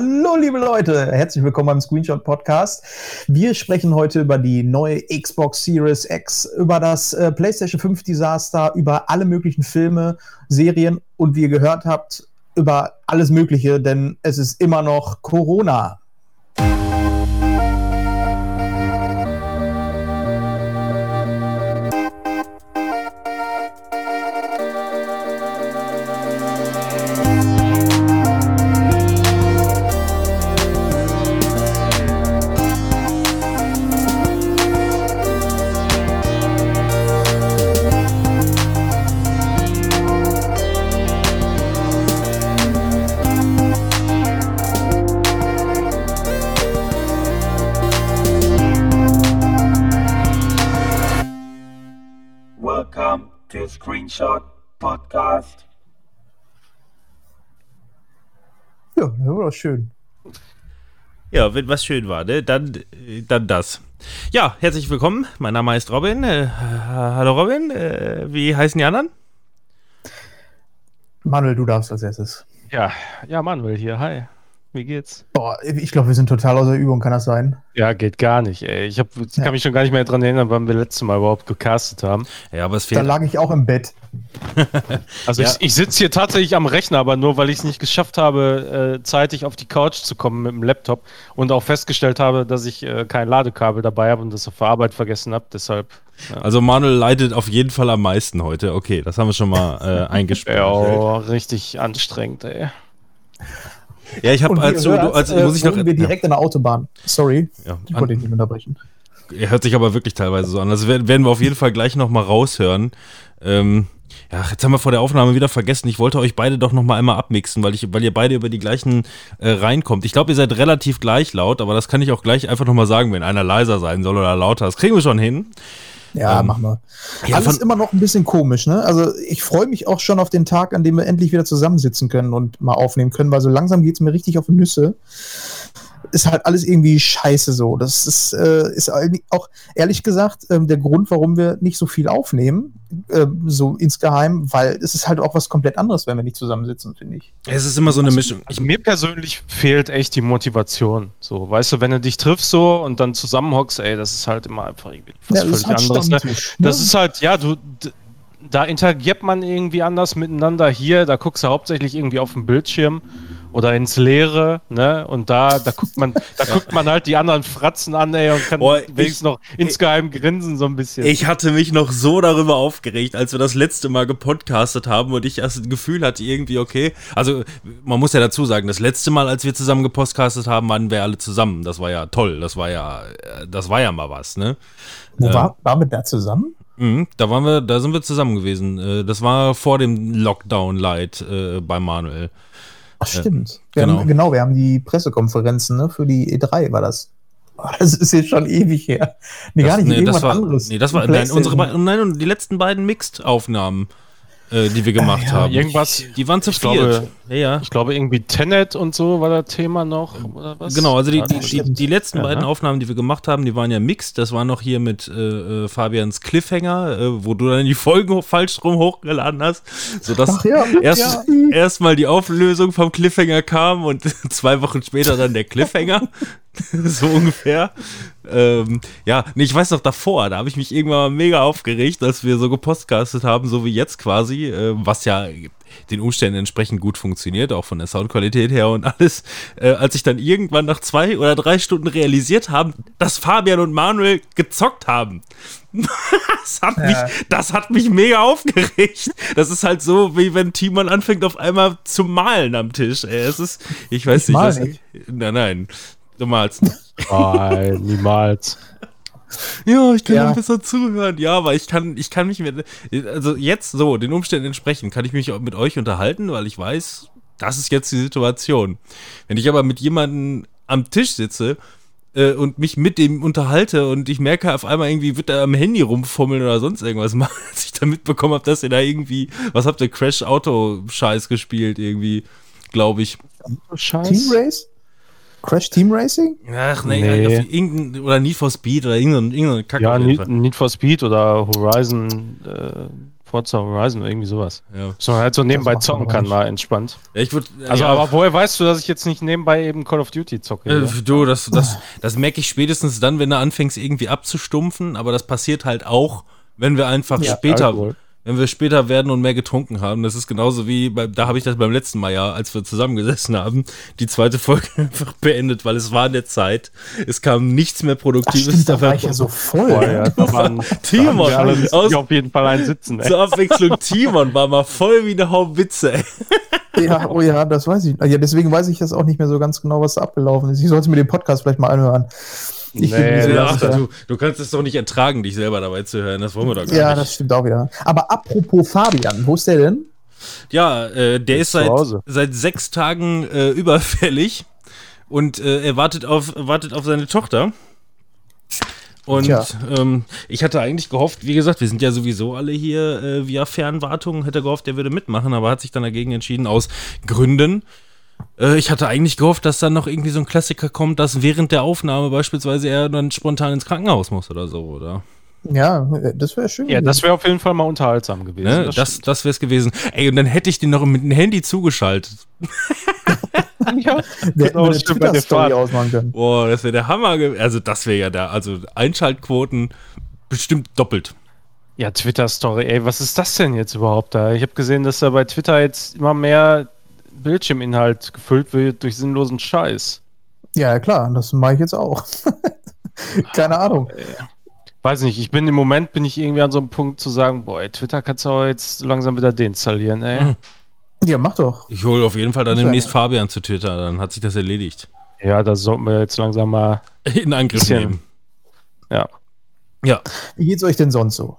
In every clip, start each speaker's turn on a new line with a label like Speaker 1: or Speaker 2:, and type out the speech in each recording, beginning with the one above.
Speaker 1: Hallo, liebe Leute, herzlich willkommen beim Screenshot Podcast. Wir sprechen heute über die neue Xbox Series X, über das äh, PlayStation 5 Desaster, über alle möglichen Filme, Serien und wie ihr gehört habt, über alles Mögliche, denn es ist immer noch Corona.
Speaker 2: Screenshot Podcast.
Speaker 1: Ja, das war doch schön.
Speaker 3: Ja, wenn was schön war, ne? Dann, dann das. Ja, herzlich willkommen. Mein Name ist Robin. Äh, hallo Robin. Äh, wie heißen die anderen?
Speaker 1: Manuel, du darfst als erstes.
Speaker 4: Ja, ja, Manuel hier. Hi. Wie geht's?
Speaker 1: Boah, ich glaube, wir sind total außer Übung, kann das sein?
Speaker 4: Ja, geht gar nicht, ey. Ich, hab, ich kann mich schon gar nicht mehr dran erinnern, wann wir letztes Mal überhaupt gecastet haben.
Speaker 3: Ja, aber es
Speaker 1: Da
Speaker 3: fehlt.
Speaker 1: lag ich auch im Bett.
Speaker 4: Also
Speaker 3: Ja.
Speaker 4: ich, ich sitze hier tatsächlich am Rechner, aber nur weil ich es nicht geschafft habe, äh, zeitig auf die Couch zu kommen mit dem Laptop und auch festgestellt habe, dass ich äh, kein Ladekabel dabei habe und das auf der Arbeit vergessen habe. Deshalb.
Speaker 3: Also Manuel leidet auf jeden Fall am meisten heute. Okay, das haben wir schon mal äh, eingespielt.
Speaker 4: Ja, oh, richtig anstrengend, ey.
Speaker 3: Ja, ich habe als, du,
Speaker 1: hört,
Speaker 3: als
Speaker 1: äh,
Speaker 3: muss ich noch.
Speaker 1: wir direkt an der Autobahn. Sorry,
Speaker 3: Ja,
Speaker 1: ich wollte dich nicht unterbrechen.
Speaker 3: Er hört sich aber wirklich teilweise so an. Das werden, werden wir auf jeden Fall gleich nochmal raushören. Ähm, ja, jetzt haben wir vor der Aufnahme wieder vergessen. Ich wollte euch beide doch nochmal einmal abmixen, weil, ich, weil ihr beide über die gleichen äh, reinkommt. Ich glaube, ihr seid relativ gleich laut, aber das kann ich auch gleich einfach nochmal sagen, wenn einer leiser sein soll oder lauter. Das kriegen wir schon hin.
Speaker 1: Ja,
Speaker 3: Ähm,
Speaker 1: machen wir.
Speaker 3: ja,
Speaker 1: Alles
Speaker 3: von-
Speaker 1: immer noch ein bisschen komisch, ne? Also ich freue mich auch schon auf den Tag, an dem wir endlich wieder zusammensitzen können und mal aufnehmen können, weil so langsam geht es mir richtig auf die Nüsse. Ist halt alles irgendwie scheiße so. Das ist, äh, ist auch ehrlich gesagt ähm, der Grund, warum wir nicht so viel aufnehmen, ähm, so insgeheim, weil es ist halt auch was komplett anderes, wenn wir nicht zusammensitzen, finde ich.
Speaker 3: Es ist immer so eine Mischung.
Speaker 4: Also mir persönlich fehlt echt die Motivation. So, weißt du, wenn du dich triffst so und dann zusammenhockst, ey, das ist halt immer einfach irgendwie was
Speaker 1: Ja, das ist
Speaker 4: völlig
Speaker 1: halt
Speaker 4: anderes. Ne?
Speaker 1: Ne?
Speaker 4: Das ist halt, ja, du, da interagiert man irgendwie anders miteinander. Hier, da guckst du hauptsächlich irgendwie auf den Bildschirm oder ins Leere, ne? Und da, da guckt man, da guckt man halt die anderen Fratzen an, ey, und kann
Speaker 3: ich-
Speaker 4: wenigstens noch insgeheim grinsen so ein bisschen.
Speaker 3: Ich hatte mich noch so darüber aufgeregt, als wir das letzte Mal gepodcastet haben und ich erst ein Gefühl hatte, irgendwie, okay. Also, man muss ja dazu sagen, das letzte Mal, als wir zusammen gepodcastet haben, waren wir alle zusammen. Das war ja toll. Das war ja, äh, das war ja mal was, ne?
Speaker 1: Wo war, waren wir da zusammen?
Speaker 3: Mhm, da waren wir, da sind wir zusammen gewesen. Äh, Das war vor dem Lockdown-Light äh, bei Manuel.
Speaker 1: Ach, stimmt. Wir
Speaker 3: genau.
Speaker 1: Haben, genau, wir haben die Pressekonferenzen ne, für die E3, war das. Oh, Das ist jetzt schon ewig her. Nee, gar
Speaker 3: Das-
Speaker 1: nicht,
Speaker 3: nee,
Speaker 1: irgendwas
Speaker 3: das war,
Speaker 1: anderes.
Speaker 3: Nee, das war, nein, unsere, nein, die letzten beiden Mixed-Aufnahmen, äh, die wir gemacht
Speaker 1: ja,
Speaker 3: haben.
Speaker 4: irgendwas,
Speaker 3: Die waren zu
Speaker 4: ich
Speaker 3: viert.
Speaker 4: glaube-
Speaker 3: ja, ja.
Speaker 4: ich glaube irgendwie Tenet und so war das Thema noch, oder was?
Speaker 3: Genau, also die, die, die, die letzten beiden Aufnahmen, die wir gemacht haben, die waren ja mixed. Das war noch hier mit äh, äh, Fabians Cliffhanger, äh, wo du dann die Folgen falsch rum hochgeladen hast, sodass erst
Speaker 1: ja.
Speaker 3: erstmal die Auflösung vom Cliffhanger kam und zwei Wochen später dann der Cliffhanger. so ungefähr. Ähm, ja, nee, ich weiß noch davor, da habe ich mich irgendwann mal mega aufgeregt, dass wir so gepostcastet haben, so wie jetzt quasi, äh, was ja den Umständen entsprechend gut funktioniert, auch von der Soundqualität her und alles. Äh, als ich dann irgendwann nach zwei oder drei Stunden realisiert haben, dass Fabian und Manuel gezockt haben. Das hat, mich, das hat mich mega aufgeregt. Das ist halt so, wie wenn Timon anfängt, auf einmal zu malen am Tisch. Ey, es ist, ich weiß
Speaker 1: Ich
Speaker 3: nicht, was.
Speaker 1: nicht.
Speaker 3: Nein, nein. Du malst nicht.
Speaker 4: Nein, niemals.
Speaker 3: Ja, ich kann
Speaker 1: Ja.
Speaker 3: noch besser zuhören. Ja, aber ich kann, ich kann mich mit, also jetzt so, den Umständen entsprechend, kann ich mich auch mit euch unterhalten, weil ich weiß, das ist jetzt die Situation. Wenn ich aber mit jemandem am Tisch sitze äh, und mich mit dem unterhalte und ich merke auf einmal irgendwie, wird er am Handy rumfummeln oder sonst irgendwas machen, als ich da mitbekommen habe, dass ihr da irgendwie, was habt ihr, Crash-Auto-Scheiß gespielt irgendwie, glaube ich.
Speaker 4: Scheiß.
Speaker 1: Team Race? Crash Team Racing?
Speaker 3: Ach nee,
Speaker 4: Nee.
Speaker 3: irgendein, oder Need for Speed oder irgendein, irgendeine Kacke.
Speaker 4: Ja, Need. Need for Speed oder Horizon äh, Forza Horizon oder irgendwie sowas.
Speaker 3: Ja.
Speaker 4: So man halt so nebenbei zocken kann, mal entspannt.
Speaker 3: Ja, ich würd,
Speaker 4: Also,
Speaker 3: ja,
Speaker 4: aber woher weißt du, dass ich jetzt nicht nebenbei eben Call of Duty zocke?
Speaker 3: Äh, du, das, das, das merke ich spätestens dann, wenn du anfängst irgendwie abzustumpfen, aber das passiert halt auch, wenn wir einfach
Speaker 1: Ja,
Speaker 3: später,
Speaker 4: Alkohol.
Speaker 3: Wenn wir später werden und mehr getrunken haben. Das ist genauso wie, bei, da habe ich das beim letzten Mal ja, als wir zusammengesessen haben, die zweite Folge einfach beendet, weil es war in der Zeit, es kam nichts mehr
Speaker 1: Ach,
Speaker 3: Produktives
Speaker 1: stimmt, da war ich ja so voll.
Speaker 4: Boah, ja, da waren,
Speaker 3: Timon,
Speaker 4: da alle
Speaker 3: aus-
Speaker 4: auf jeden Fall einen sitzen. Ey.
Speaker 3: Zur Abwechslung, Timon war mal voll wie eine Haubitze, ey.
Speaker 1: Ja, oh ja, das weiß ich. Ja, deswegen weiß ich das auch nicht mehr so ganz genau, was da abgelaufen ist. Ich sollte mir den Podcast vielleicht mal anhören. Ich
Speaker 4: Nee,
Speaker 3: Ja,
Speaker 1: äh,
Speaker 3: du, du kannst es doch nicht ertragen, dich selber dabei zu hören. Das wollen wir doch gar
Speaker 1: ja,
Speaker 3: nicht.
Speaker 1: das stimmt auch wieder. Aber apropos Fabian, wo ist der denn?
Speaker 3: Ja, äh, der ist
Speaker 4: zu
Speaker 3: seit, seit sechs Tagen äh, überfällig und äh, er wartet auf, wartet auf seine Tochter. Und ähm, ich hatte eigentlich gehofft, wie gesagt, wir sind ja sowieso alle hier äh, via Fernwartung, hätte gehofft, der würde mitmachen, aber hat sich dann dagegen entschieden aus Gründen. Äh, ich hatte eigentlich gehofft, dass dann noch irgendwie so ein Klassiker kommt, dass während der Aufnahme beispielsweise er dann spontan ins Krankenhaus muss oder so, oder?
Speaker 1: Ja, das wäre schön.
Speaker 4: Ja, das wäre auf jeden Fall mal unterhaltsam gewesen.
Speaker 3: Ne?
Speaker 4: Das
Speaker 3: Das, das wäre es gewesen. Ey, und dann hätte ich den noch mit dem Handy zugeschaltet.
Speaker 4: ja,
Speaker 1: Wir hätten
Speaker 4: genau,
Speaker 1: eine
Speaker 4: stimmt bei der
Speaker 1: Twitter-Story ausmachen können.
Speaker 3: Boah, das wäre der Hammer. ge- Also, das wäre ja da. Also, Einschaltquoten bestimmt doppelt.
Speaker 4: Ja, Twitter-Story, ey, was ist das denn jetzt überhaupt da? Ich habe gesehen, dass da bei Twitter jetzt immer mehr Bildschirminhalt gefüllt wird durch sinnlosen Scheiß.
Speaker 1: Ja, klar, das mache ich jetzt auch. Keine Ahnung.
Speaker 4: Weiß nicht, ich bin im Moment bin ich irgendwie an so einem Punkt zu sagen, boah, ey, Twitter kannst du auch jetzt langsam wieder deinstallieren, ey.
Speaker 3: Mhm.
Speaker 1: Ja, mach doch.
Speaker 3: Ich hole auf jeden Fall dann
Speaker 1: Muss
Speaker 3: demnächst. Fabian zu Twitter. Dann hat sich das erledigt.
Speaker 4: Ja, da sollten wir jetzt langsam mal.
Speaker 3: In Angriff
Speaker 4: Bisschen.
Speaker 3: nehmen.
Speaker 4: Ja.
Speaker 3: Ja.
Speaker 1: Wie geht's euch denn sonst so?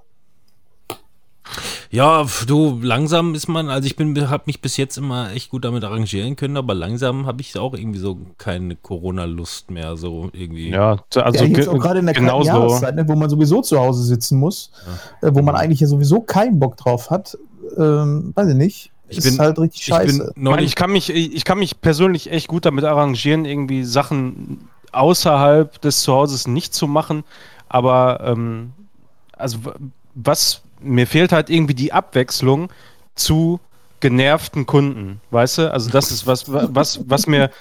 Speaker 3: Ja, du, langsam ist man, also ich bin, habe mich bis jetzt immer echt gut damit arrangieren können, aber langsam habe ich auch irgendwie so keine Corona-Lust mehr, so irgendwie.
Speaker 4: Ja, also
Speaker 1: ja, jetzt
Speaker 4: ge-
Speaker 1: auch gerade in der kalten
Speaker 4: genauso.
Speaker 1: Jahreszeit, ne, wo man sowieso zu Hause sitzen muss, äh, wo man eigentlich ja sowieso keinen Bock drauf hat. Ähm, weiß ich nicht.
Speaker 3: Ich
Speaker 1: ist
Speaker 3: bin-
Speaker 1: halt richtig
Speaker 3: Ich
Speaker 1: scheiße.
Speaker 3: bin
Speaker 4: Ich,
Speaker 3: neulich
Speaker 4: ich, kann mich, ich kann mich persönlich echt gut damit arrangieren, irgendwie Sachen außerhalb des Zuhauses nicht zu machen. Aber ähm, also was mir fehlt halt irgendwie die Abwechslung zu genervten Kunden, weißt du? Also das ist was, was, was mir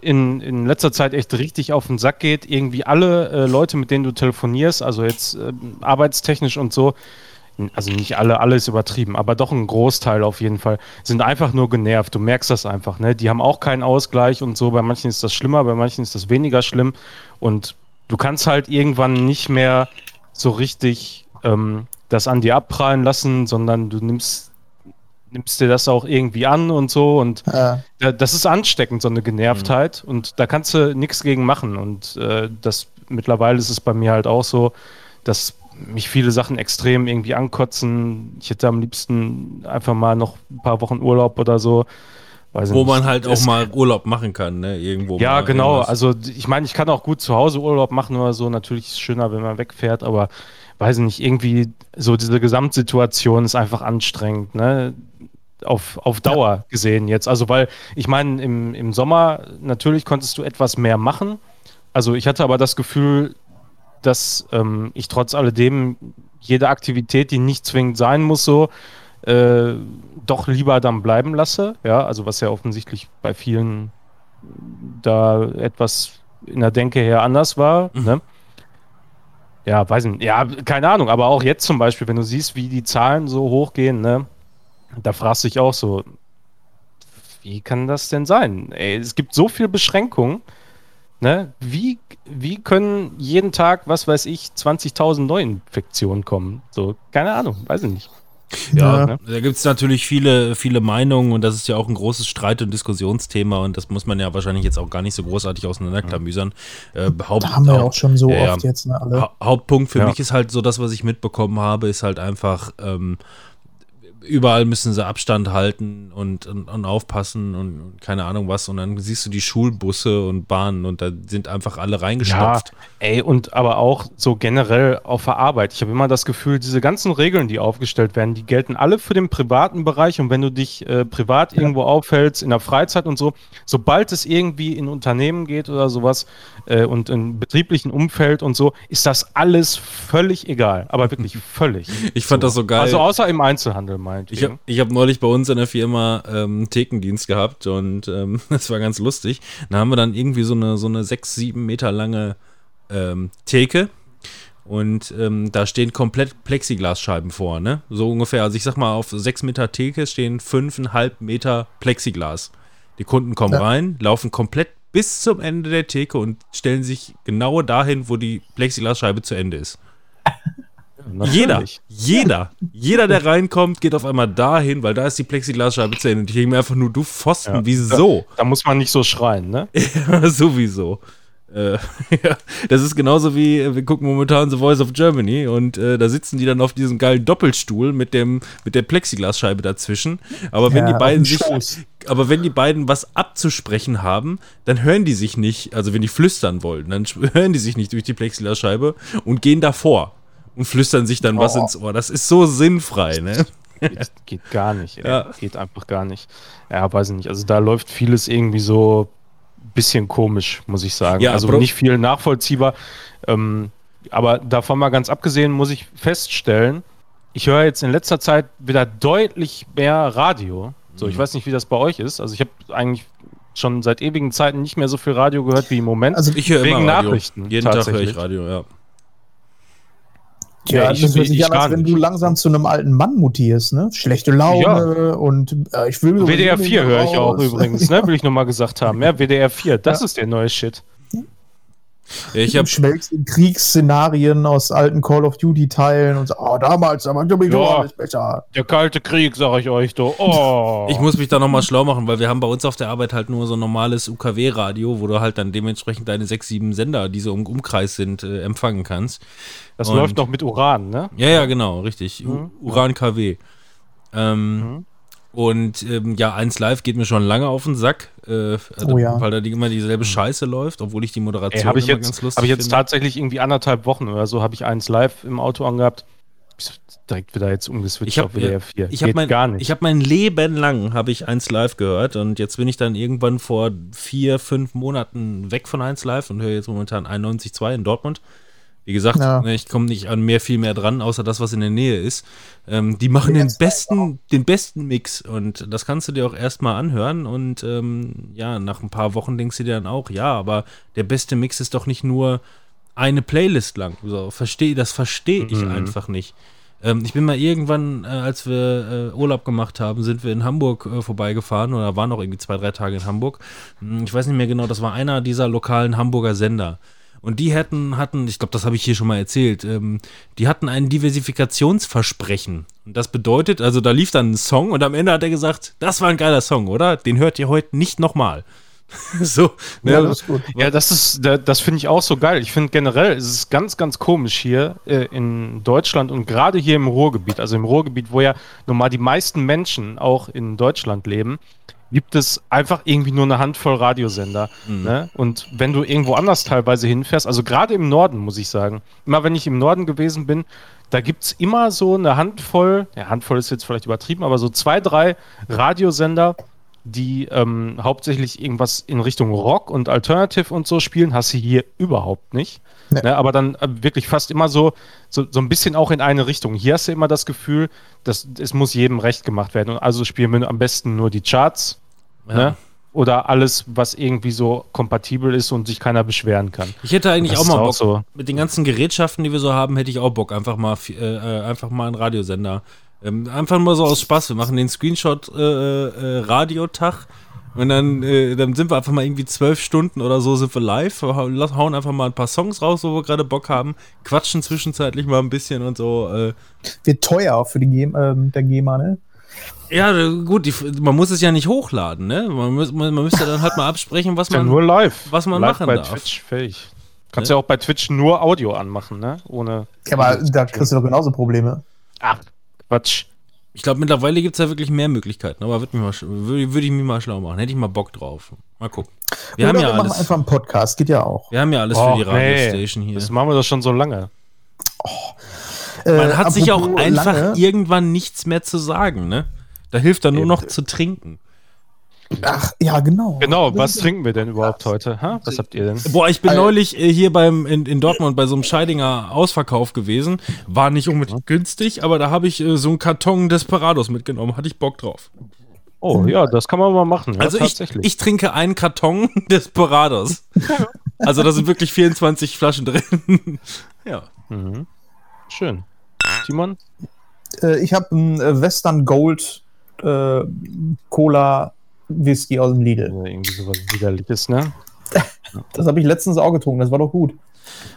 Speaker 4: in, in letzter Zeit echt richtig auf den Sack geht. Irgendwie alle äh, Leute, mit denen du telefonierst, also jetzt ähm, arbeitstechnisch und so, also nicht alle, alles übertrieben, aber doch ein Großteil auf jeden Fall, sind einfach nur genervt. Du merkst das einfach, ne? Die haben auch keinen Ausgleich und so. Bei manchen ist das schlimmer, bei manchen ist das weniger schlimm. Und du kannst halt irgendwann nicht mehr so richtig ähm, das an dir abprallen lassen, sondern du nimmst, nimmst dir das auch irgendwie an und so. Und ja, das ist ansteckend, so eine Genervtheit. Und da kannst du nichts gegen machen. Und äh, das mittlerweile ist es bei mir halt auch so, dass mich viele Sachen extrem irgendwie ankotzen. Ich hätte am liebsten einfach mal noch ein paar Wochen Urlaub oder so. Weiß
Speaker 3: wo
Speaker 4: nicht.
Speaker 3: man halt auch
Speaker 4: Es-
Speaker 3: mal Urlaub machen kann, ne? Irgendwo.
Speaker 4: Ja, genau.
Speaker 3: irgendwas.
Speaker 4: Also ich meine, ich kann auch gut zu Hause Urlaub machen oder so. Natürlich ist es schöner, wenn man wegfährt, aber weiß nicht, irgendwie so diese Gesamtsituation ist einfach anstrengend, ne? Auf, auf Dauer gesehen jetzt. Also, weil ich meine, im, im Sommer natürlich konntest du etwas mehr machen. Also ich hatte aber das Gefühl, dass ähm, ich trotz alledem jede Aktivität, die nicht zwingend sein muss, so äh, doch lieber dann bleiben lasse. Ja, also was ja offensichtlich bei vielen da etwas in der Denke her anders war.
Speaker 3: Mhm.
Speaker 4: Ne? Ja, weiß nicht. Ja, keine Ahnung. Aber auch jetzt zum Beispiel, wenn du siehst, wie die Zahlen so hochgehen, ne, da fragst du dich auch so, wie kann das denn sein? Ey, es gibt so viele Beschränkungen. Ne? Wie, wie können jeden Tag, was weiß ich, 20.000 Neuinfektionen kommen? So, keine Ahnung, weiß ich nicht.
Speaker 3: Ja,
Speaker 1: Ja.
Speaker 3: da gibt es natürlich viele, viele Meinungen und das ist ja auch ein großes Streit- und Diskussionsthema und das muss man ja wahrscheinlich jetzt auch gar nicht so großartig auseinanderklamüsern. Äh, Haupt,
Speaker 1: da haben wir ja auch schon so
Speaker 3: Ja,
Speaker 1: oft jetzt, ne, alle.
Speaker 3: Ha Hauptpunkt für
Speaker 4: Ja.
Speaker 3: mich ist halt so, das, was ich mitbekommen habe, ist halt einfach, ähm, überall müssen sie Abstand halten und, und, und aufpassen und, und keine Ahnung was. Und dann siehst du die Schulbusse und Bahnen und da sind einfach alle reingestopft.
Speaker 4: Ey, und aber auch so generell auf der Arbeit. Ich habe immer das Gefühl, diese ganzen Regeln, die aufgestellt werden, die gelten alle für den privaten Bereich. Und wenn du dich äh, privat irgendwo aufhältst, in der Freizeit und so, sobald es irgendwie in Unternehmen geht oder sowas äh, und im betrieblichen Umfeld und so, ist das alles völlig egal. Aber wirklich völlig.
Speaker 3: Ich fand das so geil.
Speaker 4: Also außer im Einzelhandel,
Speaker 3: Ich habe ich hab neulich bei uns in der Firma ähm, Thekendienst gehabt und ähm, das war ganz lustig. Da haben wir dann irgendwie so eine, so eine sechs, sieben Meter lange ähm, Theke und ähm, da stehen komplett Plexiglasscheiben vor, ne? So ungefähr. Also ich sag mal, auf sechs Meter Theke stehen fünfeinhalb Meter Plexiglas. Die Kunden kommen
Speaker 1: Ja.
Speaker 3: rein, laufen komplett bis zum Ende der Theke und stellen sich genau dahin, wo die Plexiglasscheibe zu Ende ist. Jeder, jeder, jeder, der reinkommt, geht auf einmal dahin, weil da ist die Plexiglasscheibe zu Ende. Und ich denke mir einfach nur, du Pfosten,
Speaker 4: Ja.
Speaker 3: wieso?
Speaker 4: Da muss man nicht so schreien, ne?
Speaker 3: Ja, sowieso. Äh, ja, das ist genauso wie, äh, wir gucken momentan The Voice of Germany und äh, da sitzen die dann auf diesem geilen Doppelstuhl mit dem mit der Plexiglasscheibe dazwischen. Aber wenn
Speaker 1: Ja,
Speaker 3: die beiden sich, aber wenn die beiden was abzusprechen haben, dann hören die sich nicht, also wenn die flüstern wollen, dann hören die sich nicht durch die Plexiglasscheibe und gehen davor und flüstern sich dann was
Speaker 1: Oh.
Speaker 3: ins Ohr. Das ist so sinnfrei, ne?
Speaker 4: Geht, geht gar nicht.
Speaker 3: Ja.
Speaker 4: Geht einfach gar nicht. Ja, weiß ich nicht. Also da läuft vieles irgendwie so ein bisschen komisch, muss ich sagen.
Speaker 3: Ja,
Speaker 4: also nicht viel nachvollziehbar. Ähm, aber davon mal ganz abgesehen, muss ich feststellen, ich höre jetzt in letzter Zeit wieder deutlich mehr Radio. So, ich
Speaker 3: Mhm.
Speaker 4: weiß nicht, wie das bei euch ist. Also ich habe eigentlich schon seit ewigen Zeiten nicht mehr so viel Radio gehört wie im Moment.
Speaker 1: Also,
Speaker 3: Ich höre immer
Speaker 4: Wegen
Speaker 3: Radio.
Speaker 4: Nachrichten,
Speaker 3: Jeden Tag höre ich. Radio, ja.
Speaker 1: Ja,
Speaker 4: Ja, ich-
Speaker 1: das hört sich
Speaker 4: ich
Speaker 1: an, als wenn du langsam zu einem alten Mann mutierst, ne? Schlechte Laune und äh, ich will
Speaker 4: WDR
Speaker 1: nicht
Speaker 4: 4
Speaker 1: mehr
Speaker 4: höre ich auch übrigens, ne? Will ich nochmal gesagt haben. Ja, WDR 4, das ist der neue Shit.
Speaker 3: Ja, Ich
Speaker 1: Du
Speaker 3: habe
Speaker 1: schwelgst in Kriegsszenarien aus alten Call of Duty Teilen und so, oh, damals, aber du bist alles besser.
Speaker 4: Der kalte Krieg, sag ich euch, du. Oh.
Speaker 3: Ich muss mich da nochmal schlau machen, weil wir haben bei uns auf der Arbeit halt nur so ein normales UKW-Radio, wo du halt dann dementsprechend deine sechs, sieben Sender, die so im Umkreis sind, äh, empfangen kannst.
Speaker 4: das
Speaker 3: und-
Speaker 4: läuft noch mit Uran, ne?
Speaker 3: Ja, ja, genau, richtig.
Speaker 4: Mhm.
Speaker 3: Uran KW. Ähm,
Speaker 4: Mhm.
Speaker 3: Und ähm, ja, 1 Live geht mir schon lange auf den Sack, äh,
Speaker 1: Oh ja.
Speaker 3: weil da die, immer dieselbe Scheiße läuft, obwohl ich die Moderation
Speaker 4: Ey, habe ich
Speaker 3: immer
Speaker 4: jetzt,
Speaker 3: ganz lustig
Speaker 4: hab ich jetzt
Speaker 3: finde.
Speaker 4: tatsächlich irgendwie anderthalb Wochen oder so, habe ich eins live im Auto angehabt. Direkt wieder jetzt umgeswitcht
Speaker 3: Ich hab-
Speaker 4: auf WDR 4.
Speaker 3: Ich habe mein,
Speaker 4: gar nicht.
Speaker 3: ich hab mein Leben lang habe ich 1 Live gehört und jetzt bin ich dann irgendwann vor vier, fünf Monaten weg von 1 Live und höre jetzt momentan 91.2 in Dortmund. Wie gesagt,
Speaker 1: Ja.
Speaker 3: ne, ich komme nicht an mehr viel mehr dran, außer das, was in der Nähe ist. Ähm, die machen den besten, den besten Mix und das kannst du dir auch erstmal anhören und ähm, ja, nach ein paar Wochen denkst du dir dann auch, ja, aber der beste Mix ist doch nicht nur eine Playlist lang. So, versteh, das verstehe ich
Speaker 4: Mhm.
Speaker 3: einfach nicht. Ähm, ich bin mal irgendwann, äh, als wir äh, Urlaub gemacht haben, sind wir in Hamburg äh, vorbeigefahren oder waren noch irgendwie zwei, drei Tage in Hamburg. Hm, Ich weiß nicht mehr genau, das war einer dieser lokalen Hamburger Sender. Und die hatten, hatten, ich glaube, das habe ich hier schon mal erzählt, ähm, die hatten ein Diversifikationsversprechen. Und das bedeutet, also da lief dann ein Song und am Ende hat er gesagt, das war ein geiler Song, oder? Den hört ihr heute nicht nochmal. so, ne?
Speaker 1: Ja, das ist gut.
Speaker 4: Ja, das ist, da- das finde ich auch so geil. Ich finde generell, es ist ganz, ganz komisch hier äh, in Deutschland und gerade hier im Ruhrgebiet, also im Ruhrgebiet, wo ja nun mal die meisten Menschen auch in Deutschland leben, gibt es einfach irgendwie nur eine Handvoll Radiosender. Ne? Und wenn du irgendwo anders teilweise hinfährst, also gerade im Norden, muss ich sagen, immer wenn ich im Norden gewesen bin, da gibt es immer so eine Handvoll, ja, Handvoll ist jetzt vielleicht übertrieben, aber so zwei, drei Radiosender, die ähm, hauptsächlich irgendwas in Richtung Rock und Alternative und so spielen, hast du hier überhaupt nicht.
Speaker 1: Nee.
Speaker 4: Ne, aber dann äh, wirklich fast immer so, so, so ein bisschen auch in eine Richtung. Hier hast du immer das Gefühl, dass es muss jedem recht gemacht werden. Und also spielen wir am besten nur die Charts
Speaker 3: Ja.
Speaker 4: ne? oder alles, was irgendwie so kompatibel ist und sich keiner beschweren kann.
Speaker 3: Ich hätte eigentlich
Speaker 4: Das
Speaker 3: auch mal
Speaker 4: auch
Speaker 3: Bock.
Speaker 4: so.
Speaker 3: Mit den ganzen Gerätschaften, die wir so haben, hätte ich auch Bock. Einfach mal, äh, äh, einfach mal einen Radiosender. Ähm, einfach mal so aus Spaß. Wir machen den Screenshot äh, äh, Radiotag. Und dann, äh, dann sind wir einfach mal irgendwie zwölf Stunden oder so sind wir live, hauen einfach mal ein paar Songs raus, wo wir gerade Bock haben, quatschen zwischenzeitlich mal ein bisschen und so. Äh.
Speaker 1: Wird teuer auch für die Gem ähm, der GEMA, ne?
Speaker 3: Ja, gut, die, man muss es ja nicht hochladen, ne? Man, muss, man, man müsste dann halt mal absprechen, was
Speaker 4: Ist ja
Speaker 3: man.
Speaker 4: nur live.
Speaker 3: was man
Speaker 4: live
Speaker 3: machen
Speaker 4: bei
Speaker 3: darf.
Speaker 4: Twitch fähig. Kannst ja auch bei Twitch nur Audio anmachen, ne? Ohne.
Speaker 1: Ja, aber da kriegst du doch genauso Probleme.
Speaker 4: Ach, Quatsch.
Speaker 3: Ich glaube, mittlerweile gibt es da wirklich mehr Möglichkeiten, aber würde würd, würd ich mich mal schlau machen. Hätte ich mal Bock drauf. Mal gucken. Wir
Speaker 1: Oder
Speaker 3: haben ja
Speaker 1: wir machen
Speaker 3: alles,
Speaker 1: einfach einen Podcast, geht ja auch.
Speaker 3: wir haben ja alles
Speaker 4: Och,
Speaker 3: für die
Speaker 4: nee.
Speaker 3: Radiostation hier.
Speaker 4: Das machen wir doch schon so lange.
Speaker 3: Man
Speaker 1: Äh,
Speaker 3: hat sich auch einfach
Speaker 1: lange-
Speaker 3: irgendwann nichts mehr zu sagen, ne? Da hilft dann nur
Speaker 4: Eben.
Speaker 3: noch zu trinken.
Speaker 1: Ach, ja, genau.
Speaker 4: Genau, was trinken wir denn überhaupt heute? Ha? Was habt ihr denn?
Speaker 3: Boah, ich bin
Speaker 1: Alter.
Speaker 3: neulich äh, hier beim in, in Dortmund bei so einem Scheidinger Ausverkauf gewesen. War nicht unbedingt günstig, aber da habe ich äh, so einen Karton Desperados mitgenommen. Hatte ich Bock drauf.
Speaker 4: Oh, ja, das kann man mal machen. Ja,
Speaker 3: Also ich, ich trinke einen Karton Desperados. Also da sind wirklich 24 Flaschen drin. ja.
Speaker 4: Mhm. Schön. Timon?
Speaker 1: Äh, ich habe einen äh, Western Gold äh, Cola Whisky aus dem Lidl.
Speaker 4: Ja, irgendwie sowas widerliches, ne?
Speaker 1: Das habe ich letztens auch getrunken, das war doch gut.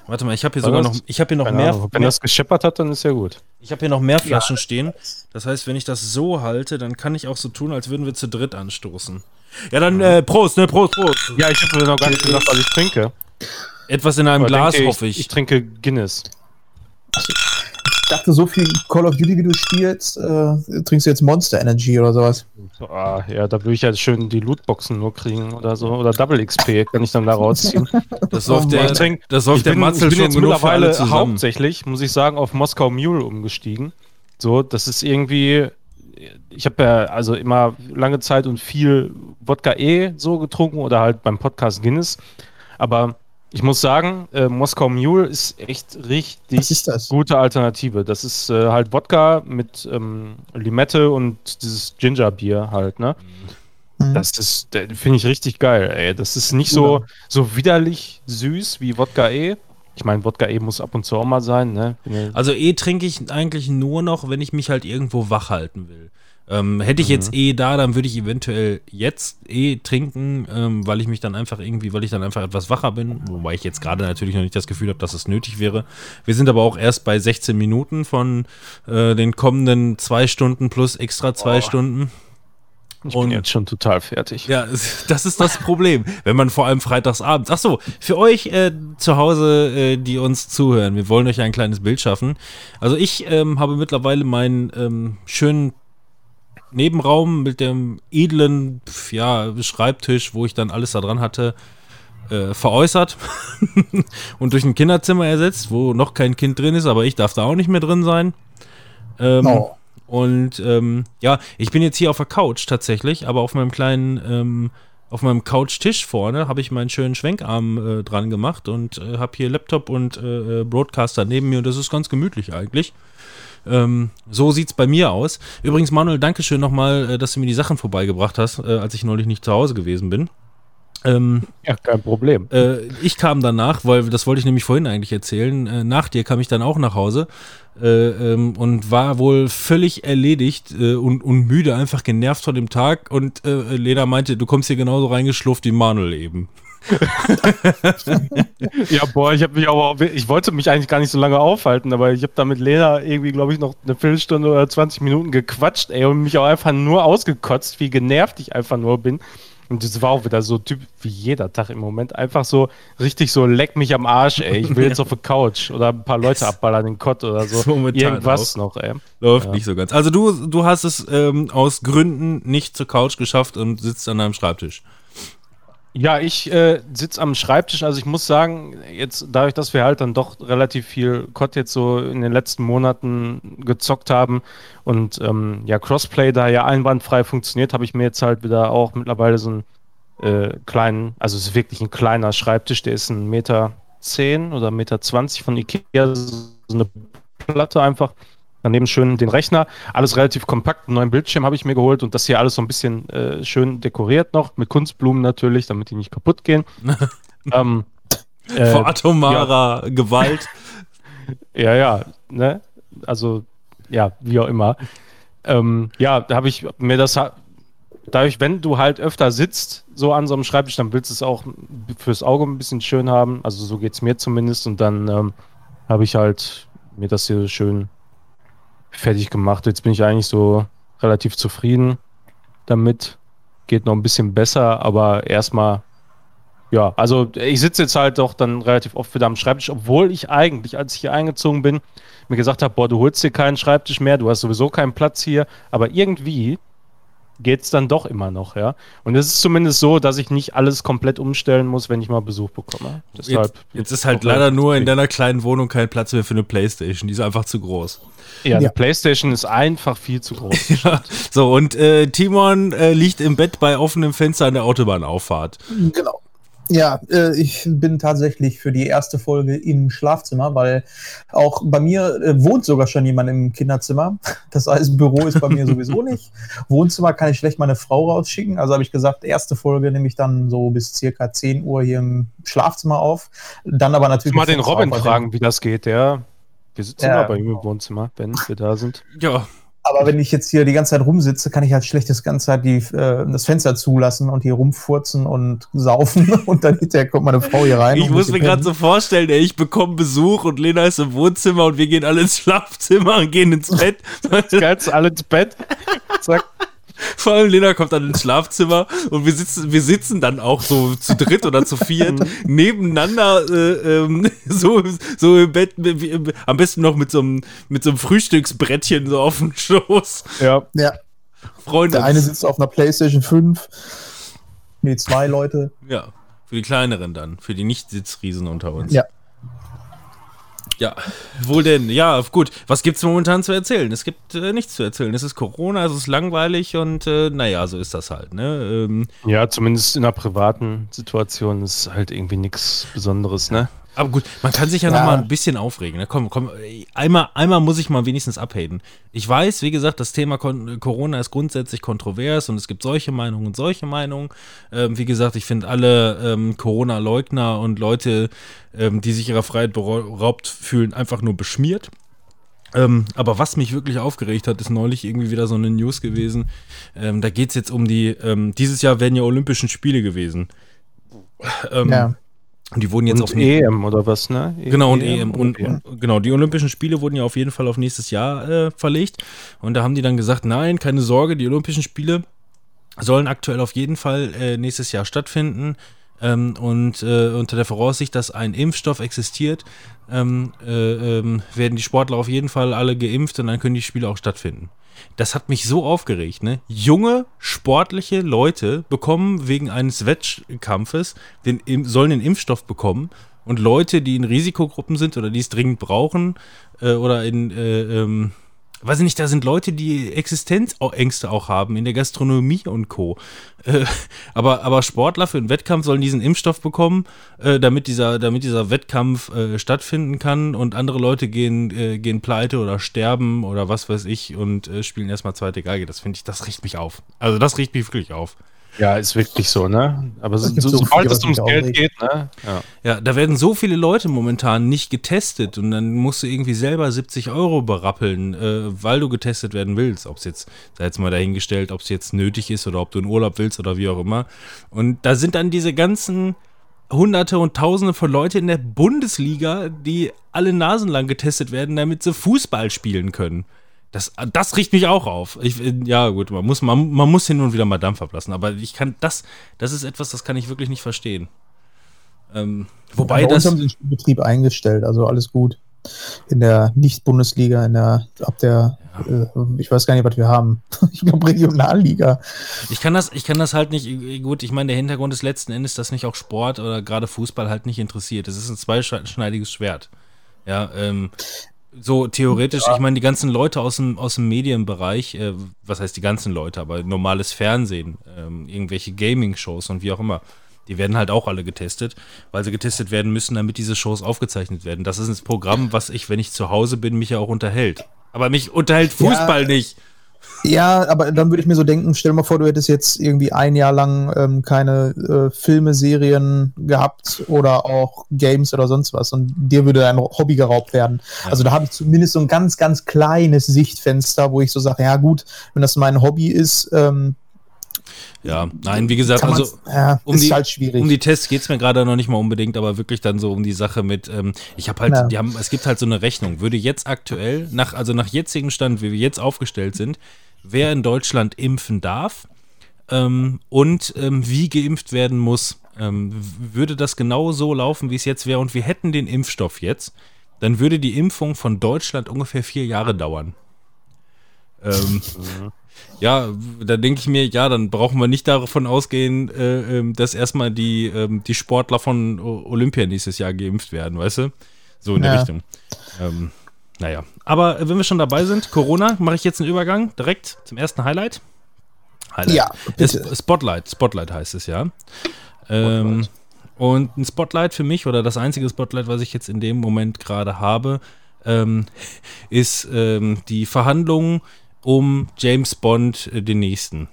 Speaker 3: Warte mal, ich habe hier
Speaker 4: War
Speaker 3: sogar
Speaker 4: das-
Speaker 3: noch, ich habe hier noch mehr,
Speaker 4: Ahnung. Wenn das gescheppert hat, dann ist ja gut.
Speaker 3: ich habe hier noch mehr Flaschen stehen. Das heißt, wenn ich das so halte, dann kann ich auch so tun, als würden wir zu dritt anstoßen. Ja, dann äh, Prost, ne, Prost, Prost.
Speaker 4: Ja, ich habe mir noch gar nicht gesagt, was ich trinke.
Speaker 3: Etwas in einem
Speaker 4: Aber
Speaker 3: Glas,
Speaker 4: denke
Speaker 3: hoffe ich.
Speaker 4: Ich trinke Guinness.
Speaker 1: Ich dachte, so viel Call of Duty, wie du spielst, äh, trinkst du jetzt Monster Energy oder sowas.
Speaker 4: Ah, ja, da würde ich ja schön die Lootboxen nur kriegen oder so. Oder Double XP kann ich dann da rausziehen.
Speaker 3: Das säuft
Speaker 1: Oh
Speaker 3: der,
Speaker 4: trink-
Speaker 3: das säuft
Speaker 4: ich
Speaker 3: der
Speaker 4: bin,
Speaker 3: Matzel
Speaker 4: ich bin
Speaker 3: schon
Speaker 4: jetzt
Speaker 3: genug für alle
Speaker 4: mittlerweile hauptsächlich, muss ich sagen, auf Moskau Mule umgestiegen. So, das ist irgendwie. Ich habe ja also immer lange Zeit und viel Wodka E so getrunken oder halt beim Podcast Guinness. Aber ich muss sagen, äh, Moskau Mule ist echt richtig
Speaker 1: ist das?
Speaker 4: gute Alternative. Das ist äh, halt Wodka mit ähm, Limette und dieses Gingerbier halt, ne?
Speaker 1: Mhm.
Speaker 4: Das ist, finde ich richtig geil, ey. Das ist nicht so, so widerlich süß wie Wodka E. Ich meine, Wodka E muss ab und zu auch mal sein, ne?
Speaker 3: Also eh trinke ich eigentlich nur noch, wenn ich mich halt irgendwo wach halten will. Ähm, hätte ich jetzt eh da, dann würde ich eventuell jetzt eh trinken, ähm, weil ich mich dann einfach irgendwie, weil ich dann einfach etwas wacher bin, wobei ich jetzt gerade natürlich noch nicht das Gefühl habe, dass es nötig wäre. Wir sind aber auch erst bei 16 Minuten von äh, den kommenden zwei Stunden plus extra zwei
Speaker 4: Oh.
Speaker 3: Stunden.
Speaker 4: ich
Speaker 3: und-
Speaker 4: bin jetzt schon total fertig.
Speaker 3: Ja, das ist das Problem, wenn man vor allem freitagsabends. Ach so, für euch äh, zu Hause, äh, die uns zuhören, wir wollen euch ein kleines Bild schaffen. Also ich ähm, habe mittlerweile meinen ähm, schönen Nebenraum mit dem edlen ja, Schreibtisch, wo ich dann alles da dran hatte, äh, veräußert und durch ein Kinderzimmer ersetzt, wo noch kein Kind drin ist, aber ich darf da auch nicht mehr drin sein. Ähm,
Speaker 1: Oh.
Speaker 3: und ähm, ja, ich bin jetzt hier auf der Couch tatsächlich, aber auf meinem kleinen, ähm, auf meinem Couchtisch vorne habe ich meinen schönen Schwenkarm äh, dran gemacht und äh, habe hier Laptop und äh, äh, Broadcaster neben mir und das ist ganz gemütlich eigentlich. Ähm, so sieht's bei mir aus. Übrigens, Manuel, Dankeschön nochmal, äh, dass du mir die Sachen vorbeigebracht hast, äh, als ich neulich nicht zu Hause gewesen bin. Ähm,
Speaker 4: Ja, kein Problem.
Speaker 3: äh, ich kam danach, weil das wollte ich nämlich vorhin eigentlich erzählen. Äh, nach dir kam ich dann auch nach Hause äh, ähm, und war wohl völlig erledigt äh, und, und müde, einfach genervt von dem Tag. Und äh, Lena meinte, du kommst hier genauso reingeschlufft wie Manuel eben.
Speaker 4: Ja, boah, ich habe mich aber auch, ich wollte mich eigentlich gar nicht so lange aufhalten, aber ich habe da mit Lena irgendwie, glaube ich, noch eine Viertelstunde oder 20 Minuten gequatscht, ey, und mich auch einfach nur ausgekotzt, wie genervt ich einfach nur bin. Und das war auch wieder so Typ wie jeder Tag im Moment. Einfach so richtig so, leck mich am Arsch, ey. Ich will jetzt auf der Couch oder ein paar Leute abballern den Kott oder so.
Speaker 3: Momentan
Speaker 4: Irgendwas noch, ey.
Speaker 3: Läuft
Speaker 4: Ja.
Speaker 3: nicht so ganz. Also du, du hast es ähm, aus Gründen nicht zur Couch geschafft und sitzt an deinem Schreibtisch.
Speaker 4: Ja, ich äh, sitze am Schreibtisch. Also ich muss sagen, jetzt dadurch, dass wir halt dann doch relativ viel COD jetzt so in den letzten Monaten gezockt haben und ähm, ja Crossplay da ja einwandfrei funktioniert, habe ich mir jetzt halt wieder auch mittlerweile so einen äh, kleinen, also es ist wirklich ein kleiner Schreibtisch, der ist ein Meter zehn oder Meter zwanzig von Ikea, so eine Platte einfach. Daneben schön den Rechner, alles relativ kompakt, einen neuen Bildschirm habe ich mir geholt und das hier alles so ein bisschen äh, schön dekoriert noch, mit Kunstblumen natürlich, damit die nicht kaputt gehen. ähm, äh,
Speaker 3: Vor atomarer Gewalt.
Speaker 4: ja, ja, ne? Also, ja, wie auch immer. Ähm, ja, da habe ich mir das dadurch, wenn du halt öfter sitzt, so an so einem Schreibtisch, dann willst du es auch fürs Auge ein bisschen schön haben. Also so geht es mir zumindest. Und dann ähm, habe ich halt mir das hier schön fertig gemacht. Jetzt bin ich eigentlich so relativ zufrieden damit. Geht noch ein bisschen besser, aber erstmal ja, also ich sitze jetzt halt doch dann relativ oft wieder am Schreibtisch, obwohl ich eigentlich, als ich hier eingezogen bin, mir gesagt habe, boah, du holst dir keinen Schreibtisch mehr, du hast sowieso keinen Platz hier, aber irgendwie geht es dann doch immer noch, ja. Und es ist zumindest so, dass ich nicht alles komplett umstellen muss, wenn ich mal Besuch bekomme.
Speaker 3: Deshalb jetzt, jetzt ist halt leider nur in deiner kleinen Wohnung kein Platz mehr für eine Playstation. Die ist einfach zu groß.
Speaker 4: Ja, ja. die Playstation ist einfach viel zu groß.
Speaker 3: ja. So, und äh, Timon äh, liegt im Bett bei offenem Fenster an der Autobahnauffahrt.
Speaker 1: Genau. Ja, äh, ich bin tatsächlich für die erste Folge im Schlafzimmer, weil auch bei mir äh, wohnt sogar schon jemand im Kinderzimmer. Das heißt, Büro ist bei mir sowieso nicht. Wohnzimmer kann ich schlecht meine Frau rausschicken. Also habe ich gesagt, erste Folge nehme ich dann so bis circa 10 Uhr hier im Schlafzimmer auf. Dann aber natürlich.
Speaker 4: Mal den Robin fragen, wie das geht, ja. Wir sitzen ja. mal bei ihm im Wohnzimmer, wenn wir da sind.
Speaker 1: Ja, aber wenn ich jetzt hier die ganze Zeit rumsitze, kann ich halt schlecht das ganze Zeit die, äh, das Fenster zulassen und hier rumfurzen und saufen und dann hinterher kommt meine Frau hier rein.
Speaker 3: Ich muss mir gerade so vorstellen, ey, ich bekomme Besuch und Lena ist im Wohnzimmer und wir gehen alle ins Schlafzimmer und gehen ins Bett.
Speaker 4: Das Geilste, alle ins Bett.
Speaker 3: Zack. Vor allem Lena kommt dann ins Schlafzimmer und wir sitzen, wir sitzen dann auch so zu dritt oder zu viert nebeneinander äh, ähm, so, so im Bett, am besten noch mit so einem, mit so einem Frühstücksbrettchen so auf dem Schoß.
Speaker 1: Ja. ja. Freunde. Der eine sitzt auf einer Playstation 5. Nee, zwei Leute.
Speaker 3: Ja, für die kleineren dann, für die Nicht-Sitzriesen unter uns.
Speaker 1: Ja.
Speaker 3: Ja, wohl denn. Ja, gut. Was gibt's momentan zu erzählen? Es gibt äh, nichts zu erzählen. Es ist Corona, es ist langweilig und äh, naja, so ist das halt. Ne? Ähm,
Speaker 4: ja, zumindest in einer privaten Situation ist halt irgendwie nichts Besonderes, ne?
Speaker 3: Aber gut, man kann sich ja, ja. noch mal ein bisschen aufregen. Ne? Komm, komm, einmal, einmal muss ich mal wenigstens abhaten. Ich weiß, wie gesagt, das Thema Corona ist grundsätzlich kontrovers und es gibt solche Meinungen und solche Meinungen. Ähm, wie gesagt, ich finde alle ähm, Corona-Leugner und Leute, ähm, die sich ihrer Freiheit beraubt fühlen, einfach nur beschmiert. Ähm, aber was mich wirklich aufgeregt hat, ist neulich irgendwie wieder so eine News gewesen. Ähm, da geht es jetzt um die, ähm, dieses Jahr werden ja Olympischen Spiele gewesen. ja. Und die wurden jetzt
Speaker 4: und auf EM oder was, ne?
Speaker 3: Genau, und EM. Und, und, genau, die Olympischen Spiele wurden ja auf jeden Fall auf nächstes Jahr äh, verlegt. Und da haben die dann gesagt, nein, keine Sorge, die Olympischen Spiele sollen aktuell auf jeden Fall äh, nächstes Jahr stattfinden. Ähm, und äh, unter der Voraussicht, dass ein Impfstoff existiert, ähm, äh, ähm, werden die Sportler auf jeden Fall alle geimpft und dann können die Spiele auch stattfinden das hat mich so aufgeregt, ne? Junge, sportliche Leute bekommen wegen eines Wettkampfes, den, sollen den Impfstoff bekommen und Leute, die in Risikogruppen sind oder die es dringend brauchen äh, oder in, äh, ähm, weiß ich nicht, da sind Leute, die Existenzängste auch haben in der Gastronomie und Co. Äh, aber, aber Sportler für einen Wettkampf sollen diesen Impfstoff bekommen, äh, damit, dieser, damit dieser Wettkampf äh, stattfinden kann und andere Leute gehen, äh, gehen pleite oder sterben oder was weiß ich und äh, spielen erstmal zweite Geige. Das finde ich, das riecht mich auf. Also das riecht mich wirklich auf.
Speaker 4: Ja, ist wirklich so, ne? Aber so, so, sobald es ums Geld geht, ne?
Speaker 3: Ja. ja, da werden so viele Leute momentan nicht getestet und dann musst du irgendwie selber 70 Euro berappeln, äh, weil du getestet werden willst. Ob es jetzt, sei jetzt mal dahingestellt, ob es jetzt nötig ist oder ob du in Urlaub willst oder wie auch immer. Und da sind dann diese ganzen Hunderte und Tausende von Leuten in der Bundesliga, die alle nasenlang getestet werden, damit sie Fußball spielen können. Das, das riecht mich auch auf. Ich, ja, gut, man muss, man, man muss hin und wieder mal Dampf ablassen, aber ich kann das, das ist etwas, das kann ich wirklich nicht verstehen. Ähm, wobei ja,
Speaker 1: das. haben sie den Betrieb eingestellt, also alles gut. In der Nicht-Bundesliga, in der, ab der, ja. äh, ich weiß gar nicht, was wir haben. ich glaube, Regionalliga.
Speaker 3: Ich kann das, ich kann das halt nicht, gut, ich meine, der Hintergrund ist letzten Endes, dass mich auch Sport oder gerade Fußball halt nicht interessiert. Es ist ein zweischneidiges Schwert. Ja, ähm, so theoretisch, ja. ich meine, die ganzen Leute aus dem, aus dem Medienbereich, äh, was heißt die ganzen Leute, aber normales Fernsehen, ähm, irgendwelche Gaming-Shows und wie auch immer, die werden halt auch alle getestet, weil sie getestet werden müssen, damit diese Shows aufgezeichnet werden. Das ist ein Programm, was ich, wenn ich zu Hause bin, mich ja auch unterhält. Aber mich unterhält Fußball ja. nicht.
Speaker 1: Ja, aber dann würde ich mir so denken, stell dir mal vor, du hättest jetzt irgendwie ein Jahr lang ähm, keine äh, Filme, Serien gehabt oder auch Games oder sonst was und dir würde dein Hobby geraubt werden. Ja. Also da habe ich zumindest so ein ganz, ganz kleines Sichtfenster, wo ich so sage, ja gut, wenn das mein Hobby ist, ähm,
Speaker 3: ja, nein, wie gesagt, also
Speaker 1: ja,
Speaker 3: um, die, halt um die Tests geht es mir gerade noch nicht mal unbedingt, aber wirklich dann so um die Sache mit, ähm, ich habe halt, ja. die haben, es gibt halt so eine Rechnung, würde jetzt aktuell, nach, also nach jetzigem Stand, wie wir jetzt aufgestellt sind, wer in Deutschland impfen darf ähm, und ähm, wie geimpft werden muss, ähm, würde das genau so laufen, wie es jetzt wäre und wir hätten den Impfstoff jetzt, dann würde die Impfung von Deutschland ungefähr vier Jahre dauern. Ähm, ja, da denke ich mir, ja, dann brauchen wir nicht davon ausgehen, äh, ähm, dass erstmal die, ähm, die Sportler von Olympia nächstes Jahr geimpft werden, weißt du? So in der
Speaker 1: Ja.
Speaker 3: Richtung. Ähm, naja, aber äh, wenn wir schon dabei sind, Corona, mache ich jetzt einen Übergang direkt zum ersten Highlight. Highlight.
Speaker 1: Ja, bitte.
Speaker 3: Spotlight, Spotlight heißt es ja. Ähm, und ein Spotlight für mich oder das einzige Spotlight, was ich jetzt in dem Moment gerade habe, ähm, ist ähm, die Verhandlungen um James Bond, äh, den nächsten.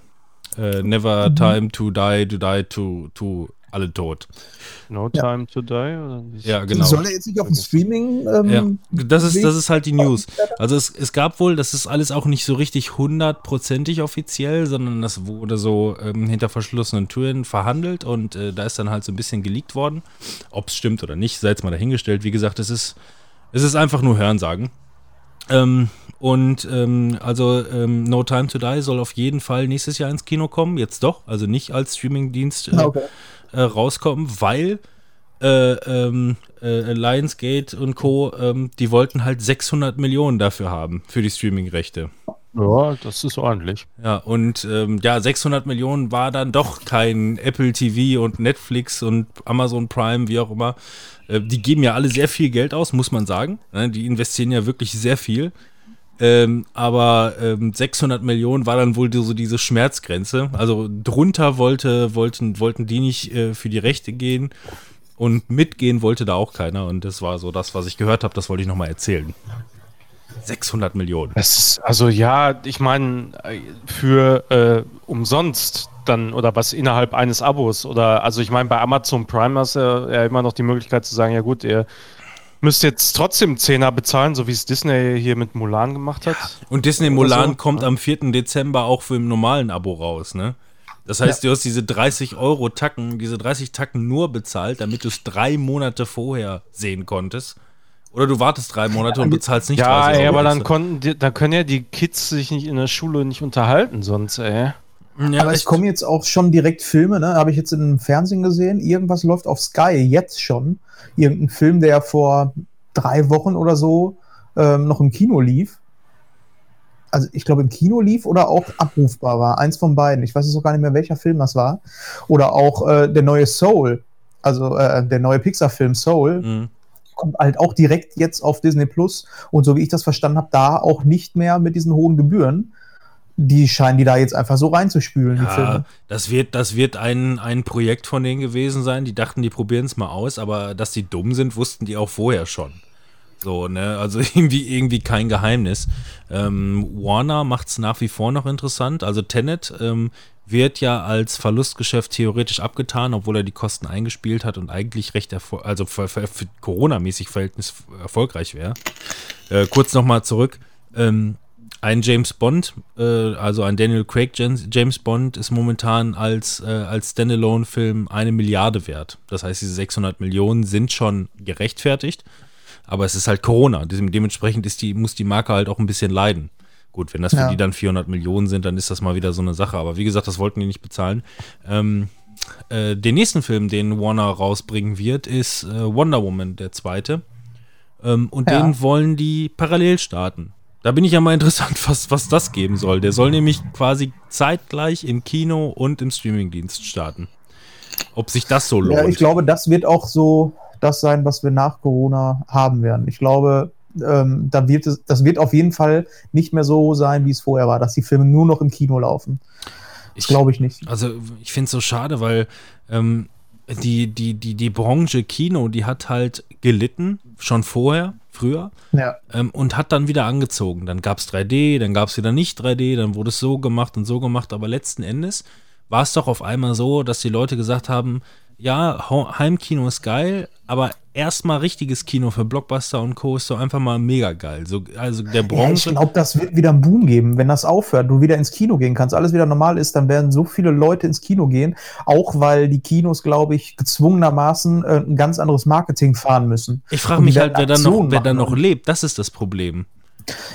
Speaker 3: Äh, never
Speaker 1: Mhm.
Speaker 3: time to die, to die to, to alle tot.
Speaker 4: No
Speaker 1: Ja.
Speaker 4: time to die? Oder
Speaker 3: Ja, genau.
Speaker 1: Soll er jetzt nicht auf dem Streaming? Ähm,
Speaker 3: Ja, das ist, das ist halt die News. Also es, es gab wohl, das ist alles auch nicht so richtig hundertprozentig offiziell, sondern das wurde so ähm, hinter verschlossenen Türen verhandelt und äh, da ist dann halt so ein bisschen geleakt worden. Ob es stimmt oder nicht, sei jetzt mal dahingestellt. Wie gesagt, es ist, es ist einfach nur Hörensagen. Ähm, und ähm, also ähm, No Time to Die soll auf jeden Fall nächstes Jahr ins Kino kommen, jetzt doch, also nicht als Streamingdienst äh,
Speaker 1: Ah, okay.
Speaker 3: äh, rauskommen, weil äh, ähm, äh, Lionsgate und Co., ähm, die wollten halt 600 Millionen dafür haben, für die Streaming-Rechte.
Speaker 4: Ja, das ist ordentlich.
Speaker 3: Ja, und ähm, ja, 600 Millionen war dann doch kein Apple TV und Netflix und Amazon Prime, wie auch immer. Äh, die geben ja alle sehr viel Geld aus, muss man sagen. Ne? Die investieren ja wirklich sehr viel. Ähm, aber ähm, 600 Millionen war dann wohl so diese Schmerzgrenze. Also drunter wollte, wollten, wollten die nicht äh, für die Rechte gehen und mitgehen wollte da auch keiner. Und das war so das, was ich gehört habe, das wollte ich nochmal erzählen. 600 Millionen.
Speaker 4: Das ist, also ja, ich meine, äh, für äh, umsonst dann oder was innerhalb eines Abos oder also ich meine, bei Amazon Prime hast du ja, ja immer noch die Möglichkeit zu sagen, ja gut, ihr müsst jetzt trotzdem Zehner bezahlen, so wie es Disney hier mit Mulan gemacht hat.
Speaker 3: Und Disney Mulan
Speaker 4: so.
Speaker 3: kommt am 4. Dezember auch für im normalen Abo raus, ne? Das heißt, du hast diese 30 Euro Tacken, diese 30 Tacken nur bezahlt, damit du es drei Monate vorher sehen konntest. Oder du wartest drei Monate und bezahlst nicht
Speaker 4: Ja,
Speaker 3: 30
Speaker 4: ey,
Speaker 3: Euro.
Speaker 4: aber dann konnten die, da können ja die Kids sich nicht in der Schule nicht unterhalten, sonst, ey.
Speaker 3: ja,
Speaker 1: Aber es kommen jetzt auch schon direkt Filme, ne? Habe ich jetzt im Fernsehen gesehen. Irgendwas läuft auf Sky jetzt schon. Irgendein Film, der vor drei Wochen oder so ähm, noch im Kino lief. Also ich glaube im Kino lief oder auch abrufbar war. Eins von beiden. Ich weiß jetzt auch gar nicht mehr, welcher Film das war. Oder auch äh, der neue Soul. Also äh, der neue Pixar-Film Soul
Speaker 3: Mhm.
Speaker 1: Kommt halt auch direkt jetzt auf Disney Plus. Und so wie ich das verstanden habe, da auch nicht mehr mit diesen hohen Gebühren. Die scheinen die da jetzt einfach so reinzuspülen, die
Speaker 3: Ja,
Speaker 1: Filme.
Speaker 3: das wird, das wird ein, ein Projekt von denen gewesen sein. Die dachten, die probieren es mal aus, aber dass die dumm sind, wussten die auch vorher schon. So, ne, also irgendwie, irgendwie kein Geheimnis. Ähm, Warner macht es nach wie vor noch interessant. Also Tenet ähm, wird ja als Verlustgeschäft theoretisch abgetan, obwohl er die Kosten eingespielt hat und eigentlich recht erfol- also für, für, für Corona-mäßig Verhältnis erfolgreich wäre. Äh, kurz nochmal zurück. Ähm, ein James Bond, äh, also ein Daniel Craig James, Bond, ist momentan als, äh, als Standalone-Film eine Milliarde wert. Das heißt, diese 600 Millionen sind schon gerechtfertigt, aber es ist halt Corona. Dem- Dementsprechend ist die, muss die Marke halt auch ein bisschen leiden. Gut, wenn das für
Speaker 1: Ja.
Speaker 3: die dann 400 Millionen sind, dann ist das mal wieder so eine Sache. Aber wie gesagt, das wollten die nicht bezahlen. Ähm, äh, den nächsten Film, den Warner rausbringen wird, ist äh, Wonder Woman, der zweite. Ähm, und
Speaker 1: Ja.
Speaker 3: den wollen die parallel starten. Da bin ich ja mal interessant, was, was das geben soll. Der soll nämlich quasi zeitgleich im Kino und im Streamingdienst starten. Ob sich das so lohnt.
Speaker 1: Ja, ich glaube, das wird auch so das sein, was wir nach Corona haben werden. Ich glaube, ähm, da wird es, das wird auf jeden Fall nicht mehr so sein, wie es vorher war, dass die Filme nur noch im Kino laufen. Das
Speaker 3: Ich-
Speaker 1: glaube ich nicht.
Speaker 3: Also ich finde es so schade, weil ähm, die, die, die, die Branche Kino, die hat halt gelitten, schon vorher, früher,
Speaker 1: Ja.
Speaker 3: ähm, und hat dann wieder angezogen. Dann gab es 3D, dann gab es wieder nicht 3D, dann wurde es so gemacht und so gemacht, aber letzten Endes war es doch auf einmal so, dass die Leute gesagt haben, ja, Heimkino ist geil, aber erstmal richtiges Kino für Blockbuster und Co. ist doch einfach mal mega geil. So, also der
Speaker 1: Ja, ich glaube, das wird wieder einen Boom geben, wenn das aufhört, du wieder ins Kino gehen kannst, alles wieder normal ist, dann werden so viele Leute ins Kino gehen, auch weil die Kinos, glaube ich, gezwungenermaßen äh, ein ganz anderes Marketing fahren müssen.
Speaker 3: Ich frage mich halt, wer dann noch, wer dann noch lebt. Das ist das Problem.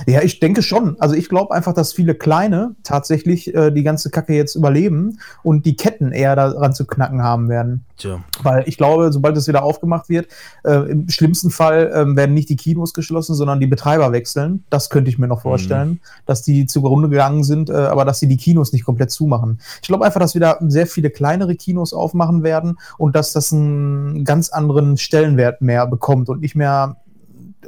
Speaker 1: Ja, ich denke schon. Also ich glaube einfach, dass viele kleine tatsächlich äh, die ganze Kacke jetzt überleben und die Ketten eher daran zu knacken haben werden.
Speaker 3: Tja.
Speaker 1: Weil ich glaube, sobald es wieder aufgemacht wird, äh, im schlimmsten Fall ähm, werden nicht die Kinos geschlossen, sondern die Betreiber wechseln. Das könnte ich mir noch vorstellen, dass die zugrunde gegangen sind, äh, aber dass sie die Kinos nicht komplett zumachen. Ich glaube einfach, dass wieder sehr viele kleinere Kinos aufmachen werden und dass das einen ganz anderen Stellenwert mehr bekommt und nicht mehr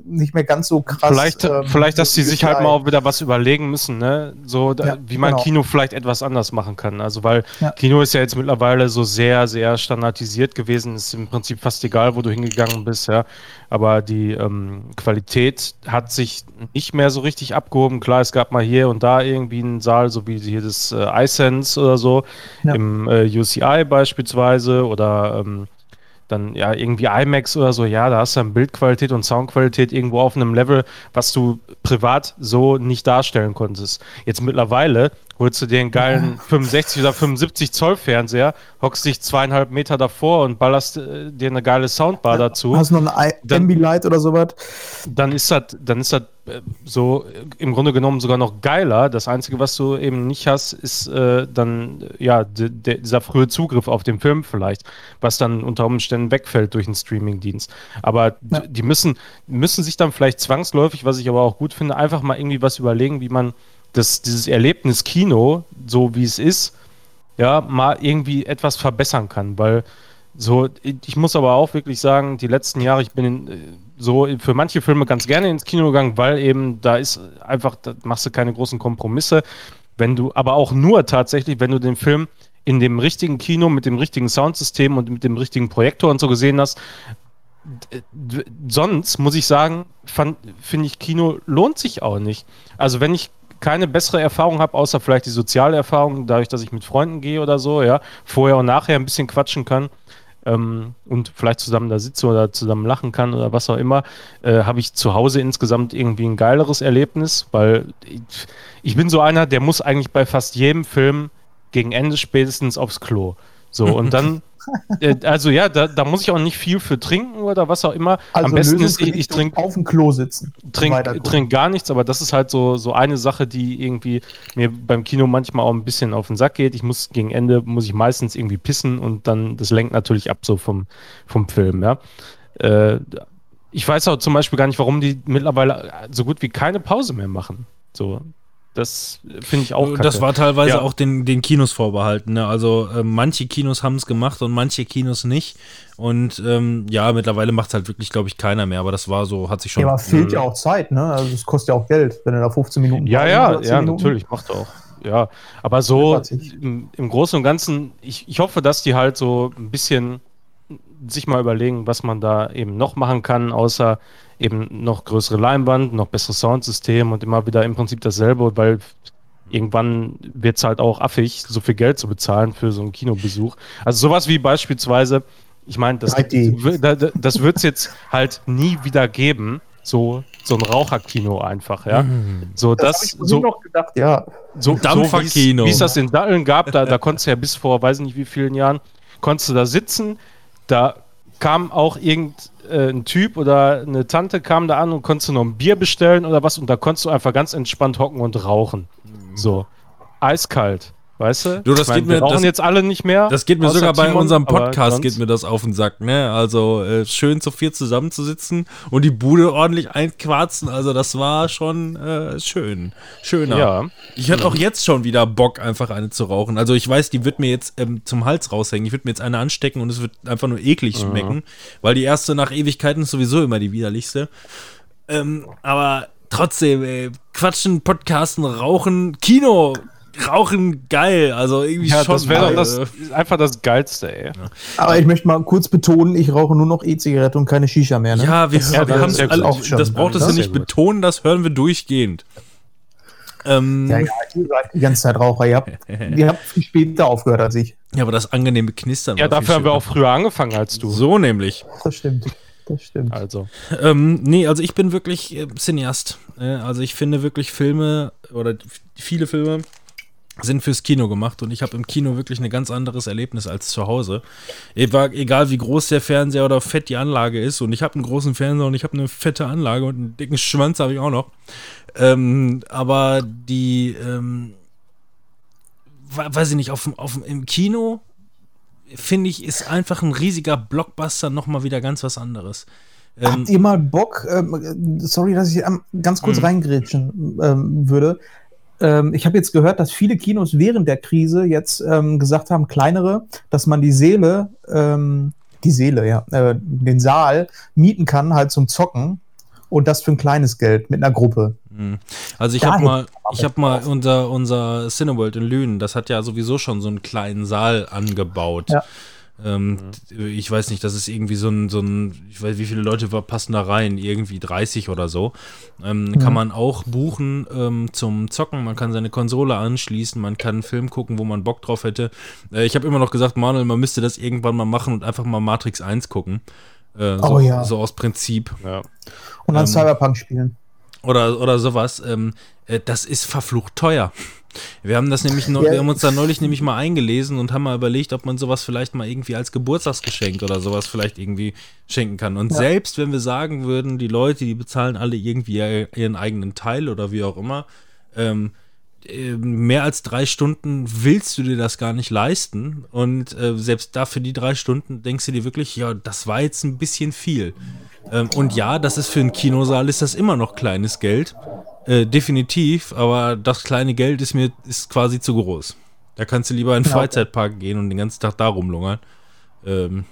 Speaker 1: nicht mehr ganz so krass.
Speaker 4: Vielleicht,
Speaker 1: ähm,
Speaker 4: vielleicht, dass sie sich halt mal auch wieder was überlegen müssen, ne? So, da,
Speaker 1: Ja,
Speaker 4: wie man
Speaker 1: genau.
Speaker 4: Kino vielleicht etwas anders machen kann. Also, weil
Speaker 1: Ja.
Speaker 4: Kino ist ja jetzt mittlerweile so sehr, sehr standardisiert gewesen. Ist im Prinzip fast egal, wo du hingegangen bist, ja. Aber die ähm, Qualität hat sich nicht mehr so richtig abgehoben. Klar, es gab mal hier und da irgendwie einen Saal, so wie hier das äh, iSense oder so,
Speaker 1: Ja.
Speaker 4: im äh, UCI beispielsweise oder ähm, dann ja irgendwie IMAX oder so, ja, da hast du dann Bildqualität und Soundqualität irgendwo auf einem Level, was du privat so nicht darstellen konntest. Jetzt mittlerweile holst du dir einen geilen 65 oder 75 Zoll Fernseher, hockst dich zweieinhalb Meter davor und ballerst äh, dir eine geile Soundbar dazu
Speaker 1: Hast du noch ein Ambilight oder sowas?
Speaker 4: dann ist das, dann ist das äh, so äh, im Grunde genommen sogar noch geiler. Das Einzige, was du eben nicht hast, ist äh, dann ja dieser frühe Zugriff auf den Film vielleicht, was dann unter Umständen wegfällt durch einen Streamingdienst. Aber
Speaker 1: Ja.
Speaker 4: die müssen müssen sich dann vielleicht zwangsläufig, was ich aber auch gut finde, einfach mal irgendwie was überlegen, wie man das dieses Erlebnis Kino, so wie es ist, ja mal irgendwie etwas verbessern kann, weil so, ich muss aber auch wirklich sagen, die letzten Jahre, ich bin in, äh, so für manche Filme ganz gerne ins Kino gegangen, weil eben da ist einfach, da machst du keine großen Kompromisse. Wenn du, aber auch nur tatsächlich, wenn du den Film in dem richtigen Kino mit dem richtigen Soundsystem und mit dem richtigen Projektor und so gesehen hast. Sonst muss ich sagen, finde ich, Kino lohnt sich auch nicht. Also wenn ich keine bessere Erfahrung habe, außer vielleicht die soziale Erfahrung, dadurch, dass ich mit Freunden gehe oder so, ja, vorher und nachher ein bisschen quatschen kann ähm, und vielleicht zusammen da sitze oder zusammen lachen kann oder was auch immer, äh, habe ich zu Hause insgesamt irgendwie ein geileres Erlebnis, weil ich, ich bin so einer, der muss eigentlich bei fast jedem Film gegen Ende spätestens aufs Klo. So, und dann, also ja, da, da muss ich auch nicht viel für trinken oder was auch immer. Am besten ist, ich, ich trinke
Speaker 1: auf dem Klo sitzen.
Speaker 4: trink,
Speaker 1: Weiter gucken.
Speaker 4: trink gar nichts, aber das ist halt so, so eine Sache, die irgendwie mir beim Kino manchmal auch ein bisschen auf den Sack geht. Ich muss gegen Ende, muss ich meistens irgendwie pissen und dann, das lenkt natürlich ab so vom, vom Film, ja. Äh, ich weiß auch zum Beispiel gar nicht, warum die mittlerweile so gut wie keine Pause mehr machen. So, das finde ich auch kacke.
Speaker 3: Das war teilweise
Speaker 4: Ja.
Speaker 3: auch den, den Kinos vorbehalten. Ne? Also äh, manche Kinos haben es gemacht und manche Kinos nicht. Und ähm, ja, mittlerweile macht es halt wirklich, glaube ich, keiner mehr. Aber das war so, hat sich schon.
Speaker 1: Ja, aber fehlt ja auch Zeit, ne? Also es kostet ja auch Geld, wenn du da 15 Minuten
Speaker 4: Ja, ja,
Speaker 1: hast oder 10
Speaker 4: ja,
Speaker 1: Minuten.
Speaker 4: natürlich, macht auch. Ja, aber so im, im Großen und Ganzen, ich, ich hoffe, dass die halt so ein bisschen sich mal überlegen, was man da eben noch machen kann, außer eben noch größere Leinwand, noch besseres Soundsystem und immer wieder im Prinzip dasselbe, weil irgendwann wird es halt auch affig, so viel Geld zu bezahlen für so einen Kinobesuch. Also sowas wie beispielsweise, ich meine, das,
Speaker 1: 3D.
Speaker 4: w- da- da- das wird es jetzt halt nie wieder geben, so, so ein Raucherkino einfach, ja. So,
Speaker 1: Das,
Speaker 4: das,
Speaker 1: hab ich vorhin
Speaker 4: so,
Speaker 1: noch gedacht, ja.
Speaker 4: so,
Speaker 3: Dampferkino.
Speaker 4: So, wie es das in Datteln gab, da, da konntest du ja bis vor weiß nicht wie vielen Jahren, konntest du da sitzen, da kam auch irgendein Typ oder eine Tante kam da an und konntest du noch ein Bier bestellen oder was und da konntest du einfach ganz entspannt hocken und rauchen. So, eiskalt. Weißt du?
Speaker 3: Du, das
Speaker 4: Ich mein,
Speaker 3: geht
Speaker 4: wir
Speaker 3: mir-
Speaker 4: rauchen
Speaker 3: das-
Speaker 4: jetzt alle nicht mehr.
Speaker 3: Das geht mir sogar bei
Speaker 4: Timon,
Speaker 3: unserem Podcast geht mir das auf den Sack, ne? Also äh, schön zu viert zusammenzusitzen und die Bude ordentlich einquarzen. Also das war schon äh, schön. Schöner.
Speaker 4: Ja.
Speaker 3: Ich hatte auch jetzt schon wieder Bock, einfach eine zu rauchen. Also ich weiß, die wird mir jetzt ähm, zum Hals raushängen. Ich würde mir jetzt eine anstecken und es wird einfach nur eklig schmecken, weil die erste nach Ewigkeiten ist sowieso immer die widerlichste. Ähm, aber trotzdem, ey, quatschen, podcasten, rauchen, Kino, rauchen, geil. Also irgendwie
Speaker 4: Ja,
Speaker 3: schon.
Speaker 4: das wäre doch das, einfach das Geilste, ey.
Speaker 1: Aber ich möchte mal kurz betonen, ich rauche nur noch E-Zigarette und keine Shisha mehr, ne?
Speaker 3: Ja, wir,
Speaker 4: ja,
Speaker 3: wir
Speaker 4: das
Speaker 3: haben
Speaker 4: ja
Speaker 3: alle,
Speaker 1: auch schon.
Speaker 3: das braucht es
Speaker 1: Das
Speaker 3: ja
Speaker 1: ist
Speaker 3: nicht betonen, das hören wir durchgehend. Ähm,
Speaker 1: Ja,
Speaker 3: ja,
Speaker 1: ja, ihr seid die ganze Zeit Raucher. Ihr habt, ihr habt viel später aufgehört als ich.
Speaker 3: aber das angenehme Knistern.
Speaker 4: Ja,
Speaker 3: war viel
Speaker 4: dafür haben wir auch früher angefangen als du.
Speaker 3: So nämlich.
Speaker 1: Das stimmt. Das stimmt.
Speaker 4: Also.
Speaker 3: Ähm, nee, also ich bin wirklich äh, Cineast. Äh, also ich finde wirklich Filme oder viele Filme sind fürs Kino gemacht und ich habe im Kino wirklich ein ganz anderes Erlebnis als zu Hause. Egal wie groß der Fernseher oder fett die Anlage ist und ich habe einen großen Fernseher und ich habe eine fette Anlage und einen dicken Schwanz habe ich auch noch. Ähm, aber die, ähm, weiß ich nicht, auf, auf, im Kino finde ich, ist einfach ein riesiger Blockbuster nochmal wieder ganz was anderes.
Speaker 1: Ähm, Habt ihr mal Bock, ähm, sorry, dass ich ganz kurz mhm. reingrätschen ähm, würde, ähm, ich habe jetzt gehört, dass viele Kinos während der Krise jetzt ähm, gesagt haben, kleinere, dass man die Seele, ähm, die Seele, ja, äh, den Saal mieten kann, halt zum Zocken. Und das für ein kleines Geld mit einer Gruppe.
Speaker 3: Mhm. Also ich habe mal, ich habe mal unser, unser Cineworld in Lünen, das hat ja sowieso schon so einen kleinen Saal angebaut. Ja. Ähm, mhm. Ich weiß nicht, das ist irgendwie so ein, so ein, ich weiß, wie viele Leute passen da rein, irgendwie 30 oder so. Ähm, mhm. Kann man auch buchen ähm, zum Zocken, man kann seine Konsole anschließen, man kann einen Film gucken, wo man Bock drauf hätte. Äh, ich habe immer noch gesagt, Manuel, man müsste das irgendwann mal machen und einfach mal Matrix 1 gucken. Äh, so, oh ja. So aus Prinzip. Ja.
Speaker 1: Und dann ähm, Cyberpunk spielen.
Speaker 3: Oder, oder sowas. Ähm, äh, das ist verflucht teuer. Wir haben das nämlich, ja. wir haben uns da neulich nämlich mal eingelesen und haben mal überlegt, ob man sowas vielleicht mal irgendwie als Geburtstagsgeschenk oder sowas vielleicht irgendwie schenken kann. Und ja. selbst wenn wir sagen würden, die Leute, die bezahlen alle irgendwie ihren eigenen Teil oder wie auch immer, ähm, äh, mehr als drei Stunden willst du dir das gar nicht leisten. Und äh, selbst da für die drei Stunden denkst du dir wirklich, ja, das war jetzt ein bisschen viel. Ähm, und ja, das ist für einen Kinosaal ist das immer noch kleines Geld. Äh, definitiv, aber das kleine Geld ist mir ist quasi zu groß. Da kannst du lieber in den Freizeitpark gehen und den ganzen Tag da rumlungern. Ähm,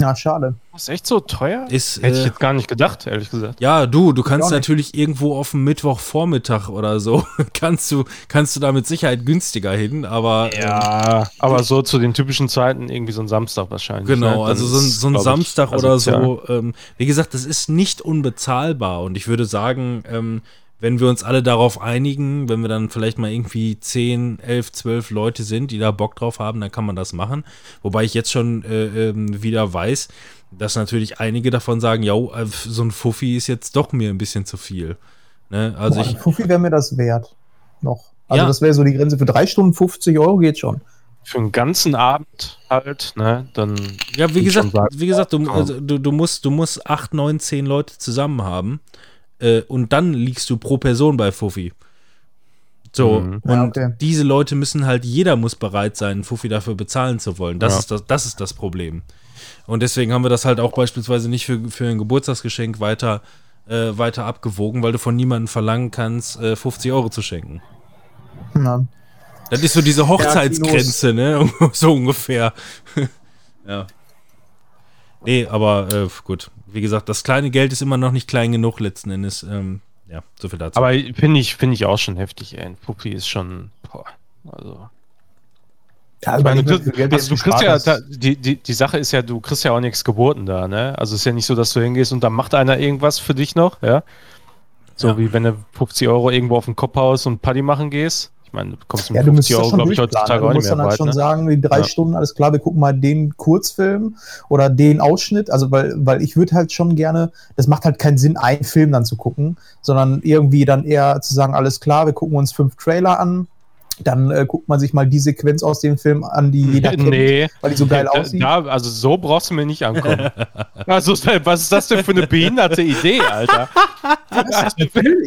Speaker 1: ja, schade.
Speaker 4: Das ist echt so teuer?
Speaker 3: Ist,
Speaker 4: Hätte äh, ich jetzt gar nicht gedacht, ehrlich gesagt.
Speaker 3: Ja, du, du kannst natürlich irgendwo auf dem Mittwochvormittag oder so, kannst du, kannst du da mit Sicherheit günstiger hin, aber.
Speaker 4: Ja, ähm, aber so zu den typischen Zeiten irgendwie so ein Samstag wahrscheinlich.
Speaker 3: Genau, ne? also so ein, so ein Samstag ich, oder so. Ähm, wie gesagt, das ist nicht unbezahlbar und ich würde sagen, ähm, wenn wir uns alle darauf einigen, wenn wir dann vielleicht mal irgendwie 10, 11, 12 Leute sind, die da Bock drauf haben, dann kann man das machen. Wobei ich jetzt schon äh, äh, wieder weiß, dass natürlich einige davon sagen, ja, äh, so ein Fuffi ist jetzt doch mir ein bisschen zu viel. Ne? Also Boah,
Speaker 1: ich, ein Fuffi wäre mir das wert. Noch. Also ja. das wäre so die Grenze für drei Stunden 50 Euro geht schon.
Speaker 4: Für einen ganzen Abend halt, ne? Dann.
Speaker 3: Ja, wie gesagt, wie gesagt, du, also, du, du, musst, du musst 8, 9, 10 Leute zusammen haben. Äh, und dann liegst du pro Person bei Fuffi. So, mhm. und ja, okay. diese Leute müssen halt, jeder muss bereit sein, Fuffi dafür bezahlen zu wollen. Das, ja. ist, das, das ist das Problem. Und deswegen haben wir das halt auch beispielsweise nicht für, für ein Geburtstagsgeschenk weiter, äh, weiter abgewogen, weil du von niemandem verlangen kannst, äh, 50 Euro zu schenken. Ja. Das ist so diese Hochzeitsgrenze, ne? so ungefähr. ja. Nee, aber äh, gut wie gesagt, das kleine Geld ist immer noch nicht klein genug letzten Endes. Ähm, ja, so viel dazu.
Speaker 4: Aber finde ich, find ich auch schon heftig, ey. Ein Puppi ist schon, boah, also. Ja, ich meine, du, kriegst, also du kriegst ja, da, die, die, die Sache ist ja, du kriegst ja auch nichts geboten da, ne? Also es ist ja nicht so, dass du hingehst und dann macht einer irgendwas für dich noch, ja? So ja. wie wenn du 50 Euro irgendwo auf den Kopf haust und Paddy machen gehst. Ich meine, du kommst mit
Speaker 1: ja, 50 Euro, glaube ich, heutzutage auch nicht mehr Du musst dann halt schon ne? sagen, die drei ja. Stunden, alles klar, wir gucken mal den Kurzfilm oder den Ausschnitt. Also, weil, weil ich würde halt schon gerne, das macht halt keinen Sinn, einen Film dann zu gucken, sondern irgendwie dann eher zu sagen, alles klar, wir gucken uns fünf Trailer an, dann äh, guckt man sich mal die Sequenz aus dem Film an, die jeder kennt,
Speaker 4: nee.
Speaker 1: weil die so geil aussieht.
Speaker 4: Ja, also so brauchst du mir nicht ankommen. also, was ist das denn für eine behinderte Idee, Alter? Also,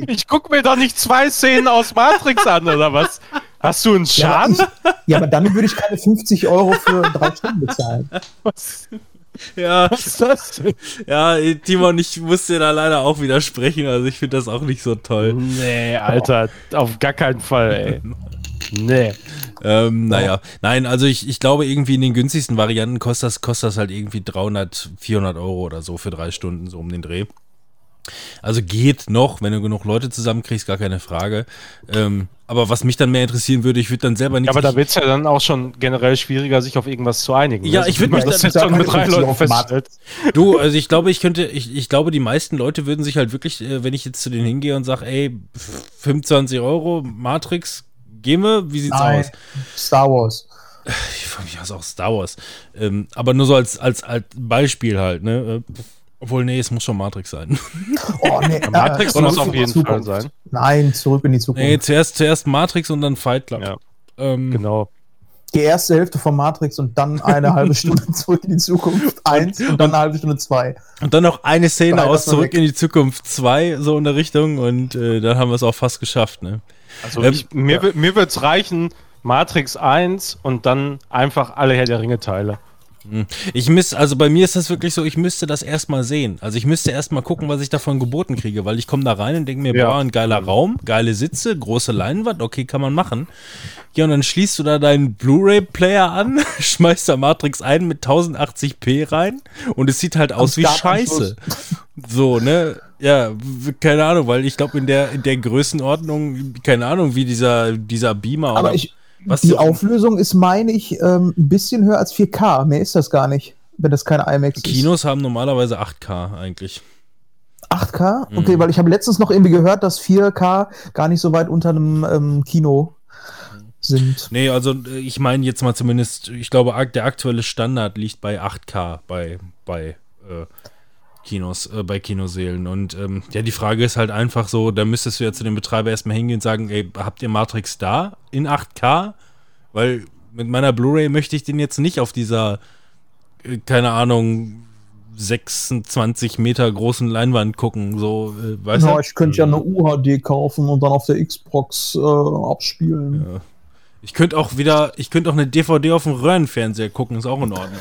Speaker 4: ich guck mir doch nicht zwei Szenen aus Matrix an, oder was? Hast du einen Schaden?
Speaker 1: Ja, ich, ja aber dann würde ich keine 50 Euro für drei Stunden bezahlen.
Speaker 3: Was? Ja. Was ist das denn? Ja, Timon, ich muss dir da leider auch widersprechen. Also ich finde das auch nicht so toll.
Speaker 4: Nee, Alter, oh. auf gar keinen Fall, ey. Nee.
Speaker 3: Ähm, naja, nein, also ich, ich glaube irgendwie in den günstigsten Varianten kostet das, kostet das halt irgendwie 300, 400 Euro oder so für drei Stunden, so um den Dreh. Also geht noch, wenn du genug Leute zusammenkriegst, gar keine Frage. Ähm, aber was mich dann mehr interessieren würde, ich würde dann selber nicht.
Speaker 4: Ja, aber da wird es ja dann auch schon generell schwieriger, sich auf irgendwas zu einigen.
Speaker 3: Ja, also ich würde mich das jetzt schon mit drei Leuten feststellen. Du, also ich glaube, ich könnte, ich, ich glaube, die meisten Leute würden sich halt wirklich, äh, wenn ich jetzt zu denen hingehe und sage, ey, 25 Euro, Matrix, gehen wir, wie sieht's Nein, aus?
Speaker 1: Star Wars.
Speaker 3: Ich mir aus auch Star Wars. Ähm, aber nur so als, als, als Beispiel halt, ne? Äh, Obwohl, nee, es muss schon Matrix sein.
Speaker 1: Oh, nee,
Speaker 4: Matrix
Speaker 1: äh,
Speaker 4: muss auf jeden Fall sein.
Speaker 1: Nein, zurück in die Zukunft.
Speaker 3: Nee, zuerst, zuerst Matrix und dann Fight Club.
Speaker 4: Ja.
Speaker 3: Ähm,
Speaker 4: Genau.
Speaker 1: Die erste Hälfte von Matrix und dann eine halbe Stunde zurück in die Zukunft. Eins und dann eine halbe Stunde zwei.
Speaker 3: Und dann noch eine Szene
Speaker 1: Nein,
Speaker 3: aus Zurück
Speaker 1: weg.
Speaker 3: in die Zukunft 2, so in der Richtung. Und äh, dann haben wir es auch fast geschafft, ne?
Speaker 4: Also
Speaker 3: Ähm,
Speaker 4: ich, mir, ja. mir wird es reichen, Matrix 1 und dann einfach alle Herr der Ringe-Teile.
Speaker 3: Ich müsste, also bei mir ist das wirklich so, ich müsste das erstmal sehen. Also ich müsste erstmal gucken, was ich davon geboten kriege, weil ich komme da rein und denke mir,
Speaker 4: Ja.
Speaker 3: boah, ein geiler Raum, geile Sitze, große Leinwand, okay, kann man machen. Ja, und dann schließt du da deinen Blu-ray-Player an, schmeißt da Matrix ein mit 1080p rein und es sieht halt aus wie
Speaker 1: Startanschluss.
Speaker 3: Scheiße. So, ne? Ja, keine Ahnung, weil ich glaube, in der, in der Größenordnung, keine Ahnung, wie dieser, dieser Beamer
Speaker 1: Aber
Speaker 3: oder
Speaker 1: ich,
Speaker 3: was
Speaker 1: die Auflösung ist, meine ich, ähm, ein bisschen höher als 4K. Mehr ist das gar nicht, wenn das keine IMAX
Speaker 3: Kinos haben normalerweise 8K eigentlich.
Speaker 1: ist. 8K?
Speaker 3: Mhm.
Speaker 1: Okay, weil ich habe letztens noch irgendwie gehört, dass 4K gar nicht so weit unter einem ähm, Kino sind.
Speaker 3: Nee, also äh, ich meine jetzt mal zumindest, ich glaube, der aktuelle Standard liegt bei 8K bei, bei äh, Kinos, äh, bei Kinoseelen. Und ähm, ja, die Frage ist halt einfach so, da müsstest du ja zu dem Betreiber erstmal hingehen und sagen, ey, habt ihr Matrix da in 8K? Weil mit meiner Blu-ray möchte ich den jetzt nicht auf dieser, äh, keine Ahnung, 26 Meter großen Leinwand gucken. So, äh, weißt
Speaker 1: Ja,
Speaker 3: du?
Speaker 1: ich könnte ja eine UHD kaufen und dann auf der Xbox äh, abspielen.
Speaker 3: Ja. Ich könnte auch wieder, ich könnte auch eine DVD auf dem Röhrenfernseher gucken, ist auch in Ordnung.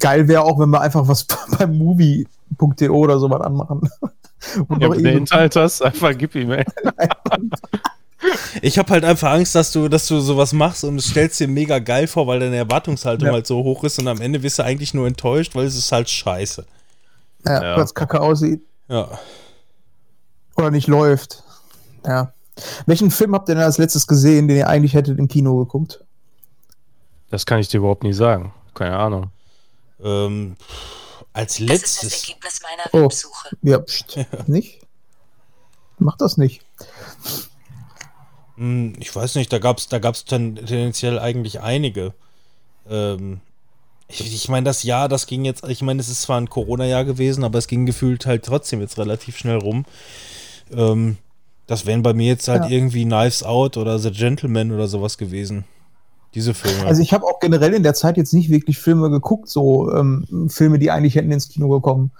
Speaker 1: Geil wäre auch, wenn wir einfach was beim movie.de oder sowas anmachen. Und
Speaker 4: Ja, wenn du
Speaker 1: irgendwie-
Speaker 4: Inhalt hast, einfach gib ihm, ey.
Speaker 3: Ich habe halt einfach Angst, dass du, dass du sowas machst und es stellst dir mega geil vor, weil deine Erwartungshaltung
Speaker 1: Ja.
Speaker 3: halt so hoch ist und am Ende wirst du eigentlich nur enttäuscht, weil es ist halt scheiße.
Speaker 1: ja,
Speaker 4: Ja.
Speaker 1: weil es kacke aussieht
Speaker 3: Ja.
Speaker 1: oder nicht läuft. Ja. Welchen Film habt ihr denn als letztes gesehen, den ihr eigentlich hättet im Kino geguckt?
Speaker 4: Das kann ich dir überhaupt nicht sagen. Keine Ahnung.
Speaker 3: Ähm, als
Speaker 5: Das ist das
Speaker 3: letztes.
Speaker 5: Ergebnis meiner
Speaker 1: Oh.
Speaker 5: Websuche.
Speaker 1: Ja, pst, nicht? Macht das nicht.
Speaker 3: Hm, ich weiß nicht, da gab es da gab's ten, tendenziell eigentlich einige. Ähm, ich ich meine, das Jahr, das ging jetzt, ich meine, es ist zwar ein Corona-Jahr gewesen, aber es ging gefühlt halt trotzdem jetzt relativ schnell rum. Ähm, das wären bei mir jetzt halt
Speaker 1: Ja.
Speaker 3: irgendwie Knives Out oder The Gentleman oder sowas gewesen. Diese Filme.
Speaker 1: Also ich habe auch generell in der Zeit jetzt nicht wirklich Filme geguckt, so ähm, Filme, die eigentlich hätten ins Kino gekommen,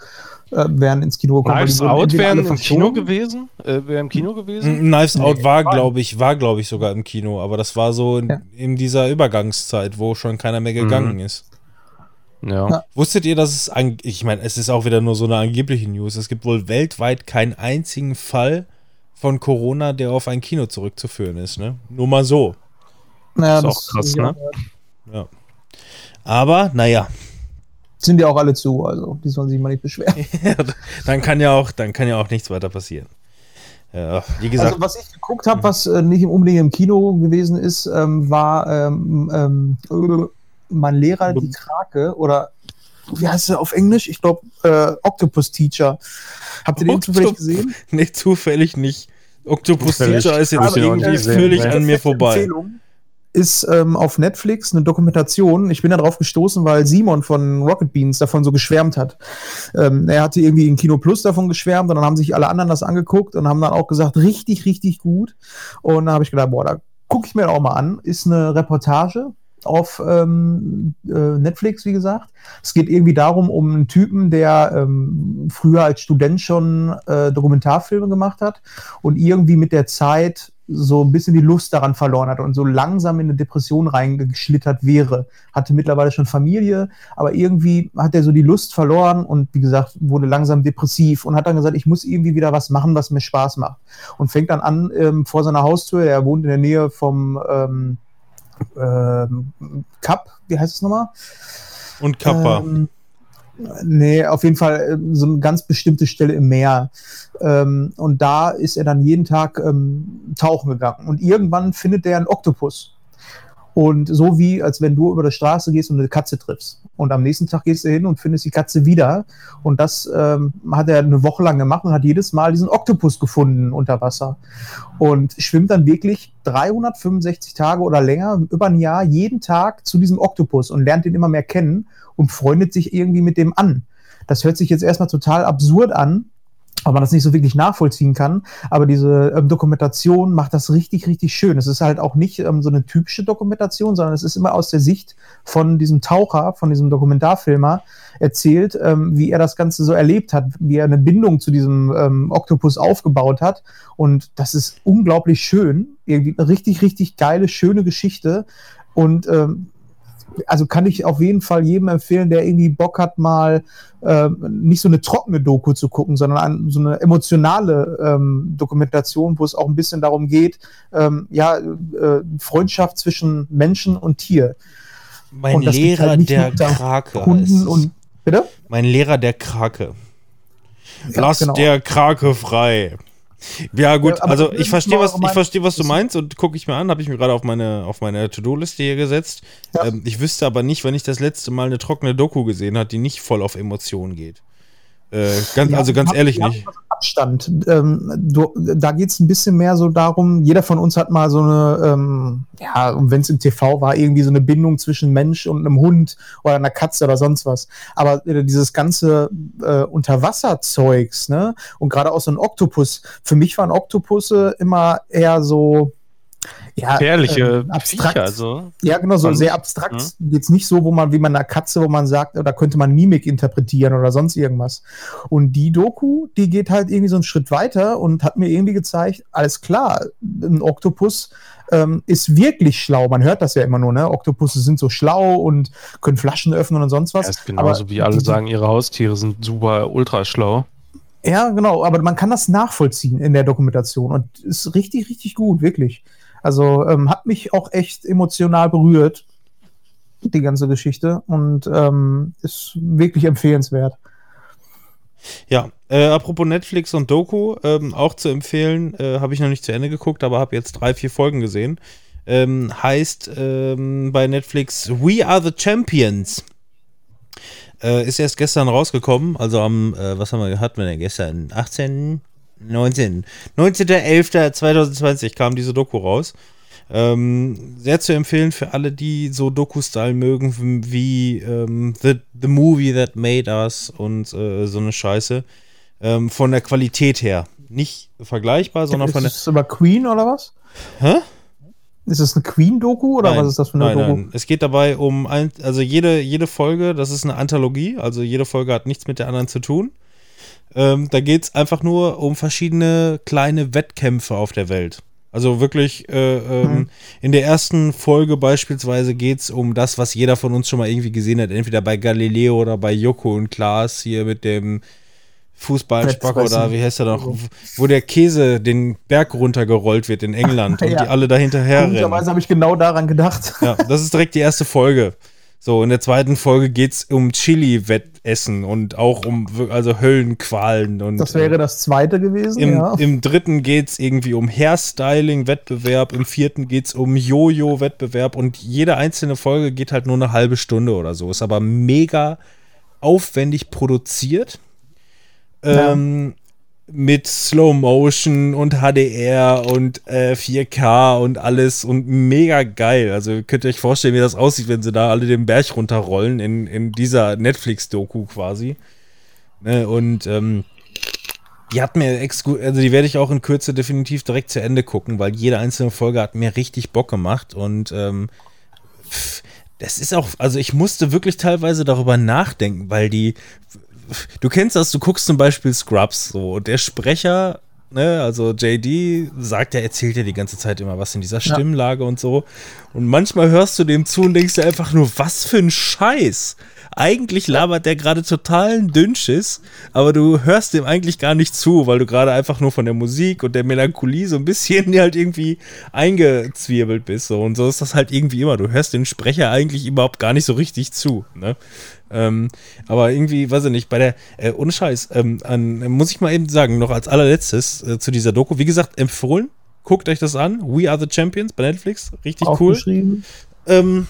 Speaker 1: äh, wären ins Kino gekommen.
Speaker 4: Knives Out wären im Kino gewesen? Äh, wäre im Kino gewesen?
Speaker 3: Knives Out war, glaube ich, war, glaube ich, sogar im Kino, aber das war so in,
Speaker 1: Ja.
Speaker 3: in dieser Übergangszeit, wo schon keiner mehr gegangen ist.
Speaker 4: Ja.
Speaker 1: Ja.
Speaker 3: Wusstet ihr, dass es, an, ich meine, es ist auch wieder nur so eine angebliche News, es gibt wohl weltweit keinen einzigen Fall von Corona, der auf ein Kino zurückzuführen ist, ne? Nur mal so.
Speaker 1: Naja,
Speaker 4: Ist auch
Speaker 1: das
Speaker 4: krass,
Speaker 1: ist
Speaker 4: ne?
Speaker 3: Ja. Aber, naja,
Speaker 1: Sind ja auch alle zu, also die sollen sich mal nicht beschweren.
Speaker 3: dann kann ja auch, dann kann ja auch nichts weiter passieren. Ja, wie gesagt,
Speaker 1: Also was ich geguckt habe, was äh, nicht unbedingt im Kino gewesen ist, ähm, war ähm, ähm, mein Lehrer die Krake oder wie heißt er auf Englisch? Ich glaube äh, Octopus Teacher. Habt ihr den zufällig
Speaker 3: Octop-
Speaker 1: gesehen?
Speaker 3: nee, zufällig nicht. Octopus
Speaker 4: Zufällig.
Speaker 3: Teacher ist jetzt irgendwie völlig
Speaker 4: ne?
Speaker 3: an mir vorbei.
Speaker 1: Empfehlung ist ähm, auf Netflix eine Dokumentation. Ich bin da drauf gestoßen, weil Simon von Rocket Beans davon so geschwärmt hat. Ähm, er hatte irgendwie in Kino Plus davon geschwärmt und dann haben sich alle anderen das angeguckt und haben dann auch gesagt, richtig, richtig gut. Und da habe ich gedacht, boah, da gucke ich mir auch mal an. Ist eine Reportage auf ähm, äh, Netflix, wie gesagt. Es geht irgendwie darum, um einen Typen, der ähm, früher als Student schon äh, Dokumentarfilme gemacht hat und irgendwie mit der Zeit so ein bisschen die Lust daran verloren hat und so langsam in eine Depression reingeschlittert wäre. Hatte mittlerweile schon Familie, aber irgendwie hat er so die Lust verloren und wie gesagt, wurde langsam depressiv und hat dann gesagt, ich muss irgendwie wieder was machen, was mir Spaß macht. Und fängt dann an ähm, vor seiner Haustür, er wohnt in der Nähe vom ähm, ähm, Cup, wie heißt es nochmal?
Speaker 3: Und Kappa.
Speaker 1: Ähm, nee, auf jeden Fall ähm, so eine ganz bestimmte Stelle im Meer. Ähm, und da ist er dann jeden Tag ähm, tauchen gegangen. Und irgendwann findet er einen Oktopus. Und so wie, als wenn du über die Straße gehst und eine Katze triffst. Und am nächsten Tag gehst du hin und findest die Katze wieder. Und das ähm, hat er eine Woche lang gemacht und hat jedes Mal diesen Oktopus gefunden unter Wasser. Und schwimmt dann wirklich 365 Tage oder länger, über ein Jahr, jeden Tag zu diesem Oktopus und lernt ihn immer mehr kennen und freundet sich irgendwie mit dem an. Das hört sich jetzt erstmal total absurd an, weil man das nicht so wirklich nachvollziehen kann. Aber diese ähm, Dokumentation macht das richtig, richtig schön. Es ist halt auch nicht ähm, so eine typische Dokumentation, sondern es ist immer aus der Sicht von diesem Taucher, von diesem Dokumentarfilmer erzählt, ähm, wie er das Ganze so erlebt hat, wie er eine Bindung zu diesem ähm, Oktopus aufgebaut hat. Und das ist unglaublich schön. Irgendwie eine richtig, richtig geile, schöne Geschichte. Und ähm, also kann ich auf jeden Fall jedem empfehlen, der irgendwie Bock hat, mal äh, nicht so eine trockene Doku zu gucken, sondern an, so eine emotionale ähm, Dokumentation, wo es auch ein bisschen darum geht, ähm, ja, äh, Freundschaft zwischen Menschen und Tier.
Speaker 3: Mein
Speaker 1: Und
Speaker 3: Lehrer
Speaker 1: halt
Speaker 3: der Krake.
Speaker 1: Kunden und bitte?
Speaker 3: mein Lehrer der Krake.
Speaker 1: Ja,
Speaker 3: Lass
Speaker 1: genau.
Speaker 3: der Krake frei. Ja, gut, also ich verstehe, was, ich verstehe, was du meinst und gucke ich mir an, habe ich mir gerade auf meine, auf meine To-Do-Liste hier gesetzt.
Speaker 1: Ja.
Speaker 3: Ähm, ich wüsste aber nicht, wenn ich das letzte Mal eine trockene Doku gesehen habe, die nicht voll auf Emotionen geht. Äh, ganz,
Speaker 1: Ja,
Speaker 3: also ganz
Speaker 1: hab-
Speaker 3: ehrlich nicht.
Speaker 1: Abstand. Ähm, du, da geht es ein bisschen mehr so darum, jeder von uns hat mal so eine, ähm, ja, und wenn es im TV war, irgendwie so eine Bindung zwischen Mensch und einem Hund oder einer Katze oder sonst was. Aber äh, dieses ganze äh, Unterwasserzeugs, ne, und gerade auch so ein Oktopus, für mich waren Oktopusse immer eher so, ja,
Speaker 4: Gefährliche
Speaker 1: ähm, abstrakt.
Speaker 4: Viecher, also.
Speaker 1: Ja, genau, so sehr abstrakt. Jetzt nicht so, wo man, wie man einer Katze, wo man sagt, da könnte man Mimik interpretieren oder sonst irgendwas. Und die Doku, die geht halt irgendwie so einen Schritt weiter und hat mir irgendwie gezeigt, alles klar, ein Oktopus ähm, ist wirklich schlau. Man hört das ja immer nur, ne? Oktopusse sind so schlau und können Flaschen öffnen und sonst was.
Speaker 4: Das ist genauso
Speaker 1: Aber
Speaker 4: wie alle
Speaker 1: die-
Speaker 4: sagen, ihre Haustiere sind super ultra schlau.
Speaker 1: Ja, genau, aber man kann das nachvollziehen in der Dokumentation und ist richtig, richtig gut, wirklich. Also ähm, hat mich auch echt emotional berührt, die ganze Geschichte, und ähm, ist wirklich empfehlenswert.
Speaker 3: Ja, äh, apropos Netflix und Doku, ähm, auch zu empfehlen, äh, habe ich noch nicht zu Ende geguckt, aber habe jetzt drei, vier Folgen gesehen. Ähm, heißt ähm, bei Netflix We Are the Champions. Äh, ist erst gestern rausgekommen, also am, äh, was haben wir, hatten wir denn gestern? 18, 19. 19.11.2020 kam diese Doku raus. Ähm, sehr zu empfehlen für alle, die so Doku-Style mögen, wie ähm, the, the Movie That Made Us und äh, so eine Scheiße. Ähm, von der Qualität her. Nicht vergleichbar, sondern von der.
Speaker 1: ist es über Queen oder was?
Speaker 3: Hä?
Speaker 1: Ist es eine Queen-Doku oder
Speaker 3: Nein,
Speaker 1: was ist das für eine
Speaker 3: nein,
Speaker 1: Doku?
Speaker 3: nein. Es geht dabei um ein, also jede, jede Folge, das ist eine Anthologie, also jede Folge hat nichts mit der anderen zu tun. Ähm, da geht es einfach nur um verschiedene kleine Wettkämpfe auf der Welt. Also wirklich, äh, ähm,
Speaker 1: Mhm.
Speaker 3: in der ersten Folge beispielsweise geht es um das, was jeder von uns schon mal irgendwie gesehen hat, entweder bei Galileo oder bei Joko und Klaas hier mit dem Fußballspack oder wie heißt er noch, wo der Käse den Berg runtergerollt wird in England und
Speaker 1: Ja.
Speaker 3: die alle da hinterher rennen.
Speaker 1: Komischerweise habe ich genau daran gedacht.
Speaker 3: Ja, das ist direkt die erste Folge. So, in der zweiten Folge geht es um Chili-Wettessen und auch um also Höllenqualen. Und,
Speaker 1: Das wäre das zweite gewesen,
Speaker 3: im,
Speaker 1: ja.
Speaker 3: Im dritten geht es irgendwie um Hairstyling-Wettbewerb, im vierten geht es um Jojo-Wettbewerb und jede einzelne Folge geht halt nur eine halbe Stunde oder so. Ist aber mega aufwendig produziert.
Speaker 1: Ja.
Speaker 3: Ähm, mit Slow Motion und HDR und äh, 4K und alles und mega geil. Also könnt ihr euch vorstellen, wie das aussieht, wenn sie da alle den Berg runterrollen in, in dieser Netflix-Doku quasi. Ne, und ähm, die hat mir also die werde ich auch in Kürze definitiv direkt zu Ende gucken, weil jede einzelne Folge hat mir richtig Bock gemacht und ähm, pff, das ist auch, also ich musste wirklich teilweise darüber nachdenken, weil die, du kennst das, du guckst zum Beispiel Scrubs so und der Sprecher, ne, also JD sagt, er erzählt ja die ganze Zeit immer was in dieser
Speaker 1: Ja.
Speaker 3: Stimmlage und so und manchmal hörst du dem zu und denkst dir einfach nur, was für ein Scheiß. Eigentlich labert der gerade totalen Dünnschiss, aber du hörst dem eigentlich gar nicht zu, weil du gerade einfach nur von der Musik und der Melancholie so ein bisschen halt irgendwie eingezwirbelt bist. So. Und so ist das halt irgendwie immer. Du hörst den Sprecher eigentlich überhaupt gar nicht so richtig zu. Ne? Ähm, aber irgendwie, weiß ich nicht, bei der, äh, ohne Scheiß, ähm, an, muss ich mal eben sagen, noch als allerletztes äh, zu dieser Doku, wie gesagt, empfohlen, guckt euch das an, We Are the Champions bei Netflix, richtig cool. Ähm,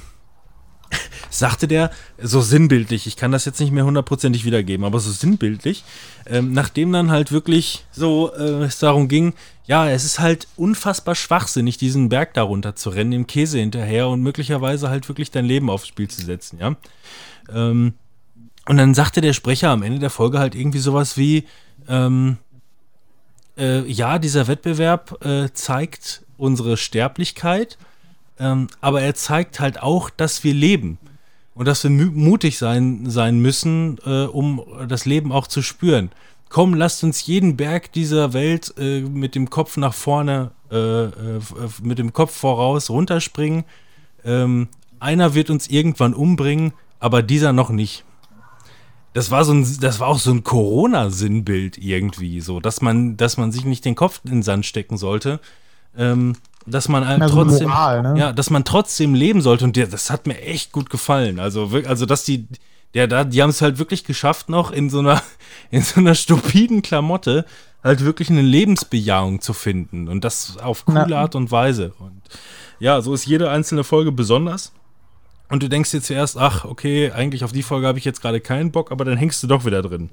Speaker 3: sagte der so sinnbildlich, ich kann das jetzt nicht mehr hundertprozentig wiedergeben, aber so sinnbildlich, ähm, nachdem dann halt wirklich so äh, es darum ging, ja, es ist halt unfassbar schwachsinnig, diesen Berg darunter zu rennen, dem Käse hinterher und möglicherweise halt wirklich dein Leben aufs Spiel zu setzen, ja. Ähm, Und dann sagte der Sprecher am Ende der Folge halt irgendwie sowas wie, ähm, äh, ja, dieser Wettbewerb äh, zeigt unsere Sterblichkeit, ähm, aber er zeigt halt auch, dass wir leben und dass wir mutig sein, sein müssen, äh, um das Leben auch zu spüren. Komm, lasst uns jeden Berg dieser Welt äh, mit dem Kopf nach vorne, äh, äh, mit dem Kopf voraus runterspringen. Ähm, einer wird uns irgendwann umbringen, aber dieser noch nicht. Das war so ein, das war auch so ein Corona-Sinnbild irgendwie, so, dass man, dass man sich nicht den Kopf in den Sand stecken sollte, ähm, dass man
Speaker 1: Ja, so eine
Speaker 3: trotzdem,
Speaker 1: Moral, ne?
Speaker 3: ja, dass man trotzdem leben sollte und der, das hat mir echt gut gefallen. Also, also dass die, der da, die haben es halt wirklich geschafft, noch in so einer, in so einer stupiden Klamotte halt wirklich eine Lebensbejahung zu finden und das auf coole
Speaker 1: Ja.
Speaker 3: Art und Weise. Und ja, so ist jede einzelne Folge besonders. Und du denkst dir zuerst, ach, okay, eigentlich auf die Folge habe ich jetzt gerade keinen Bock, aber dann hängst du doch wieder drin.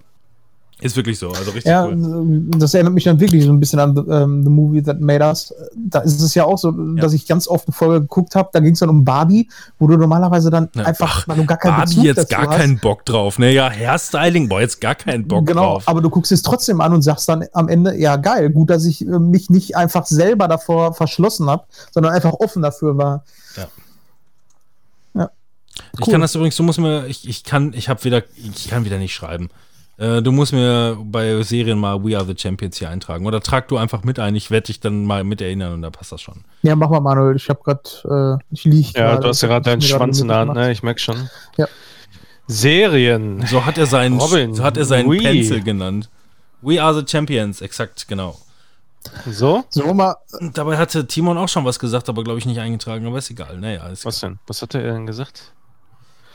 Speaker 3: Ist wirklich so, also richtig
Speaker 1: Ja,
Speaker 3: cool.
Speaker 1: das erinnert mich dann wirklich so ein bisschen an ähm, The Movie That Made Us. Da ist es ja auch so, dass ich ganz oft eine Folge geguckt habe, da ging es dann um Barbie, wo du normalerweise dann
Speaker 3: Ja,
Speaker 1: einfach,
Speaker 3: ach,
Speaker 1: weil du gar keinen
Speaker 3: Barbie
Speaker 1: Bezug
Speaker 3: jetzt gar
Speaker 1: hast.
Speaker 3: keinen Bock drauf, ne? Ja, Hairstyling, boah, jetzt gar keinen Bock
Speaker 1: genau,
Speaker 3: drauf.
Speaker 1: aber du guckst es trotzdem an und sagst dann am Ende, ja geil, gut, dass ich äh, mich nicht einfach selber davor verschlossen habe, sondern einfach offen dafür war.
Speaker 3: Ich
Speaker 1: Cool.
Speaker 3: kann das übrigens, du musst mir, ich, ich kann, ich habe wieder, ich kann wieder nicht schreiben. Äh, du musst mir bei Serien mal We Are the Champions hier eintragen. Oder trag du einfach mit ein, ich werde dich dann mal mit erinnern und da passt das schon.
Speaker 1: Ja, mach mal, Manuel, ich habe gerade, äh, ich liege
Speaker 4: Ja, du hast ja gerade deinen Schwanz in der Hand, ne? Ich merk schon.
Speaker 1: Ja.
Speaker 4: Serien.
Speaker 3: So hat er seinen,
Speaker 4: Robin,
Speaker 3: so hat er seinen
Speaker 4: We.
Speaker 3: Pencil genannt. We Are the Champions, exakt, genau.
Speaker 4: So?
Speaker 1: So, mal,
Speaker 3: dabei hatte Timon auch schon was gesagt, aber glaube ich nicht eingetragen, aber ist egal. Naja, ist
Speaker 4: Was denn? Was hat er denn gesagt?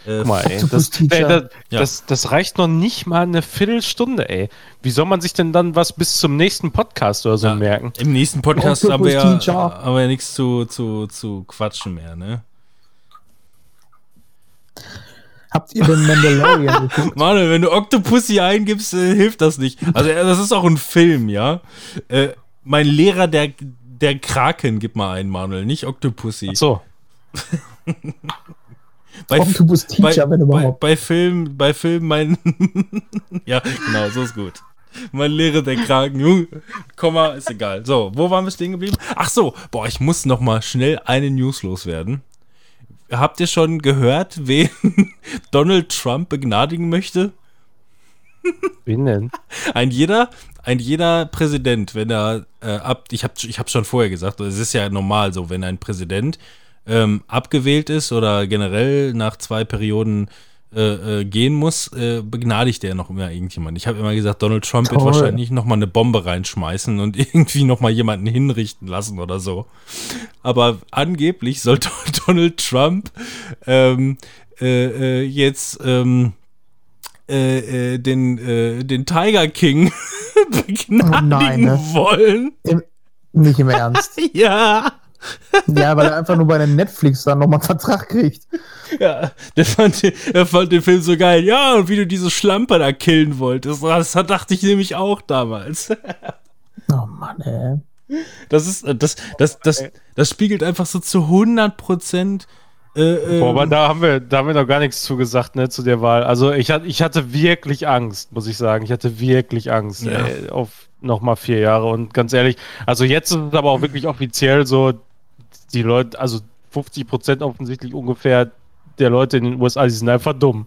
Speaker 3: Äh,
Speaker 4: Guck mal, ey. Das, ey, das,
Speaker 3: Ja.
Speaker 4: das, das reicht noch nicht mal eine Viertelstunde, ey. Wie soll man sich denn dann was bis zum nächsten Podcast oder so
Speaker 3: Ja.
Speaker 4: merken?
Speaker 3: Im nächsten Podcast haben wir ja, haben wir ja nichts zu, zu, zu quatschen mehr, ne?
Speaker 1: habt ihr den Mandalorian geguckt?
Speaker 3: Manuel, wenn du Octopussy eingibst, äh, hilft das nicht. Also, äh, das ist auch ein Film, ja? Äh, mein Lehrer, der, der Kraken, gib mal ein, Manuel, nicht Octopussy.
Speaker 4: Ach so.
Speaker 3: Bei,
Speaker 1: Octopus
Speaker 3: bei,
Speaker 1: Teacher, wenn
Speaker 3: bei,
Speaker 1: überhaupt.
Speaker 3: bei Film, bei Film, mein. ja, genau, so ist gut. Mein Lehrer, der Kraken, Junge, Komma, ist egal. So, wo waren wir stehen geblieben? Ach so, boah, ich muss noch mal schnell eine News loswerden. Habt ihr schon gehört, wen Donald Trump begnadigen möchte?
Speaker 4: Wen denn?
Speaker 3: Ein jeder, ein jeder Präsident, wenn er äh, ab, ich habe ich hab schon vorher gesagt, es ist ja normal so, wenn ein Präsident ähm, abgewählt ist oder generell nach zwei Perioden äh, äh, gehen muss, äh, begnadigt er noch immer irgendjemand. Ich habe immer gesagt, Donald Trump wird
Speaker 1: Toll.
Speaker 3: wahrscheinlich noch mal eine Bombe reinschmeißen und irgendwie noch mal jemanden hinrichten lassen oder so. Aber angeblich soll Donald Trump ähm, äh, äh, jetzt ähm, äh, den, den Tiger King begnadigen
Speaker 1: nein, ne?
Speaker 3: wollen.
Speaker 1: Im, nicht im Ernst.
Speaker 3: Ja.
Speaker 1: Ja, weil er einfach nur bei der Netflix dann nochmal einen Vertrag kriegt.
Speaker 3: Ja, der fand, den, er fand den Film so geil. Ja, und wie du diese Schlampe da killen wolltest. Das dachte ich nämlich auch damals.
Speaker 1: Oh Mann, ey.
Speaker 3: Das ist, äh, das, das, das, das spiegelt einfach so zu 100 Prozent. Äh,
Speaker 4: Boah, aber
Speaker 3: ähm,
Speaker 4: da haben wir, da haben wir noch gar nichts zu gesagt, ne, zu der Wahl. Also ich hatte, ich hatte wirklich Angst, muss ich sagen. Ich hatte wirklich Angst
Speaker 3: Ja.
Speaker 4: ey, auf nochmal vier Jahre. Und ganz ehrlich, also jetzt ist es aber auch wirklich offiziell so, die Leute, also 50 Prozent offensichtlich ungefähr der Leute in den USA, die sind einfach dumm.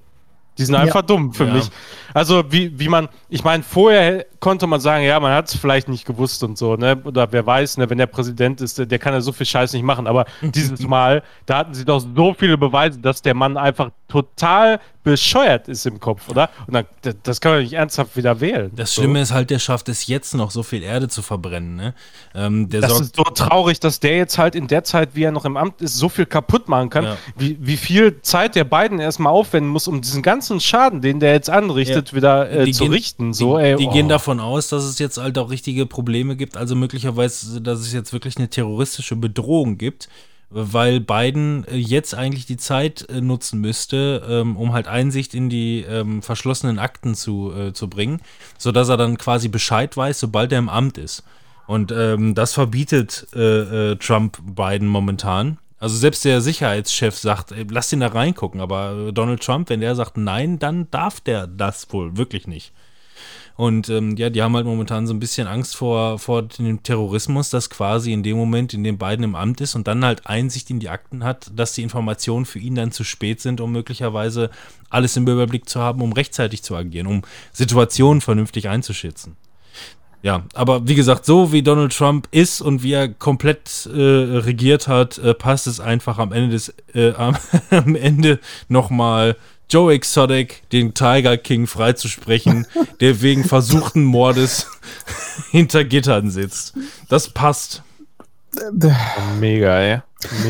Speaker 4: Die sind
Speaker 1: Ja.
Speaker 4: einfach dumm für
Speaker 3: Ja.
Speaker 4: mich. Also wie, wie man, ich meine, vorher konnte man sagen, ja, man hat es vielleicht nicht gewusst und so, ne? Oder wer weiß, ne, wenn der Präsident ist, der, der kann ja so viel Scheiß nicht machen. Aber dieses Mal, da hatten sie doch so viele Beweise, dass der Mann einfach total bescheuert ist im Kopf, oder? Und dann, das- kann man nicht ernsthaft wieder wählen.
Speaker 3: das
Speaker 4: so.
Speaker 3: Schlimme ist halt, der schafft es jetzt noch, so viel Erde zu verbrennen. Ne? Ähm,
Speaker 4: Das ist so traurig, dass der jetzt halt in der Zeit, wie er noch im Amt ist, so viel kaputt machen kann.
Speaker 3: Ja.
Speaker 4: Wie, wie viel Zeit der Biden erstmal aufwenden muss, um diesen ganzen Schaden, den der jetzt anrichtet, wieder äh, zu
Speaker 3: gehen-
Speaker 4: richten. So,
Speaker 3: die,
Speaker 4: ey,
Speaker 3: die
Speaker 4: oh.
Speaker 3: gehen davon aus, dass es jetzt halt auch richtige Probleme gibt, also möglicherweise, dass es jetzt wirklich eine terroristische Bedrohung gibt, weil Biden äh, jetzt eigentlich die Zeit äh, nutzen müsste, ähm, um halt Einsicht in die ähm, verschlossenen Akten zu, äh, zu bringen, sodass er dann quasi Bescheid weiß, sobald er im Amt ist. Und ähm, das verbietet äh, äh, Trump Biden momentan. Also selbst der Sicherheitschef sagt, ey, lass ihn da reingucken, aber Donald Trump, wenn der sagt nein, dann darf der das wohl wirklich nicht. Und ähm, ja, die haben halt momentan so ein bisschen Angst vor, vor dem Terrorismus, dass quasi in dem Moment, in dem Biden im Amt ist und dann halt Einsicht in die Akten hat, dass die Informationen für ihn dann zu spät sind, um möglicherweise alles im Überblick zu haben, um rechtzeitig zu agieren, um Situationen vernünftig einzuschätzen. Ja, aber wie gesagt, so wie Donald Trump ist und wie er komplett äh, regiert hat, äh, passt es einfach am Ende des äh, am, am Ende nochmal Joe Exotic, den Tiger King freizusprechen, der wegen versuchten Mordes hinter Gittern sitzt. Das passt.
Speaker 4: Mega, ey.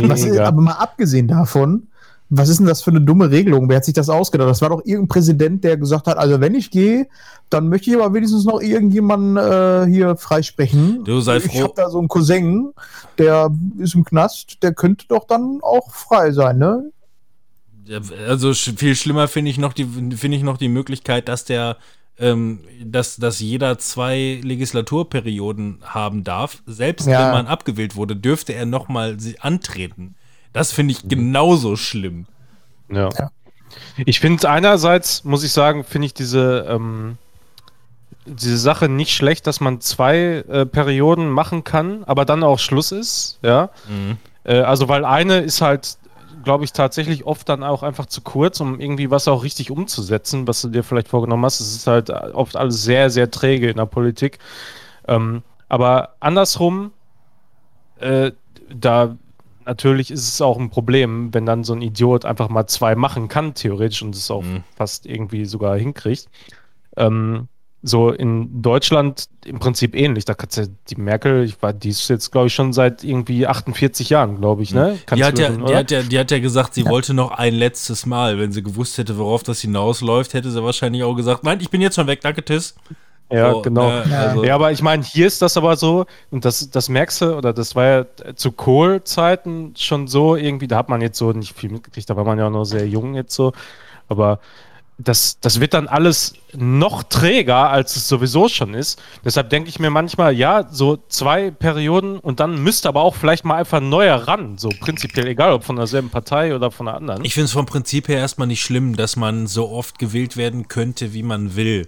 Speaker 1: Was ist,
Speaker 4: Mega.
Speaker 1: aber mal abgesehen davon, was ist denn das für eine dumme Regelung? Wer hat sich das ausgedacht? Das war doch irgendein Präsident, der gesagt hat, also wenn ich gehe, dann möchte ich aber wenigstens noch irgendjemanden äh, hier freisprechen.
Speaker 3: Du sei
Speaker 1: ich
Speaker 3: froh.
Speaker 1: habe da so einen Cousin, der ist im Knast, der könnte doch dann auch frei sein, ne?
Speaker 3: Also viel schlimmer finde ich noch die finde ich noch die Möglichkeit, dass der ähm, dass, dass jeder zwei Legislaturperioden haben darf. Selbst
Speaker 1: Ja.
Speaker 3: wenn man abgewählt wurde, dürfte er nochmal antreten. Das finde ich genauso schlimm.
Speaker 4: Ja.
Speaker 1: Ja.
Speaker 4: Ich finde einerseits, muss ich sagen, finde ich diese, ähm, diese Sache nicht schlecht, dass man zwei äh, Perioden machen kann, aber dann auch Schluss ist, ja. Äh, also weil eine ist halt, glaube ich, tatsächlich oft dann auch einfach zu kurz, um irgendwie was auch richtig umzusetzen, was du dir vielleicht vorgenommen hast. Es ist halt oft alles sehr, sehr träge in der Politik. Ähm, aber andersrum, äh, da natürlich ist es auch ein Problem, wenn dann so ein Idiot einfach mal zwei machen kann, theoretisch, und es auch
Speaker 3: Mhm.
Speaker 4: fast irgendwie sogar hinkriegt. Ähm, so in Deutschland im Prinzip ähnlich. Da kannst du die Merkel, ich war, die ist jetzt, glaube ich, schon seit irgendwie 48 Jahren, glaube ich, ne?
Speaker 3: Die hat, ja,
Speaker 4: Kanzlerin,
Speaker 3: die, hat ja, die hat ja gesagt, sie wollte noch ein letztes Mal. Wenn sie gewusst hätte, worauf das hinausläuft, hätte sie wahrscheinlich auch gesagt, nein, ich bin jetzt schon weg, danke, Tiss.
Speaker 4: Ja,
Speaker 3: So,
Speaker 4: genau.
Speaker 3: ne, also-
Speaker 4: Ja, aber ich meine, hier ist das aber so, und das, das merkst du, oder das war ja zu Kohl-Zeiten schon so irgendwie, da hat man jetzt so nicht viel mitgekriegt, da war man ja auch noch sehr jung jetzt so, aber das, das wird dann alles noch träger, als es sowieso schon ist. Deshalb denke ich mir manchmal, ja, so zwei Perioden und dann müsste aber auch vielleicht mal einfach ein neuer ran, so prinzipiell, egal ob von derselben Partei oder von der anderen.
Speaker 3: Ich finde es vom Prinzip her erstmal nicht schlimm, dass man so oft gewählt werden könnte, wie man will.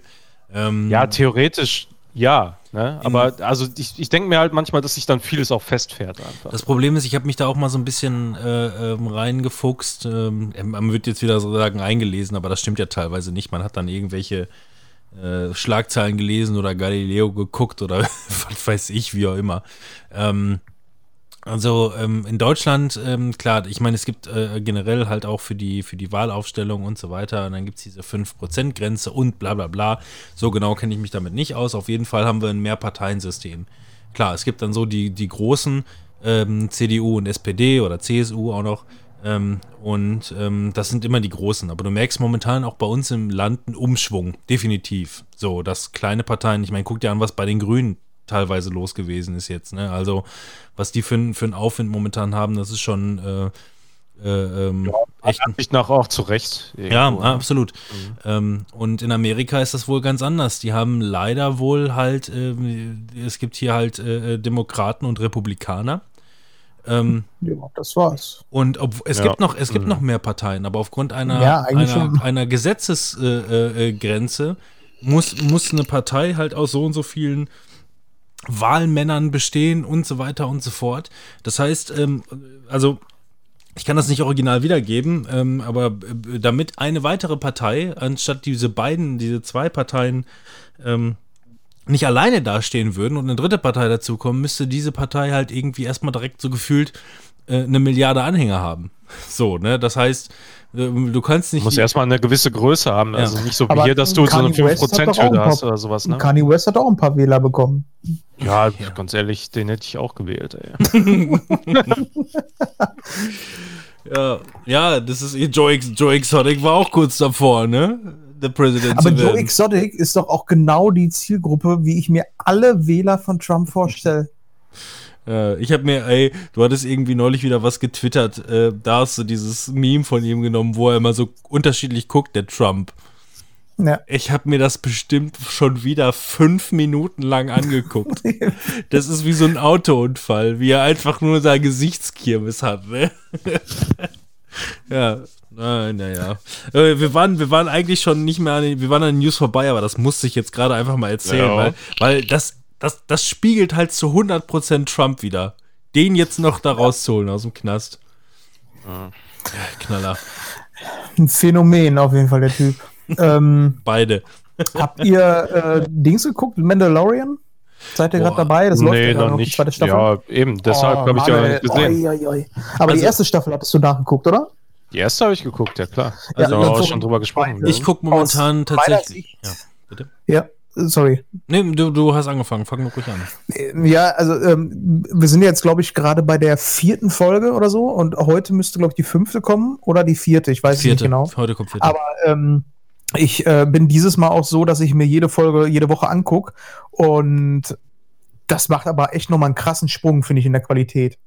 Speaker 3: Ähm,
Speaker 4: Ja, theoretisch ja. Ne? Aber also ich, ich denke mir halt manchmal, dass sich dann vieles auch festfährt einfach.
Speaker 3: Das Problem ist, ich habe mich da auch mal so ein bisschen äh, ähm, reingefuchst. Ähm, man wird jetzt wieder so sagen eingelesen, aber das stimmt ja teilweise nicht. Man hat dann irgendwelche äh, Schlagzeilen gelesen oder Galileo geguckt oder was weiß ich, wie auch immer. Ähm, also ähm, in Deutschland, ähm, klar, ich meine, es gibt äh, generell halt auch für die, für die Wahlaufstellung und so weiter, und dann gibt es diese 5%-Grenze und bla bla bla. So genau kenne ich mich damit nicht aus. Auf jeden Fall haben wir ein Mehrparteiensystem. Klar, es gibt dann so die, die großen ähm, CDU und SPD oder CSU auch noch. Ähm, und ähm, das sind immer die großen. Aber du merkst momentan auch bei uns im Land einen Umschwung, definitiv. So, dass kleine Parteien, ich meine, guck dir an, was bei den Grünen teilweise los gewesen ist jetzt. Ne? Also, was die für, für einen Aufwind momentan haben, das ist schon äh, äh, ähm, echt ein
Speaker 4: Ich nach auch zurecht.
Speaker 3: ja,
Speaker 4: irgendwo, ne?
Speaker 3: absolut. Ähm, und in Amerika ist das wohl ganz anders. Die haben leider wohl halt, ähm, es gibt hier halt äh, Demokraten und Republikaner. Ähm,
Speaker 1: Ja, das war's.
Speaker 3: und ob, es
Speaker 4: Ja.
Speaker 3: gibt noch, es gibt noch mehr Parteien, aber aufgrund einer,
Speaker 1: Ja,
Speaker 3: einer, einer Gesetzesgrenze äh, äh, muss, muss eine Partei halt aus so und so vielen Wahlmännern bestehen und so weiter und so fort. Das heißt, ähm, also ich kann das nicht original wiedergeben, ähm, aber äh, damit eine weitere Partei, anstatt diese beiden, diese zwei Parteien, ähm, nicht alleine dastehen würden und eine dritte Partei dazukommen, müsste diese Partei halt irgendwie erstmal direkt so gefühlt eine Milliarde Anhänger haben. So, ne? Das heißt, ähm, du kannst nicht.
Speaker 4: Du musst erstmal eine gewisse Größe haben. Also nicht so wie
Speaker 1: Aber
Speaker 4: hier, dass du so eine
Speaker 1: Kanye West hat doch auch ein
Speaker 4: 5%-Hürde
Speaker 1: paar-
Speaker 4: hast oder sowas. Ne?
Speaker 1: Kanye West hat auch ein paar Wähler bekommen.
Speaker 4: Ja, ganz ehrlich, den hätte ich auch gewählt. Ey.
Speaker 3: ja, ja, das ist Joe, Joe Exotic war auch kurz davor, ne? Der President
Speaker 1: Aber Joe. Exotic ist doch auch genau die Zielgruppe, wie ich mir alle Wähler von Trump vorstelle.
Speaker 3: Äh, ich habe mir, ey, du hattest irgendwie neulich wieder was getwittert. Äh, da hast du dieses Meme von ihm genommen, wo er immer so unterschiedlich guckt, der Trump.
Speaker 1: Ja.
Speaker 3: Ich habe mir das bestimmt schon wieder fünf Minuten lang angeguckt. Das ist wie so ein Autounfall, wie er einfach nur sein Gesichtskirmes hat. Ne? ja, naja. Äh, wir, waren, wir waren eigentlich schon nicht mehr an den, wir waren an den News vorbei, aber das musste ich jetzt gerade einfach mal erzählen,
Speaker 4: Ja.
Speaker 3: weil, weil das, das, das spiegelt halt zu 100% Trump wieder. Den jetzt noch da rauszuholen aus dem Knast. Ja, Knaller.
Speaker 1: Ein Phänomen auf jeden Fall, der Typ. ähm,
Speaker 3: Beide.
Speaker 1: habt ihr äh, Dings geguckt, Mandalorian? Seid ihr gerade dabei? Das läuft
Speaker 4: nee,
Speaker 1: ja
Speaker 4: noch
Speaker 1: die
Speaker 4: nicht.
Speaker 1: zweite Staffel.
Speaker 4: Ja, eben. Deshalb
Speaker 1: Oh,
Speaker 4: habe ich ja
Speaker 1: Mann,
Speaker 4: nicht gesehen.
Speaker 1: Oi, oi, oi. Aber
Speaker 3: Also-
Speaker 1: die erste Staffel hattest du nachgeguckt, oder?
Speaker 4: Die erste habe ich geguckt, ja klar.
Speaker 1: Ja,
Speaker 4: Also
Speaker 1: dann
Speaker 4: auch schon drüber gesprochen.
Speaker 1: Ich-
Speaker 3: Ich gucke momentan tatsächlich. Ja, bitte.
Speaker 1: Ja, sorry.
Speaker 3: Nee, du, du hast angefangen. Fang ruhig an.
Speaker 1: Ja, also ähm, wir sind jetzt, glaube ich, gerade bei der vierten Folge oder so und heute müsste, glaube ich, die fünfte kommen oder die vierte, ich weiß es nicht
Speaker 3: Vierte.
Speaker 1: genau.
Speaker 3: Heute kommt vierte.
Speaker 1: Aber ähm, ich äh, bin dieses Mal auch so, dass ich mir jede Folge jede Woche angucke und das macht aber echt nochmal einen krassen Sprung, finde ich, in der Qualität.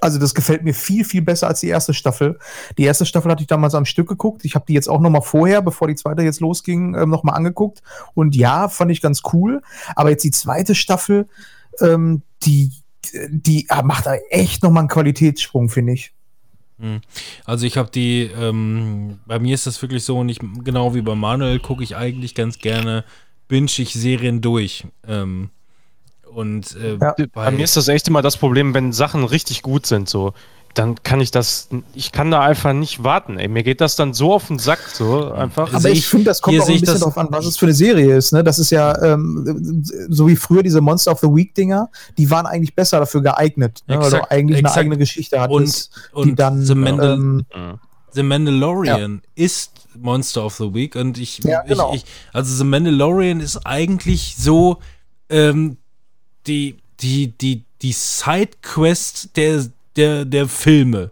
Speaker 1: Also das gefällt mir viel, viel besser als die erste Staffel. Die erste Staffel hatte ich damals am Stück geguckt. Ich habe die jetzt auch nochmal vorher, bevor die zweite jetzt losging, ähm, nochmal angeguckt. Und ja, fand ich ganz cool. Aber jetzt die zweite Staffel, ähm, die, die ah, macht da echt nochmal einen Qualitätssprung, finde ich.
Speaker 3: Also ich habe die, ähm, bei mir ist das wirklich so, und genau wie bei Manuel, gucke ich eigentlich ganz gerne, binge ich Serien durch. Ähm, und äh,
Speaker 1: Ja.
Speaker 4: Bei mir ist das echt immer das Problem, wenn Sachen richtig gut sind, so, dann kann ich das, ich kann da einfach nicht warten, ey. Mir geht das dann so auf den Sack, so einfach.
Speaker 3: Also
Speaker 1: Aber ich
Speaker 3: ich-
Speaker 1: finde, das kommt auch ein bisschen
Speaker 3: das-
Speaker 1: darauf an, was es für eine Serie ist. Ne? Das ist ja ähm, so wie früher diese Monster of the Week Dinger, die waren eigentlich besser dafür geeignet, ne? weil
Speaker 3: Exakt,
Speaker 1: du eigentlich
Speaker 3: exakt.
Speaker 1: eine eigene Geschichte hattest,
Speaker 3: und,
Speaker 1: die
Speaker 3: und
Speaker 1: dann
Speaker 3: The, Mandal
Speaker 1: ähm,
Speaker 3: The Mandalorian ist Monster of the Week und ich,
Speaker 1: Ja, genau.
Speaker 3: ich, ich also The Mandalorian ist eigentlich so ähm, die, die, die, die Sidequest der, der, der Filme.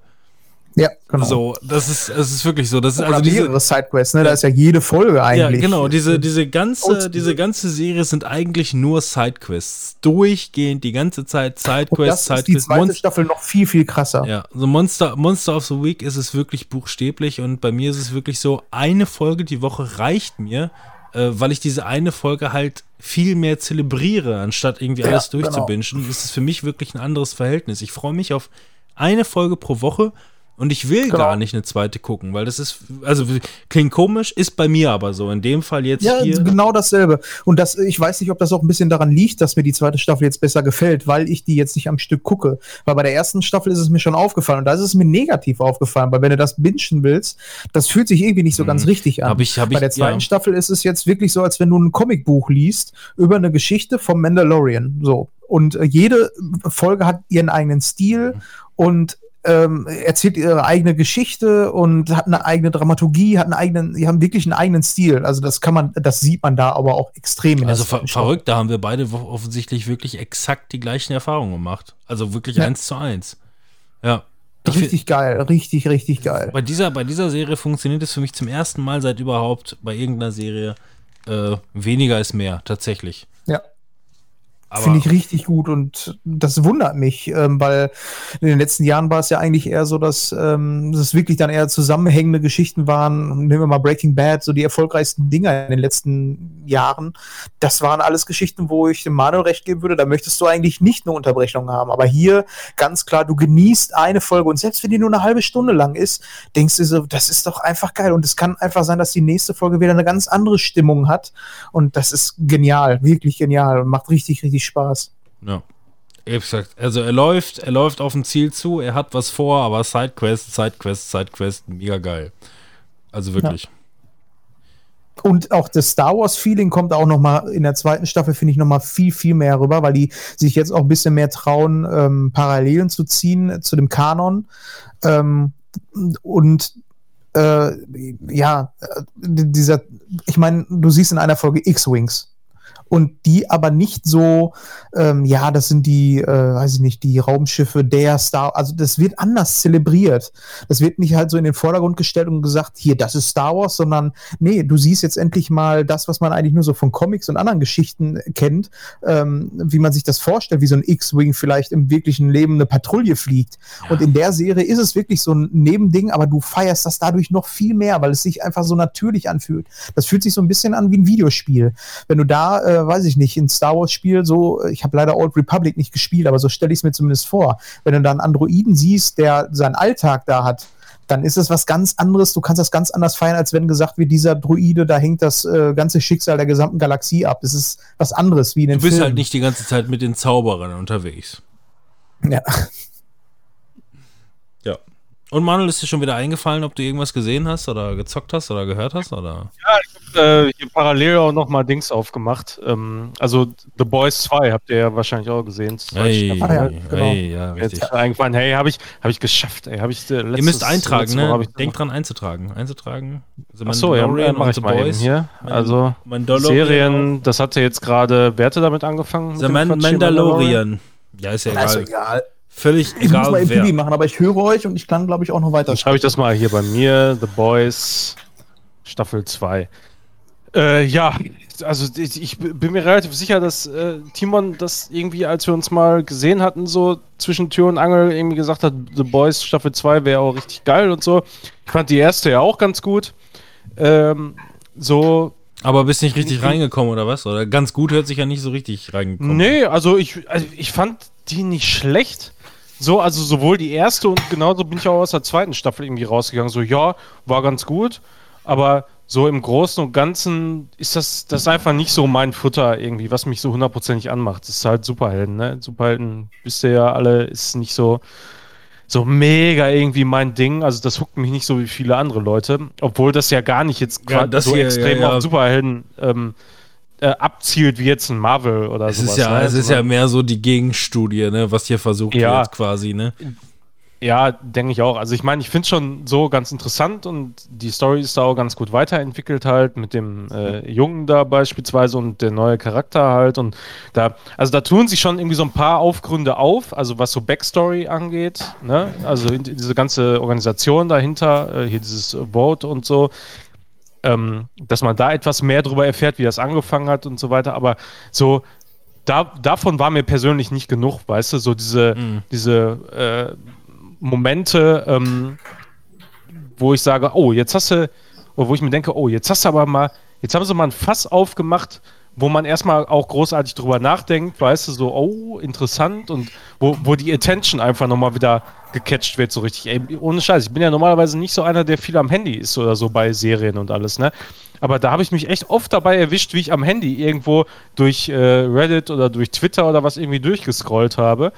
Speaker 1: ja, genau.
Speaker 3: So, das ist, das ist wirklich so. Das ist also diese,
Speaker 1: mehrere Sidequests, ne? Da ist ja jede Folge
Speaker 3: Ja,
Speaker 1: eigentlich.
Speaker 3: genau. Diese, diese, ganze, diese ganze Serie sind eigentlich nur Sidequests. Durchgehend die ganze Zeit
Speaker 1: Und
Speaker 3: Sidequests,
Speaker 1: das ist die zweite
Speaker 3: Monst-
Speaker 1: Staffel noch viel, viel krasser.
Speaker 3: ja, so Monster, Monster of the Week ist es wirklich buchstäblich und bei mir ist es wirklich so, eine Folge die Woche reicht mir, äh, weil ich diese eine Folge halt viel mehr zelebriere, anstatt irgendwie
Speaker 1: Ja,
Speaker 3: alles
Speaker 1: genau.
Speaker 3: durchzubingen. Ist es für mich wirklich ein anderes Verhältnis. Ich freue mich auf eine Folge pro Woche und ich will
Speaker 1: Genau.
Speaker 3: gar nicht eine zweite gucken, weil das ist, also klingt komisch, ist bei mir aber so. In dem Fall jetzt
Speaker 1: Ja,
Speaker 3: hier.
Speaker 1: genau dasselbe. Und das, ich weiß nicht, ob das auch ein bisschen daran liegt, dass mir die zweite Staffel jetzt besser gefällt, weil ich die jetzt nicht am Stück gucke. Weil bei der ersten Staffel ist es mir schon aufgefallen und da ist es mir negativ aufgefallen, weil wenn du das bingen willst, das fühlt sich irgendwie nicht so ganz richtig an.
Speaker 3: Hab ich- hab
Speaker 1: bei der zweiten
Speaker 3: ja.
Speaker 1: Staffel ist es jetzt wirklich so, als wenn du ein Comicbuch liest über eine Geschichte vom Mandalorian. So. Und äh, jede Folge hat ihren eigenen Stil und ähm, erzählt ihre eigene Geschichte und hat eine eigene Dramaturgie, hat einen eigenen, die haben wirklich einen eigenen Stil. Also das kann man, das sieht man da aber auch extrem. in der
Speaker 3: Also ver verrückt, da haben wir beide offensichtlich wirklich exakt die gleichen Erfahrungen gemacht. Also wirklich
Speaker 1: Ja.
Speaker 3: eins zu eins. Ja.
Speaker 1: Richtig geil, richtig, richtig geil.
Speaker 3: bei, dieser, bei dieser Serie funktioniert es für mich zum ersten Mal seit überhaupt bei irgendeiner Serie äh, weniger ist mehr, tatsächlich.
Speaker 1: Ja. Finde ich richtig gut und das wundert mich, ähm, weil in den letzten Jahren war es ja eigentlich eher so, dass ähm, das wirklich dann eher zusammenhängende Geschichten waren. Nehmen wir mal Breaking Bad, so die erfolgreichsten Dinger in den letzten Jahren. Das waren alles Geschichten, wo ich dem Manuel recht geben würde, da möchtest du eigentlich nicht eine Unterbrechung haben. Aber hier ganz klar, du genießt eine Folge und selbst wenn die nur eine halbe Stunde lang ist, denkst du so, das ist doch einfach geil. Und es kann einfach sein, dass die nächste Folge wieder eine ganz andere Stimmung hat. Und das ist genial, wirklich genial und macht richtig, richtig Spaß.
Speaker 3: Ja. Exakt. Also er läuft, er läuft auf ein Ziel zu, er hat was vor, aber Sidequest, Sidequest, Sidequest, mega geil. Also wirklich.
Speaker 1: Und auch das Star Wars-Feeling kommt auch noch mal in der zweiten Staffel, finde ich, noch mal viel, viel mehr rüber, weil die sich jetzt auch ein bisschen mehr trauen, ähm, Parallelen zu ziehen äh, zu dem Kanon. Ähm, und äh, ja, äh, dieser, ich meine, du siehst in einer Folge X-Wings. Und die aber nicht so, ähm, ja, das sind die, äh, weiß ich nicht, die Raumschiffe der Star, also das wird anders zelebriert. Das wird nicht halt so in den Vordergrund gestellt und gesagt, hier, das ist Star Wars, sondern nee, du siehst jetzt endlich mal das, was man eigentlich nur so von Comics und anderen Geschichten kennt, ähm, wie man sich das vorstellt, wie so ein X-Wing vielleicht im wirklichen Leben eine Patrouille fliegt. Und in der Serie ist es wirklich so ein Nebending, aber du feierst das dadurch noch viel mehr, weil es sich einfach so natürlich anfühlt. Das fühlt sich so ein bisschen an wie ein Videospiel. Wenn du da, äh, weiß ich nicht, ein Star Wars-Spiel so, ich habe leider Old Republic nicht gespielt, aber so stelle ich es mir zumindest vor. Wenn du da einen Androiden siehst, der seinen Alltag da hat, dann ist es was ganz anderes. Du kannst das ganz anders feiern, als wenn gesagt wird, dieser Druide, da hängt das äh, ganze Schicksal der gesamten Galaxie ab. Es ist was anderes wie in den
Speaker 3: Du bist
Speaker 1: Filmen.
Speaker 3: halt nicht die ganze Zeit mit den Zauberern unterwegs.
Speaker 1: Ja.
Speaker 3: Ja. Und Manuel, ist dir schon wieder eingefallen, ob du irgendwas gesehen hast oder gezockt hast oder gehört hast? Oder?
Speaker 4: Äh, hier parallel auch nochmal Dings aufgemacht. Ähm, also The Boys 2 habt ihr ja wahrscheinlich auch gesehen.
Speaker 3: Hey,
Speaker 1: Ah, ja, genau.
Speaker 3: hey, ja,
Speaker 4: Jetzt
Speaker 3: richtig.
Speaker 4: ist mir eingefallen, hey, habe ich, hab ich geschafft, ey. Hab ich, äh,
Speaker 3: Ihr
Speaker 4: letztes-
Speaker 3: müsst eintragen, ne?
Speaker 4: ich-
Speaker 3: Denkt dran einzutragen. Einzutragen. The
Speaker 4: Ach so, ja,
Speaker 3: Mandalorian
Speaker 4: mach
Speaker 3: und
Speaker 4: ich
Speaker 3: The
Speaker 4: mal eben
Speaker 3: Boys.
Speaker 4: hier. Also
Speaker 3: Mandalorian.
Speaker 4: Serien, das hatte jetzt gerade, wer hatte damit angefangen?
Speaker 3: The Man Mandalorian. Ja, ist ja
Speaker 1: Also
Speaker 3: egal.
Speaker 1: egal.
Speaker 3: Völlig
Speaker 1: Ich muss mal
Speaker 3: egal
Speaker 1: im Pipi
Speaker 3: wer.
Speaker 1: machen, aber ich höre euch und ich kann, glaube ich, auch noch weiter.
Speaker 4: Dann schreibe ich das mal hier bei mir, The Boys, Staffel 2. Äh, ja, also ich, ich bin mir relativ sicher, dass äh, Timon das irgendwie, als wir uns mal gesehen hatten, so zwischen Tür und Angel irgendwie gesagt hat, The Boys Staffel 2 wäre auch richtig geil und so. Ich fand die erste ja auch ganz gut. Ähm, so,
Speaker 3: Aber bist nicht richtig reingekommen oder was? Oder ganz gut hört sich ja nicht so richtig reingekommen.
Speaker 4: Nee, also ich, also ich fand die nicht schlecht. So, also sowohl die erste und genauso bin ich auch aus der zweiten Staffel irgendwie rausgegangen. So, ja, war ganz gut, aber so im Großen und Ganzen ist das, das einfach nicht so mein Futter irgendwie, was mich so hundertprozentig anmacht. Das ist halt Superhelden, ne? Superhelden, wisst ihr ja alle, ist nicht so, so mega irgendwie mein Ding. Also das huckt mich nicht so wie viele andere Leute, obwohl das ja gar nicht jetzt
Speaker 3: Ja,
Speaker 4: so
Speaker 3: hier,
Speaker 4: extrem
Speaker 3: ja, ja.
Speaker 4: auf Superhelden ähm, äh, abzielt wie jetzt ein Marvel oder
Speaker 3: Es
Speaker 4: sowas.
Speaker 3: ist ja,
Speaker 4: ne?
Speaker 3: es ist ja mehr so die Gegenstudie, ne, was hier versucht wird quasi, ne?
Speaker 4: Ja, denke ich auch. Also ich meine, ich finde es schon so ganz interessant und die Story ist da auch ganz gut weiterentwickelt halt mit dem äh, Jungen da beispielsweise und der neue Charakter halt und da, also da tun sich schon irgendwie so ein paar Aufgründe auf, also was so Backstory angeht, ne? Also in, diese ganze Organisation dahinter, äh, hier dieses Vote und so, ähm, dass man da etwas mehr drüber erfährt, wie das angefangen hat und so weiter, aber so da, davon war mir persönlich nicht genug, weißt du, so diese,
Speaker 3: Mhm.
Speaker 4: diese äh, Momente, ähm, wo ich sage, oh, jetzt hast du, wo ich mir denke, oh, jetzt hast du aber mal, jetzt haben sie mal ein Fass aufgemacht, wo man erstmal auch großartig drüber nachdenkt, weißt du, so, oh, interessant und wo, wo die Attention einfach nochmal wieder gecatcht wird, so richtig. Ey, ohne Scheiß, ich bin ja normalerweise nicht so einer, der viel am Handy ist oder so bei Serien und alles, ne? Aber da habe ich mich echt oft dabei erwischt, wie ich am Handy irgendwo durch äh, Reddit oder durch Twitter oder was irgendwie durchgescrollt habe.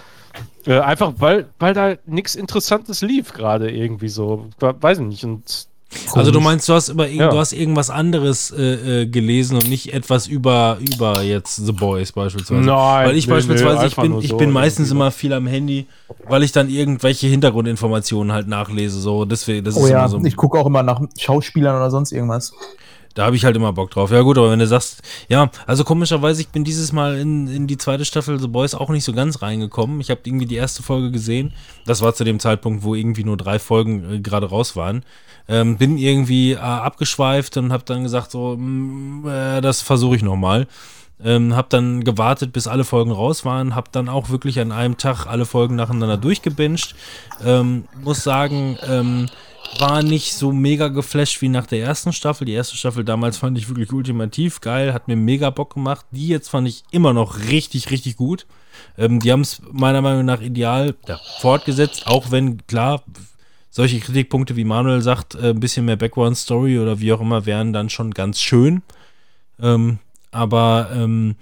Speaker 4: Äh, einfach weil, weil da nichts Interessantes lief gerade irgendwie so. Weiß ich nicht. Und
Speaker 3: Also du meinst, du hast über irgend-
Speaker 4: Ja.
Speaker 3: du hast irgendwas anderes äh, äh, gelesen und nicht etwas über über jetzt The Boys beispielsweise.
Speaker 4: Nein,
Speaker 3: weil ich
Speaker 4: nee,
Speaker 3: beispielsweise
Speaker 4: nee,
Speaker 3: ich bin ich
Speaker 4: so
Speaker 3: bin meistens immer viel am Handy, weil ich dann irgendwelche Hintergrundinformationen halt nachlese so deswegen das
Speaker 1: Oh
Speaker 3: ist
Speaker 1: ja,
Speaker 3: immer so.
Speaker 1: ich gucke auch immer nach Schauspielern oder sonst irgendwas.
Speaker 3: Da habe ich halt immer Bock drauf. Ja gut, aber wenn du sagst, ja, also komischerweise, ich bin dieses Mal in, in die zweite Staffel The Boys auch nicht so ganz reingekommen. Ich habe irgendwie die erste Folge gesehen. Das war zu dem Zeitpunkt, wo irgendwie nur drei Folgen äh, gerade raus waren. Ähm, bin irgendwie äh, abgeschweift und habe dann gesagt, so, mm, äh, das versuche ich nochmal. Ähm, hab dann gewartet, bis alle Folgen raus waren, hab dann auch wirklich an einem Tag alle Folgen nacheinander durchgebinged. Ähm, muss sagen, ähm, war nicht so mega geflasht wie nach der ersten Staffel. Die erste Staffel damals fand ich wirklich ultimativ geil, hat mir mega Bock gemacht. Die jetzt fand ich immer noch richtig, richtig gut. Ähm, die haben es meiner Meinung nach ideal ja, fortgesetzt, auch wenn, klar, solche Kritikpunkte, wie Manuel sagt, äh, ein bisschen mehr Background-Story oder wie auch immer, wären dann schon ganz schön. Ähm, aber ähm,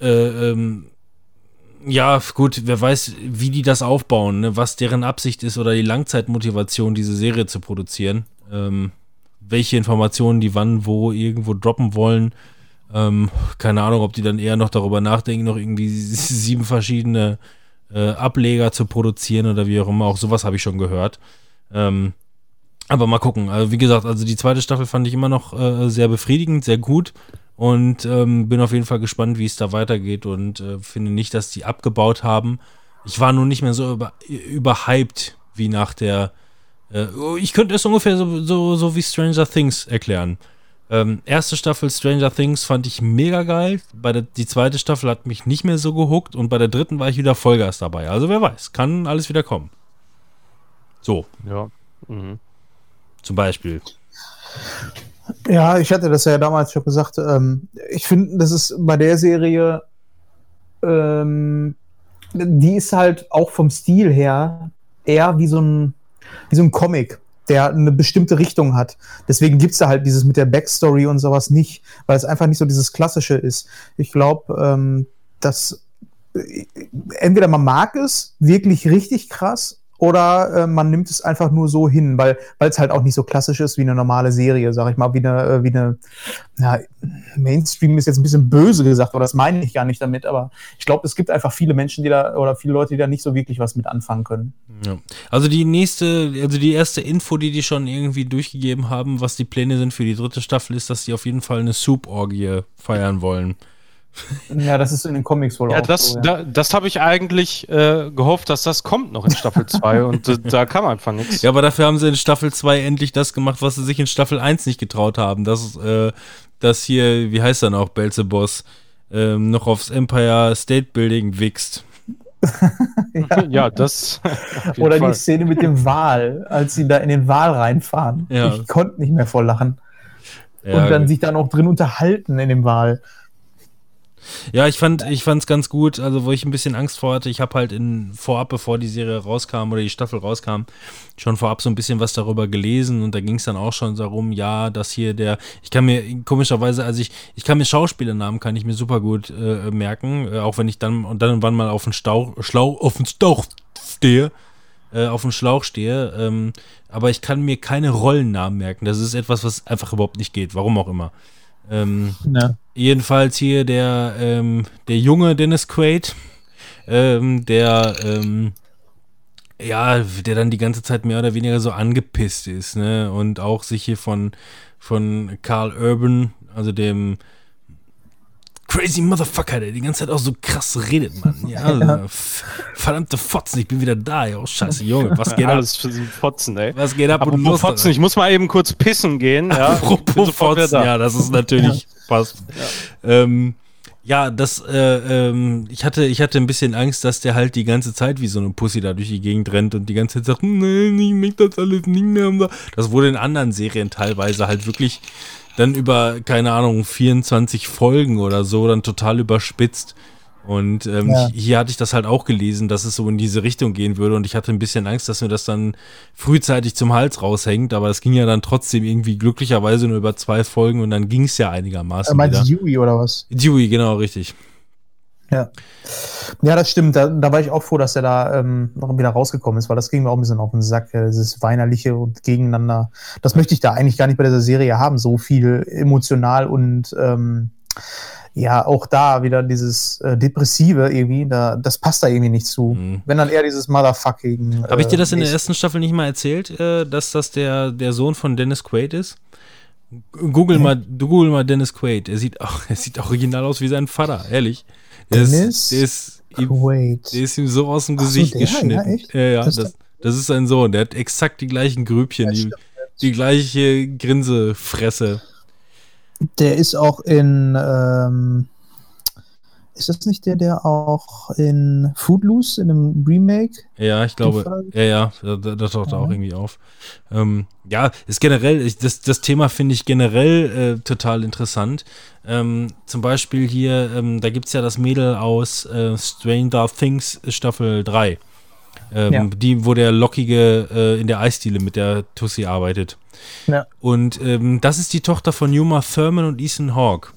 Speaker 3: äh, ähm, ja, gut, wer weiß, wie die das aufbauen, ne? was deren Absicht ist oder die Langzeitmotivation, diese Serie zu produzieren. Ähm, welche Informationen die wann, wo, irgendwo droppen wollen. Ähm, keine Ahnung, ob die dann eher noch darüber nachdenken, noch irgendwie sieben verschiedene äh, Ableger zu produzieren oder wie auch immer. Auch sowas habe ich schon gehört. Ähm, aber mal gucken. Also wie gesagt, also die zweite Staffel fand ich immer noch äh, sehr befriedigend, sehr gut. Und ähm, bin auf jeden Fall gespannt, wie es da weitergeht und äh, finde nicht, dass die abgebaut haben. Ich war nur nicht mehr so über, überhyped wie nach der. Äh, ich könnte es ungefähr so, so, so wie Stranger Things erklären. Ähm, erste Staffel Stranger Things fand ich mega geil. Bei der, die zweite Staffel hat mich nicht mehr so gehuckt und bei der dritten war ich wieder Vollgas dabei. Also wer weiß, kann alles wieder kommen. So,
Speaker 4: Ja. Mhm.
Speaker 3: zum Beispiel.
Speaker 1: Ja, ich hatte das ja damals schon gesagt. Ähm, ich finde, das ist bei der Serie, ähm, die ist halt auch vom Stil her eher wie so ein, wie so ein Comic, der eine bestimmte Richtung hat. Deswegen gibt es da halt dieses mit der Backstory und sowas nicht, weil es einfach nicht so dieses Klassische ist. Ich glaube, ähm, dass äh, entweder man mag es wirklich richtig krass oder äh, man nimmt es einfach nur so hin, weil es halt auch nicht so klassisch ist wie eine normale Serie, sag ich mal, wie eine, äh, wie eine ja, Mainstream ist jetzt ein bisschen böse gesagt, aber das meine ich gar nicht damit, aber ich glaube, es gibt einfach viele Menschen, die da oder viele Leute, die da nicht so wirklich was mit anfangen können.
Speaker 3: Ja. Also die nächste, also die erste Info, die die schon irgendwie durchgegeben haben, was die Pläne sind für die dritte Staffel, ist, dass die auf jeden Fall eine Soup-Orgie feiern wollen.
Speaker 1: Ja, das ist in den Comics wohl
Speaker 4: Ja,
Speaker 1: auch
Speaker 4: das,
Speaker 1: so. Ja.
Speaker 4: da, das habe ich eigentlich äh, gehofft, dass das kommt noch in Staffel 2 und äh, da kam einfach nichts.
Speaker 3: Ja, aber dafür haben sie in Staffel 2 endlich das gemacht, was sie sich in Staffel 1 nicht getraut haben. Dass, äh, dass hier, wie heißt er noch, Belzeboss, ähm, noch aufs Empire State Building wächst.
Speaker 4: Ja, das. auf jeden
Speaker 1: Oder
Speaker 4: Fall.
Speaker 1: die Szene mit dem Wal, als sie da in den Wal reinfahren.
Speaker 3: Ja.
Speaker 1: Ich konnte nicht mehr vor Lachen.
Speaker 3: Ja,
Speaker 1: und dann sich da noch drin unterhalten in dem Wal.
Speaker 3: Ja, ich fand, ich fand's ganz gut, also wo ich ein bisschen Angst vor hatte, ich habe halt in vorab, bevor die Serie rauskam oder die Staffel rauskam, schon vorab so ein bisschen was darüber gelesen und da ging es dann auch schon darum, ja, dass hier der, ich kann mir komischerweise, also ich, ich kann mir Schauspielernamen kann ich mir super gut äh, merken, äh, auch wenn ich dann und dann und wann mal auf den Stauch, Schlauch, auf den Stauch stehe, äh, auf den Schlauch stehe, ähm, aber ich kann mir keine Rollennamen merken. Das ist etwas, was einfach überhaupt nicht geht, warum auch immer. Ähm,
Speaker 1: Ja.
Speaker 3: Jedenfalls hier der, ähm, der junge Dennis Quaid, ähm, der, ähm, ja, der dann die ganze Zeit mehr oder weniger so angepisst ist, ne? Und auch sich hier von, von Carl Urban, also dem crazy Motherfucker, der die ganze Zeit auch so krass redet, Mann. Ja, also, verdammte Fotzen, ich bin wieder da, ja. Oh, scheiße, Junge, was geht ab?
Speaker 4: Alles für Fotzen, ey.
Speaker 3: Was geht ab?
Speaker 4: Apropos Fotzen, ich muss mal eben kurz pissen gehen. Ja,
Speaker 3: Apropos Fotzen,
Speaker 4: da.
Speaker 3: ja, das ist natürlich passt. Ja, ähm, ja das, äh, ähm, ich hatte, ich hatte ein bisschen Angst, dass der halt die ganze Zeit wie so eine Pussy da durch die Gegend rennt und die ganze Zeit sagt, nee, ich mög das alles nicht mehr. Das wurde in anderen Serien teilweise halt wirklich dann über, keine Ahnung, 24 Folgen oder so dann total überspitzt. Und ähm,
Speaker 1: Ja.
Speaker 3: hier hatte ich das halt auch gelesen, dass es so in diese Richtung gehen würde und ich hatte ein bisschen Angst, dass mir das dann frühzeitig zum Hals raushängt, aber es ging ja dann trotzdem irgendwie glücklicherweise nur über zwei Folgen und dann ging es ja einigermaßen
Speaker 1: Er meint
Speaker 3: wieder.
Speaker 1: Yui oder was?
Speaker 3: Dewey, genau, richtig.
Speaker 1: Ja. Ja, das stimmt. Da, da war ich auch froh, dass er da ähm, noch wieder rausgekommen ist, weil das ging mir auch ein bisschen auf den Sack. äh, Dieses Weinerliche und Gegeneinander. Das möchte ich da eigentlich gar nicht bei dieser Serie haben. So viel emotional und ähm, ja, auch da wieder dieses äh, Depressive irgendwie. Da, das passt da irgendwie nicht zu.
Speaker 3: Mhm.
Speaker 1: Wenn dann eher dieses Motherfucking.
Speaker 3: Habe ich dir das in der
Speaker 1: äh,
Speaker 3: ersten Staffel nicht mal erzählt, äh, dass das der, der Sohn von Dennis Quaid ist? Google mal, du google mal Dennis Quaid. Er sieht auch, er sieht original aus wie sein Vater, ehrlich. Der
Speaker 1: Dennis
Speaker 3: ist, der ist, ihm, der ist ihm so aus dem
Speaker 1: Ach so,
Speaker 3: Gesicht
Speaker 1: der? Ja,
Speaker 3: geschnitten.
Speaker 1: echt?
Speaker 3: Ja, ja,
Speaker 1: Das
Speaker 3: das,
Speaker 1: ist
Speaker 3: das, ist sein Sohn. Der hat exakt die gleichen Grübchen,
Speaker 1: Ja,
Speaker 3: die, die gleiche Grinsefresse.
Speaker 1: Der ist auch in. Ähm, ist das nicht der, der auch in Footloose, in einem Remake?
Speaker 3: Ja, ich glaube, ja, ja, da- da- das taucht da auch
Speaker 1: Mhm.
Speaker 3: irgendwie auf. Ähm, ja, ist generell, ich, das, das Thema finde ich generell äh, total interessant. Ähm, zum Beispiel hier, ähm, da gibt es ja das Mädel aus äh, Stranger Things Staffel 3. Ähm,
Speaker 1: Ja.
Speaker 3: Die, wo der Lockige äh, in der Eisdiele mit der Tussi arbeitet.
Speaker 1: Ja.
Speaker 3: Und ähm, das ist die Tochter von Uma Thurman und Ethan Hawke.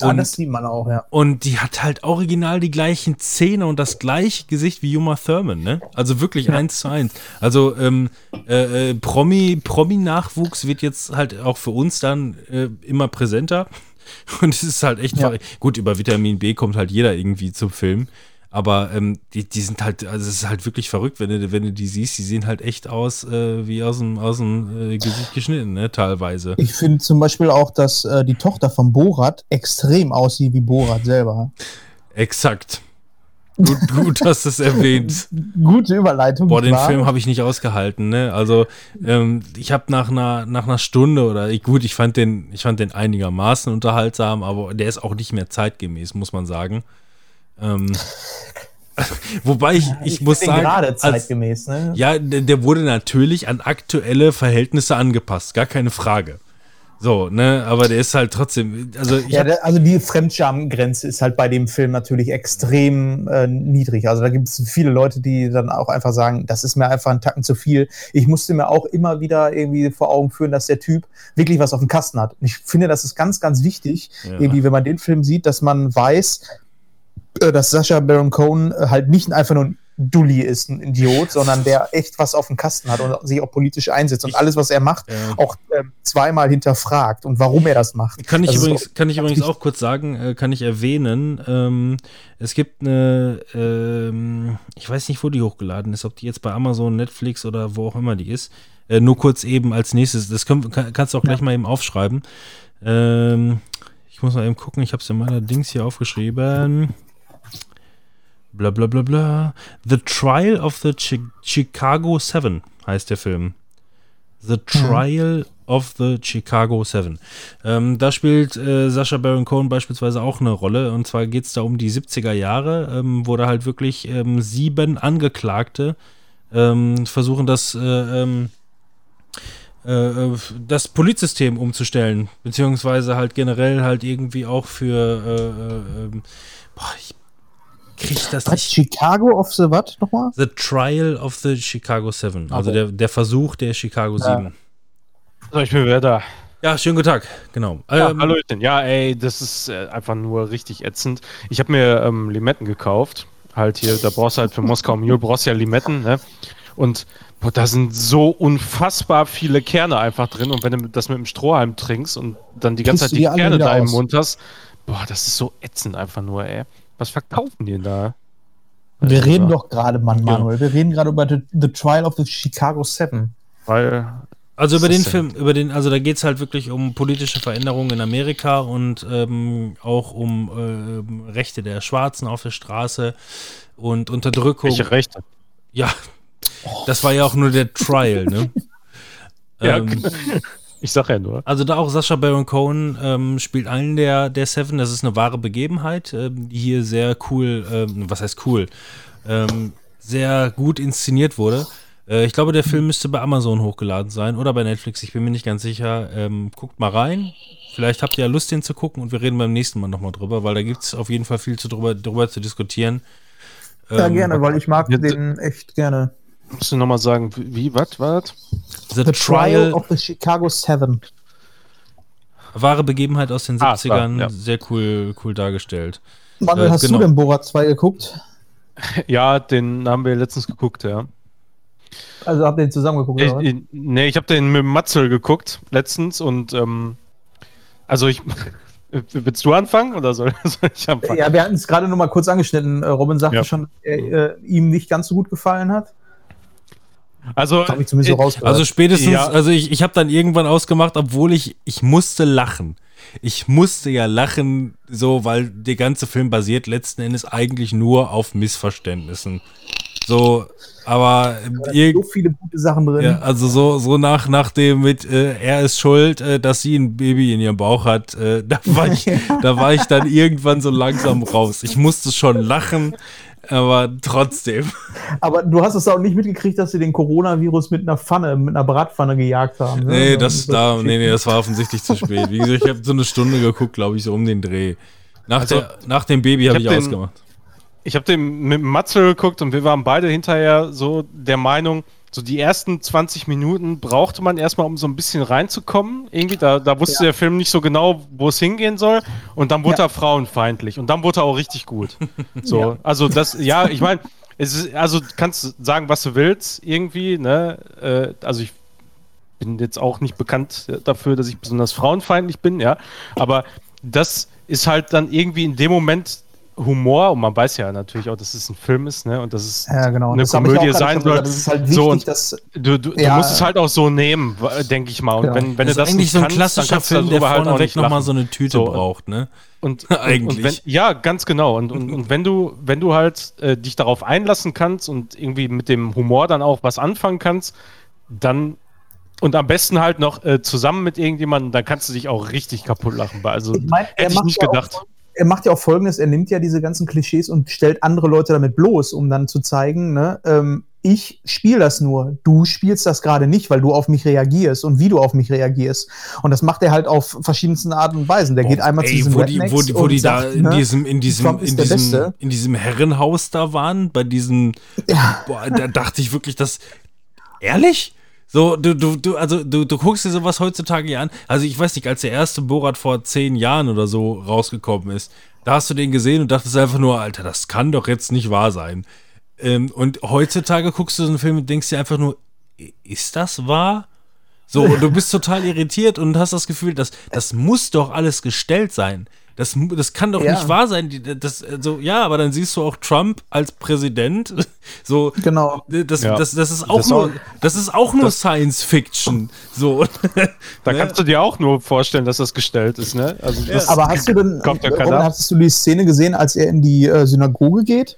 Speaker 1: Ah,
Speaker 3: Und-
Speaker 1: das sieht man auch, ja.
Speaker 3: Und die hat halt original die gleichen Zähne und das gleiche Gesicht wie Uma Thurman, ne? Also wirklich eins zu eins. Also ähm, äh, äh, Promi, Promi-Nachwuchs wird jetzt halt auch für uns dann äh, immer präsenter. Und es ist halt echt
Speaker 1: Ja.
Speaker 3: gut, über Vitamin B kommt halt jeder irgendwie zum Film. Aber ähm, die, die sind halt, also es ist halt wirklich verrückt, wenn du, wenn du die siehst, die sehen halt echt aus äh, wie aus dem, aus dem äh, Gesicht geschnitten, ne, teilweise.
Speaker 1: Ich finde zum Beispiel auch, dass äh, die Tochter von Borat extrem aussieht wie Borat selber.
Speaker 3: Exakt. Gut, gut, dass du es erwähnt.
Speaker 1: Gute Überleitung.
Speaker 3: Boah, den
Speaker 1: klar.
Speaker 3: Film habe ich nicht ausgehalten, ne? Also, ähm, ich habe nach einer, nach einer Stunde oder ich, gut, ich fand den, ich fand den einigermaßen unterhaltsam, aber der ist auch nicht mehr zeitgemäß, muss man sagen. Ähm, wobei ich, ich, muss
Speaker 1: find den
Speaker 3: sagen,
Speaker 1: gerade
Speaker 3: als,
Speaker 1: zeitgemäß, ne?
Speaker 3: ja, der, wurde natürlich an aktuelle Verhältnisse angepasst, gar keine Frage. So, ne, aber der ist halt trotzdem, also ich
Speaker 1: Ja, der, also die Fremdscham-Grenze ist halt bei dem Film natürlich extrem äh, niedrig. Also da gibt es viele Leute, die dann auch einfach sagen, das ist mir einfach ein Tacken zu viel. Ich musste mir auch immer wieder irgendwie vor Augen führen, dass der Typ wirklich was auf dem Kasten hat. Und ich finde, das ist ganz, ganz wichtig,
Speaker 3: Ja.
Speaker 1: irgendwie, wenn man den Film sieht, dass man weiß, dass Sascha Baron Cohen äh, halt nicht einfach nur ein Dulli ist, ein Idiot, sondern der echt was auf dem Kasten hat und sich auch politisch einsetzt und alles, was er macht,
Speaker 3: Ja.
Speaker 1: auch ähm, zweimal hinterfragt und warum er das macht.
Speaker 3: Kann ich
Speaker 1: Das ist
Speaker 3: übrigens,
Speaker 1: auch
Speaker 3: kann ich übrigens auch kurz sagen, äh, kann ich erwähnen, ähm, es gibt eine, ähm, ich weiß nicht, wo die hochgeladen ist, ob die jetzt bei Amazon, Netflix oder wo auch immer die ist. Äh, nur kurz eben als nächstes, das können, kann, kannst du auch gleich mal eben aufschreiben. Ähm, ich muss mal eben gucken, ich habe es in meiner Dings hier aufgeschrieben. Bla bla bla bla. The Trial of the Chi Chicago Seven heißt der Film. The Trial of the Chicago Seven. Ähm, da spielt äh, Sascha Baron Cohen beispielsweise auch eine Rolle. Und zwar geht es da um die 70er Jahre, ähm, wo da halt wirklich ähm, sieben Angeklagte ähm, versuchen, das, äh, ähm, äh, das Polizsystem umzustellen. Beziehungsweise halt generell halt irgendwie auch für. Äh, äh, boah, ich das
Speaker 1: Was,
Speaker 3: nicht.
Speaker 1: Chicago of the what nochmal?
Speaker 3: The Trial of the Chicago Seven. Also
Speaker 1: Okay.
Speaker 3: der, der Versuch der Chicago
Speaker 1: Ja.
Speaker 3: Sieben.
Speaker 4: So, ich bin wieder da.
Speaker 3: Ja, schönen guten Tag. Genau.
Speaker 4: Ja,
Speaker 3: Ähm,
Speaker 4: Hallöchen. Ja, ey, das ist äh, einfach nur richtig ätzend. Ich habe mir ähm, Limetten gekauft. Halt hier, da brauchst du halt für Moskau Mule, brauchst ja Limetten, ne? Und boah, da sind so unfassbar viele Kerne einfach drin. Und wenn du das mit dem Strohhalm trinkst und dann die ganze
Speaker 1: Kriegst
Speaker 4: Zeit die
Speaker 1: die
Speaker 4: Kerne da im. Mund hast, boah, das ist so ätzend einfach nur, ey. Was verkaufen die denn da?
Speaker 1: Wir
Speaker 4: Also,
Speaker 1: reden doch gerade, Mann,
Speaker 3: Ja.
Speaker 1: Manuel. Wir reden gerade über the, the Trial of the Chicago Seven.
Speaker 4: Weil,
Speaker 3: Also über
Speaker 4: Was
Speaker 3: den Film, über den, also da geht es halt wirklich um politische Veränderungen in Amerika und ähm, auch um ähm, Rechte der Schwarzen auf der Straße und Unterdrückung.
Speaker 4: welche Rechte?
Speaker 3: Ja, das war ja auch nur der Trial, ne?
Speaker 4: Ja,
Speaker 3: ähm,
Speaker 4: Ich sag ja nur.
Speaker 3: also da auch Sascha Baron Cohen ähm, spielt einen der, der Seven. Das ist eine wahre Begebenheit, ähm, die hier sehr cool, ähm, was heißt cool, ähm, sehr gut inszeniert wurde. Äh, ich glaube, der Film müsste bei Amazon hochgeladen sein oder bei Netflix. Ich bin mir nicht ganz sicher. Ähm, guckt mal rein. Vielleicht habt ihr ja Lust, den zu gucken und wir reden beim nächsten Mal nochmal drüber, weil da gibt es auf jeden Fall viel zu drüber, drüber zu diskutieren.
Speaker 1: Ja,
Speaker 3: Ähm,
Speaker 1: gerne, weil ich mag den echt gerne.
Speaker 4: Musst du nochmal sagen, wie, was, was?
Speaker 3: The,
Speaker 1: The Trial
Speaker 3: Trial,
Speaker 1: of the Chicago Seven.
Speaker 3: wahre Begebenheit aus den
Speaker 4: Ah,
Speaker 3: 70ern,
Speaker 4: ja.
Speaker 3: sehr cool, cool dargestellt.
Speaker 1: Manuel,
Speaker 3: Äh,
Speaker 1: hast
Speaker 3: genau.
Speaker 1: du denn Borat 2 geguckt?
Speaker 4: Ja, den haben wir letztens geguckt, ja.
Speaker 1: Also habt ihr den zusammen geguckt?
Speaker 4: Ich,
Speaker 1: oder was?
Speaker 4: ich, nee, ich habe den mit Matzel geguckt letztens und ähm, also ich willst du anfangen oder soll, soll ich anfangen?
Speaker 1: Ja, wir hatten es gerade noch mal kurz angeschnitten. Äh, Robin sagte
Speaker 4: Ja.
Speaker 1: schon, dass er äh, ihm nicht ganz so gut gefallen hat.
Speaker 4: Also
Speaker 1: ich zumindest so
Speaker 4: äh.
Speaker 3: Also spätestens,
Speaker 4: Ja.
Speaker 3: also ich, ich habe dann irgendwann ausgemacht, obwohl ich, ich musste lachen. Ich musste ja lachen, so, weil der ganze Film basiert letzten Endes eigentlich nur auf Missverständnissen. So, aber
Speaker 1: sind so viele gute Sachen drin.
Speaker 3: ja, also so, so nach, nach dem mit, äh, er ist schuld, äh, dass sie ein Baby in ihrem Bauch hat, äh, da, war ich, da war ich dann irgendwann so langsam raus. Ich musste schon lachen, aber trotzdem.
Speaker 1: Aber du hast es auch nicht mitgekriegt, dass sie den Coronavirus mit einer Pfanne, mit einer Bratpfanne gejagt haben. ne?
Speaker 3: Nee,
Speaker 1: Also,
Speaker 3: das, da, nee, nee, das war offensichtlich zu spät. Wie gesagt, ich habe so eine Stunde geguckt, glaube ich, so um den Dreh. Nach,
Speaker 4: Also,
Speaker 3: der, nach dem Baby habe
Speaker 4: ich
Speaker 3: ich,
Speaker 4: hab den-
Speaker 3: ausgemacht.
Speaker 4: ich habe den mit Matzel geguckt und wir waren beide hinterher so der Meinung, so die ersten 20 Minuten brauchte man erstmal, um so ein bisschen reinzukommen. Irgendwie, da, da wusste der Film nicht so genau, wo es hingehen soll. Und dann wurde
Speaker 1: Ja.
Speaker 4: er frauenfeindlich. Und dann wurde er auch richtig gut. So,
Speaker 1: Ja.
Speaker 4: also das, ja, ich meine, es ist, also du kannst sagen, was du willst, irgendwie, ne? Äh, also ich bin jetzt auch nicht bekannt dafür, dass ich besonders frauenfeindlich bin, ja. Aber das ist halt dann irgendwie in dem Moment Humor, und man weiß ja natürlich auch, dass es ein Film ist, ne? Und dass es
Speaker 1: Ja, genau.
Speaker 4: eine
Speaker 1: Das
Speaker 4: Komödie sein soll.
Speaker 1: Das ist halt wichtig,
Speaker 4: so, und
Speaker 1: dass
Speaker 4: du, du,
Speaker 1: Ja.
Speaker 4: du musst es halt auch so nehmen, denke ich mal. Und
Speaker 1: Genau.
Speaker 4: wenn, wenn
Speaker 3: das
Speaker 4: du das nicht
Speaker 3: so ein
Speaker 4: kannst, dann
Speaker 3: klassischer
Speaker 4: kannst du
Speaker 3: Film, der
Speaker 4: halt auch nicht
Speaker 3: nochmal so eine Tüte
Speaker 4: So,
Speaker 3: braucht, ne?
Speaker 4: Und,
Speaker 3: Eigentlich.
Speaker 4: Und wenn, ja, ganz genau. Und, und, und wenn du, wenn du halt äh, dich darauf einlassen kannst und irgendwie mit dem Humor dann auch was anfangen kannst, dann und am besten halt noch äh, zusammen mit irgendjemandem, dann kannst du dich auch richtig kaputt lachen. Also
Speaker 1: Ich mein,
Speaker 4: hätte ich nicht
Speaker 1: ja auch
Speaker 4: gedacht.
Speaker 1: Er macht ja auch folgendes: Er nimmt ja diese ganzen Klischees und stellt andere Leute damit bloß, um dann zu zeigen, ne, ähm, ich spiele das nur. Du spielst das gerade nicht, weil du auf mich reagierst und wie du auf mich reagierst. Und das macht er halt auf verschiedensten Arten und Weisen. Der geht einmal zu
Speaker 3: Ey,
Speaker 1: diesen
Speaker 3: wo die, wo
Speaker 1: Rednecks
Speaker 3: die, wo
Speaker 1: und
Speaker 3: die da
Speaker 1: sagt,
Speaker 3: in
Speaker 1: ne,
Speaker 3: diesem, in diesem, in diesem, in diesem Herrenhaus da waren, bei diesem,
Speaker 1: Ja.
Speaker 3: boah, da dachte ich wirklich, dass, ehrlich? So, du, du, du, also du, du guckst dir sowas heutzutage hier an. Also ich weiß nicht, als der erste Borat vor zehn Jahren oder so rausgekommen ist, da hast du den gesehen und dachtest einfach nur, Alter, das kann doch jetzt nicht wahr sein. Ähm, und heutzutage guckst du so einen Film und denkst dir einfach nur, ist das wahr? So, und du bist total irritiert und hast das Gefühl, dass das muss doch alles gestellt sein. Das, das kann doch
Speaker 1: Ja.
Speaker 3: nicht wahr sein. Die- Das, so, ja, aber dann siehst du auch Trump als Präsident. So,
Speaker 1: Genau.
Speaker 3: das,
Speaker 4: Ja.
Speaker 3: das, das ist auch
Speaker 4: Das
Speaker 3: nur,
Speaker 4: auch-
Speaker 3: das ist auch nur Science Fiction. So.
Speaker 4: Da
Speaker 3: Ne?
Speaker 4: kannst du dir auch nur vorstellen, dass das gestellt ist, ne? Also das
Speaker 1: Aber hast du denn,
Speaker 4: kommt ja
Speaker 1: Robin, hast du die Szene gesehen, als er in die äh, Synagoge geht?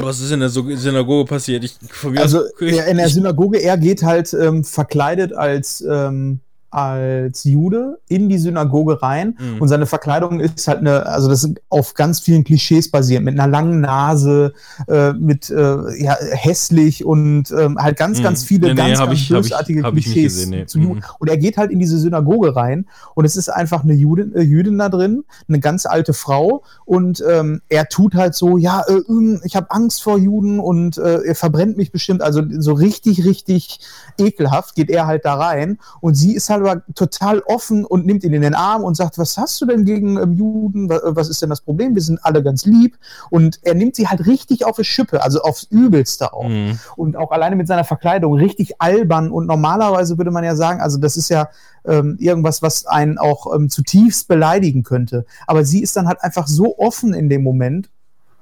Speaker 3: Was ist in der Synagoge passiert? Ich, von mir
Speaker 1: Also
Speaker 3: aus- ich,
Speaker 1: er in der Synagoge, er geht halt ähm, verkleidet als, ähm, als Jude in die Synagoge rein
Speaker 3: Mhm.
Speaker 1: und seine Verkleidung ist halt eine, also das ist auf ganz vielen Klischees basiert, mit einer langen Nase, äh, mit äh, ja, hässlich und ähm, halt ganz,
Speaker 3: Mhm.
Speaker 1: ganz viele
Speaker 3: Nee, nee,
Speaker 1: ganz,
Speaker 3: hab
Speaker 1: ganz
Speaker 3: ich- hab
Speaker 1: bösartige
Speaker 3: hab ich nicht
Speaker 1: Klischees
Speaker 3: gesehen, nee.
Speaker 1: zu Juden.
Speaker 3: Mhm.
Speaker 1: Und er geht halt in diese Synagoge rein und es ist einfach eine Judin, äh, Jüdin da drin, eine ganz alte Frau und ähm, er tut halt so, ja, äh, ähm, ich habe Angst vor Juden und äh, er verbrennt mich bestimmt, also so richtig, richtig ekelhaft geht er halt da rein und sie ist halt aber total offen und nimmt ihn in den Arm und sagt, was hast du denn gegen ähm, Juden, Wa- was ist denn das Problem, wir sind alle ganz lieb. Und er nimmt sie halt richtig auf die Schippe, also aufs Übelste auch.
Speaker 3: Mhm.
Speaker 1: und auch alleine mit seiner Verkleidung richtig albern. Und normalerweise würde man ja sagen, also das ist ja ähm, irgendwas, was einen auch ähm, zutiefst beleidigen könnte. Aber sie ist dann halt einfach so offen in dem Moment.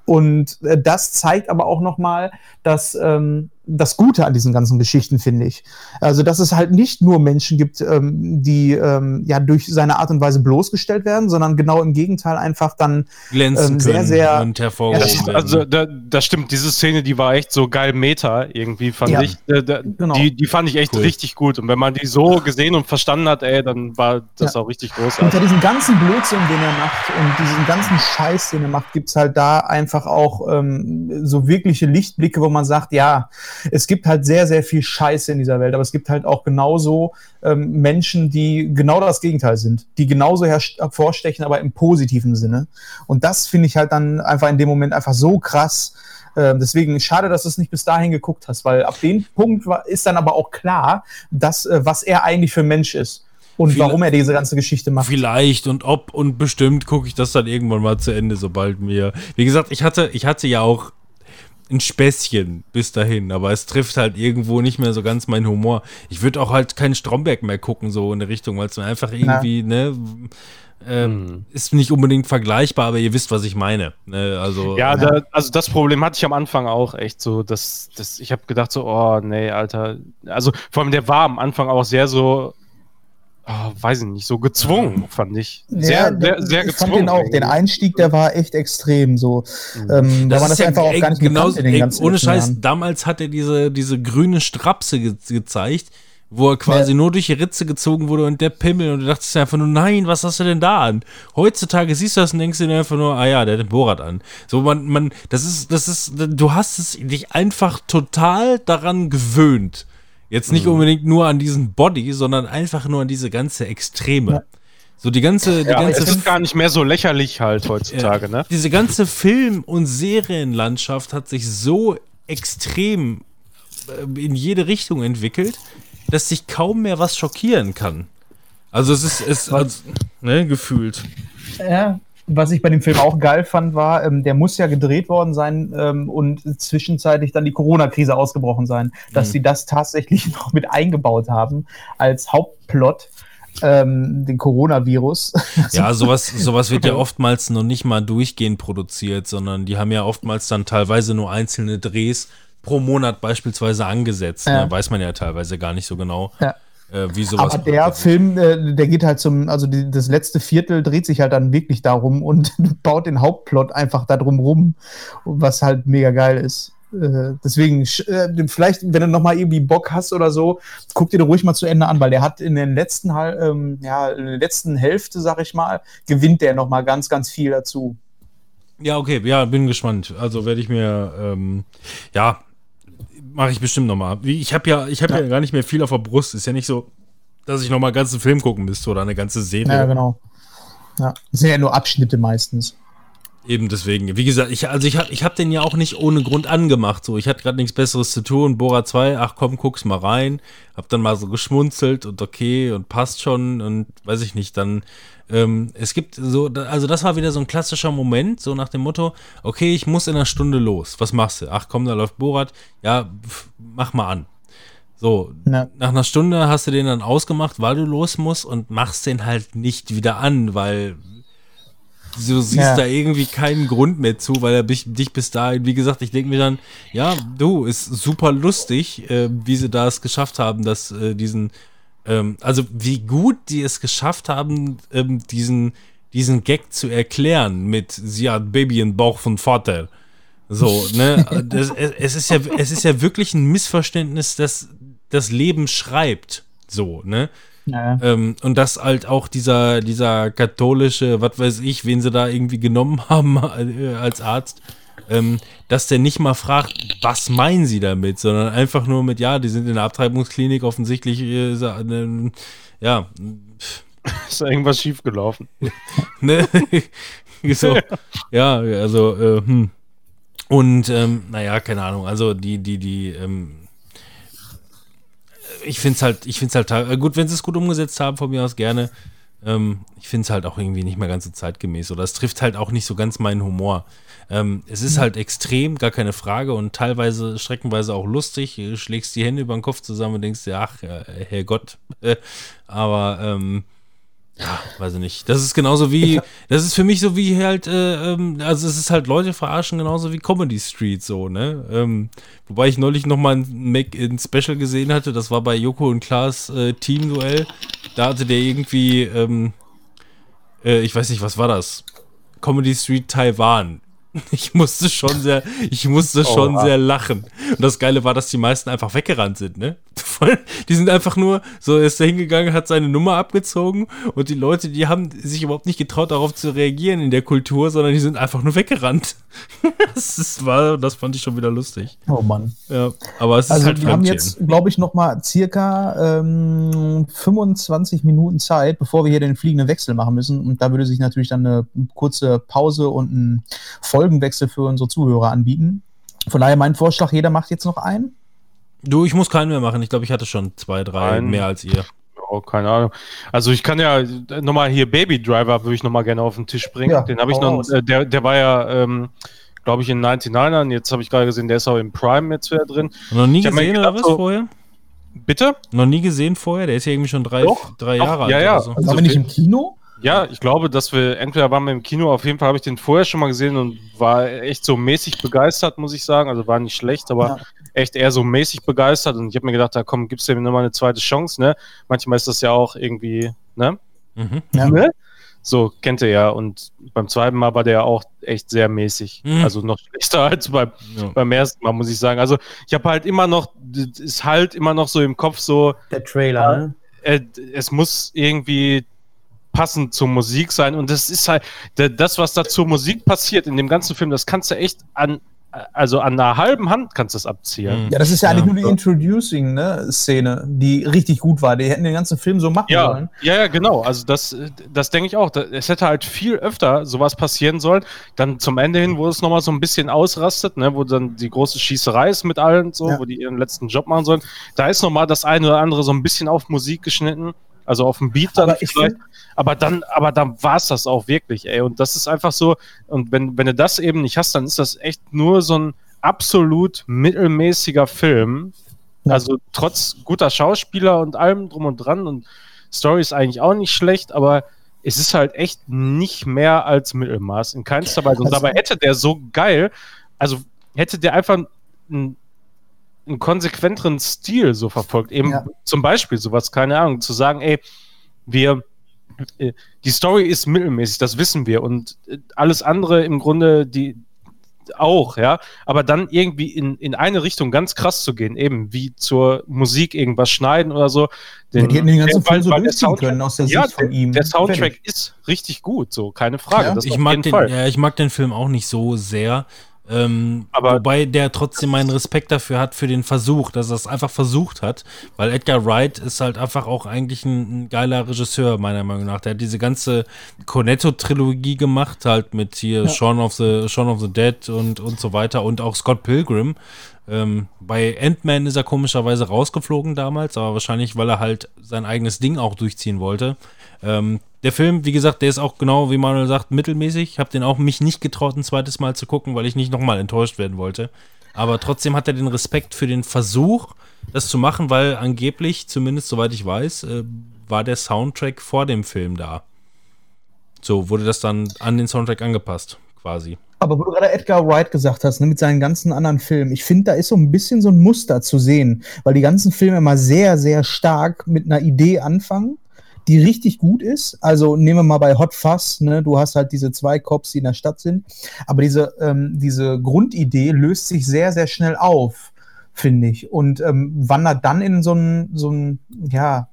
Speaker 1: Und äh, das zeigt aber auch nochmal, dass ähm, das Gute an diesen ganzen Geschichten, finde ich. Also, dass es halt nicht nur Menschen gibt, ähm, die ähm, ja durch seine Art und Weise bloßgestellt werden, sondern genau im Gegenteil einfach dann
Speaker 3: glänzen
Speaker 1: ähm, sehr, sehr-
Speaker 3: und
Speaker 1: Ja,
Speaker 3: hervorgehoben
Speaker 1: das-
Speaker 3: werden.
Speaker 4: Also da, das stimmt, diese Szene, die war echt so geil Meta irgendwie, fand
Speaker 1: Ja,
Speaker 4: ich. Äh, da,
Speaker 1: genau.
Speaker 4: die, die fand ich echt
Speaker 3: Cool.
Speaker 4: richtig gut. Und wenn man die so gesehen und verstanden hat, ey, dann war das auch richtig großartig.
Speaker 1: unter diesem ganzen Blödsinn, den er macht und diesen ganzen Scheiß, den er macht, gibt's halt da einfach auch ähm, so wirkliche Lichtblicke, wo man sagt, ja, es gibt halt sehr, sehr viel Scheiße in dieser Welt, aber es gibt halt auch genauso ähm, Menschen, die genau das Gegenteil sind, die genauso hervorstechen, aber im positiven Sinne. Und das finde ich halt dann einfach in dem Moment einfach so krass. Ähm, deswegen schade, dass du es nicht bis dahin geguckt hast, weil ab dem Punkt war, ist dann aber auch klar, dass, äh, was er eigentlich für ein Mensch ist und
Speaker 3: Viele-
Speaker 1: warum er diese ganze Geschichte macht.
Speaker 3: Vielleicht und ob und bestimmt gucke ich das dann irgendwann mal zu Ende, sobald mir. Wie gesagt, ich hatte, ich hatte ja auch ein Späßchen bis dahin, aber es trifft halt irgendwo nicht mehr so ganz meinen Humor. Ich würde auch halt keinen Stromberg mehr gucken, so in der Richtung, weil es mir einfach irgendwie, ne, äh,
Speaker 4: Mhm.
Speaker 3: ist nicht unbedingt vergleichbar, aber ihr wisst, was ich meine. Ne? Also,
Speaker 4: Ja, Da, also das Problem hatte ich am Anfang auch echt so, dass, dass ich habe gedacht so, oh nee, Alter. Also vor allem der war am Anfang auch sehr so, oh, weiß ich nicht, so gezwungen, fand ich. Sehr, sehr, sehr
Speaker 1: ich
Speaker 4: gezwungen.
Speaker 1: fand den auch. Den Einstieg, der war echt extrem so. Ähm, weil man das
Speaker 3: ja
Speaker 1: einfach auch gar nicht
Speaker 3: genau,
Speaker 1: gekannt in den
Speaker 3: ey,
Speaker 1: ganzen
Speaker 3: ohne Scheiß,
Speaker 1: Jahren.
Speaker 3: damals hat er diese, diese grüne Strapse ge gezeigt, wo er quasi
Speaker 1: Ja.
Speaker 3: nur durch die Ritze gezogen wurde und der Pimmel und du dachtest einfach nur, nein, was hast du denn da an? Heutzutage siehst du das und denkst dir einfach nur, ah ja, der hat den Borat an. So, man, man, das ist, das ist, du hast es dich einfach total daran gewöhnt. Jetzt nicht
Speaker 1: Mhm.
Speaker 3: unbedingt nur an diesen Body, sondern einfach nur an diese ganze Extreme.
Speaker 1: Ja.
Speaker 3: So die ganze, die
Speaker 4: Ja,
Speaker 3: ganze
Speaker 4: es ist gar nicht mehr so lächerlich halt heutzutage, ne?
Speaker 3: diese ganze Film- und Serienlandschaft hat sich so extrem äh, in jede Richtung entwickelt, dass sich kaum mehr was schockieren kann. Also es ist, es, also, ne, gefühlt.
Speaker 1: Ja. Was ich bei dem Film auch geil fand, war, ähm, der muss ja gedreht worden sein ähm, und zwischenzeitlich dann die Corona-Krise ausgebrochen sein, dass
Speaker 3: Mhm.
Speaker 1: sie das tatsächlich noch mit eingebaut haben als Hauptplot. ähm, den Coronavirus.
Speaker 3: Ja, sowas, sowas wird ja oftmals noch nicht mal durchgehend produziert, sondern die haben ja oftmals dann teilweise nur einzelne Drehs pro Monat beispielsweise angesetzt.
Speaker 1: Ja.
Speaker 3: Ne? Weiß man ja teilweise gar nicht so genau,
Speaker 1: Ja.
Speaker 3: Äh, wie sowas.
Speaker 1: Aber der Film, äh, der geht halt zum, also die, das letzte Viertel dreht sich halt dann wirklich darum und baut den Hauptplot einfach darum rum, was halt mega geil ist. Äh, deswegen, äh, vielleicht, wenn du noch mal irgendwie Bock hast oder so, guck dir den ruhig mal zu Ende an, weil der hat in den letzten, ähm, ja, in der letzten Hälfte, sag ich mal, gewinnt der noch mal ganz, ganz viel dazu.
Speaker 3: Ja, okay, ja, bin gespannt. Also werde ich mir, ähm, ja, mache ich bestimmt nochmal. Ich habe ja, ich habe ja. gar nicht mehr viel auf der Brust. Ist ja nicht so, dass ich nochmal einen ganzen Film gucken müsste oder eine ganze Serie.
Speaker 1: Ja, genau. Ja, das sind ja nur Abschnitte meistens.
Speaker 3: Eben deswegen. Wie gesagt, ich, also ich habe ich hab den ja auch nicht ohne Grund angemacht. So, ich hatte gerade nichts Besseres zu tun. Bora 2, ach komm, guck's mal rein. Hab dann mal so geschmunzelt und okay und passt schon und weiß ich nicht, dann ähm, es gibt so, also das war wieder so ein klassischer Moment, so nach dem Motto, okay, ich muss in einer Stunde los. Was machst du? Ach komm, da läuft Borat. Ja, pf, mach mal an. So,
Speaker 1: Ja.
Speaker 3: nach einer Stunde hast du den dann ausgemacht, weil du los musst und machst den halt nicht wieder an, weil du siehst
Speaker 1: Ja.
Speaker 3: da irgendwie keinen Grund mehr zu, weil er dich, bis dahin, wie gesagt, ich denke mir dann, ja, du, ist super lustig, äh, wie sie da es geschafft haben, dass äh, diesen, ähm, also wie gut die es geschafft haben, ähm, diesen, diesen Gag zu erklären mit, sie hat Baby im Bauch von Vater. So, ne? Das, es, es, ist ja, es ist ja wirklich ein Missverständnis, dass das Leben schreibt. So, ne?
Speaker 1: Ja.
Speaker 3: Ähm, und dass halt auch dieser, dieser katholische, was weiß ich, wen sie da irgendwie genommen haben äh, als Arzt, ähm, dass der nicht mal fragt, was meinen sie damit, sondern einfach nur mit, ja, die sind in der Abtreibungsklinik, offensichtlich, äh, ist äh, ja,
Speaker 4: Ist da irgendwas schiefgelaufen?
Speaker 3: ne? so, ja, also, äh, hm. Und, ähm, naja, keine Ahnung, also die, die, die, ähm, ich finde es halt, ich finde es halt, äh, gut, wenn sie es gut umgesetzt haben, von mir aus gerne. Ähm, ich finde es halt auch irgendwie nicht mehr ganz so zeitgemäß oder es trifft halt auch nicht so ganz meinen Humor. Ähm, es ist halt extrem, gar keine Frage und teilweise streckenweise auch lustig. Du schlägst die Hände über den Kopf zusammen und denkst dir, ach, äh, Herrgott. Aber, ähm, ja, weiß ich nicht. Das ist genauso wie, das ist für mich so wie halt, äh, ähm, also es ist halt Leute verarschen, genauso wie Comedy Street so, ne? Ähm, wobei ich neulich nochmal ein, Mac- ein Special gesehen hatte, das war bei Joko und Klaas äh, Team-Duell. Da hatte der irgendwie, ähm, äh, ich weiß nicht, was war das? Comedy Street Taiwan. Ich musste schon sehr, ich musste schon
Speaker 1: Oha.
Speaker 3: sehr lachen. Und das Geile war, dass die meisten einfach weggerannt sind, ne? Voll- Die sind einfach nur, so ist er hingegangen, hat seine Nummer abgezogen und die Leute, die haben sich überhaupt nicht getraut, darauf zu reagieren in der Kultur, sondern die sind einfach nur weggerannt. Das ist, war, das fand ich schon wieder lustig.
Speaker 1: Oh Mann.
Speaker 3: Ja, aber es ist
Speaker 1: Also
Speaker 3: halt
Speaker 1: wir haben jetzt, glaube ich, noch mal circa ähm, 25 Minuten Zeit, bevor wir hier den fliegenden Wechsel machen müssen. Und da würde sich natürlich dann eine kurze Pause und ein Folgenwechsel für unsere Zuhörer anbieten. Von daher mein Vorschlag, jeder macht jetzt noch einen.
Speaker 3: Du, ich muss keinen mehr machen. Ich glaube, ich hatte schon zwei, drei
Speaker 4: Einen.
Speaker 3: mehr als ihr.
Speaker 4: Oh, keine Ahnung. Also ich kann ja nochmal hier Baby Driver würde ich nochmal gerne auf den Tisch bringen.
Speaker 1: Ja,
Speaker 4: den habe ich noch, äh, der, der war ja, ähm, glaube ich, in 99ern. Jetzt habe ich gerade gesehen, der ist auch im Prime jetzt wieder drin.
Speaker 3: Noch nie gesehen oder was
Speaker 4: so-
Speaker 3: vorher?
Speaker 4: Bitte?
Speaker 3: Noch nie gesehen vorher? Der ist ja irgendwie schon drei,
Speaker 4: Doch,
Speaker 3: drei
Speaker 4: doch,
Speaker 3: Jahre
Speaker 4: ja,
Speaker 3: alt
Speaker 4: ja.
Speaker 3: oder so.
Speaker 1: Also waren wir nicht im Kino?
Speaker 4: Ja, ich glaube, dass wir entweder waren wir im Kino, auf jeden Fall habe ich den vorher schon mal gesehen und war echt so mäßig begeistert, muss ich sagen. Also war nicht schlecht, aber
Speaker 1: Ja.
Speaker 4: echt eher so mäßig begeistert. Und ich habe mir gedacht, da komm, gibst du ihm nochmal eine zweite Chance, ne? Manchmal ist das ja auch irgendwie, ne?
Speaker 3: Mhm.
Speaker 1: Ja.
Speaker 4: Ne? So, kennt ihr ja. Und beim zweiten Mal war der auch echt sehr mäßig.
Speaker 3: Mhm.
Speaker 4: Also noch schlechter als beim,
Speaker 3: Ja.
Speaker 4: beim ersten Mal, muss ich sagen. Also ich habe halt immer noch, das ist halt immer noch so im Kopf so,
Speaker 1: Der Trailer, ne?
Speaker 4: äh, es muss irgendwie passend zur Musik sein und das ist halt da- das, was da zur Musik passiert in dem ganzen Film, das kannst du echt an also an einer halben Hand kannst du das abzählen.
Speaker 3: Mhm.
Speaker 1: Ja, das ist ja,
Speaker 3: Ja.
Speaker 1: eigentlich nur die Introducing-Szene, die richtig gut war. Die hätten den ganzen Film so machen
Speaker 4: Ja,
Speaker 1: sollen.
Speaker 4: ja, ja, genau. Also das, das denke ich auch. Es hätte halt viel öfter sowas passieren sollen. Dann zum Ende hin, wo es nochmal so ein bisschen ausrastet, ne, wo dann die große Schießerei ist mit allen, so,
Speaker 1: Ja.
Speaker 4: wo die ihren letzten Job machen sollen. Da ist nochmal das eine oder andere so ein bisschen auf Musik geschnitten, also auf dem Beat dann
Speaker 1: Aber ich
Speaker 4: vielleicht. Aber dann, aber dann war es das auch wirklich, ey. Und das ist einfach so, und wenn, wenn du das eben nicht hast, dann ist das echt nur so ein absolut mittelmäßiger Film.
Speaker 1: Ja.
Speaker 4: Also trotz guter Schauspieler und allem drum und dran und Story ist eigentlich auch nicht schlecht, aber es ist halt echt nicht mehr als Mittelmaß in keinster Weise. Und
Speaker 1: Also-
Speaker 4: dabei hätte der so geil, also hätte der einfach einen, einen konsequenteren Stil so verfolgt. Eben
Speaker 1: Ja.
Speaker 4: zum Beispiel sowas, keine Ahnung, zu sagen, ey, wir, äh, die Story ist mittelmäßig, das wissen wir. Und äh, alles andere im Grunde, die auch, ja, aber dann irgendwie in, in eine Richtung ganz krass zu gehen, eben wie zur Musik irgendwas schneiden oder so.
Speaker 1: Ja, die hätten den ganzen Film so durchziehen
Speaker 4: Soundtrack-
Speaker 1: können aus der
Speaker 4: ja,
Speaker 1: Sicht von
Speaker 4: der,
Speaker 1: ihm.
Speaker 4: Der Soundtrack
Speaker 1: Fertig.
Speaker 4: ist richtig gut, so, keine Frage.
Speaker 1: Ja.
Speaker 4: das
Speaker 3: Ich mag, den,
Speaker 4: Fall.
Speaker 3: ja, ich mag den Film auch nicht so sehr. Ähm,
Speaker 4: Aber-
Speaker 3: wobei der trotzdem meinen Respekt dafür hat, für den Versuch, dass er es einfach versucht hat. Weil Edgar Wright ist halt einfach auch eigentlich ein, ein geiler Regisseur, meiner Meinung nach. Der hat diese ganze Cornetto-Trilogie gemacht, halt mit hier Shaun, of the, Shaun of the Dead und, und so weiter und auch Scott Pilgrim. Ähm, bei Ant-Man ist er komischerweise rausgeflogen damals, aber wahrscheinlich, weil er halt sein eigenes Ding auch durchziehen wollte. Ähm, der Film, wie gesagt, der ist auch genau, wie Manuel sagt, mittelmäßig. Ich habe den auch mich nicht getraut, ein zweites Mal zu gucken, weil ich nicht nochmal enttäuscht werden wollte. Aber trotzdem hat er den Respekt für den Versuch, das zu machen, weil angeblich, zumindest soweit ich weiß, äh, war der Soundtrack vor dem Film da. So wurde das dann an den Soundtrack angepasst, quasi.
Speaker 1: Aber wo du gerade Edgar Wright gesagt hast, ne, mit seinen ganzen anderen Filmen, ich finde, da ist so ein bisschen so ein Muster zu sehen, weil die ganzen Filme immer sehr, sehr stark mit einer Idee anfangen, die richtig gut ist. Also nehmen wir mal bei Hot Fuzz, ne, du hast halt diese zwei Cops, die in der Stadt sind, aber diese, ähm, diese Grundidee löst sich sehr, sehr schnell auf, finde ich, und ähm, wandert dann in so ein, so ein, ja,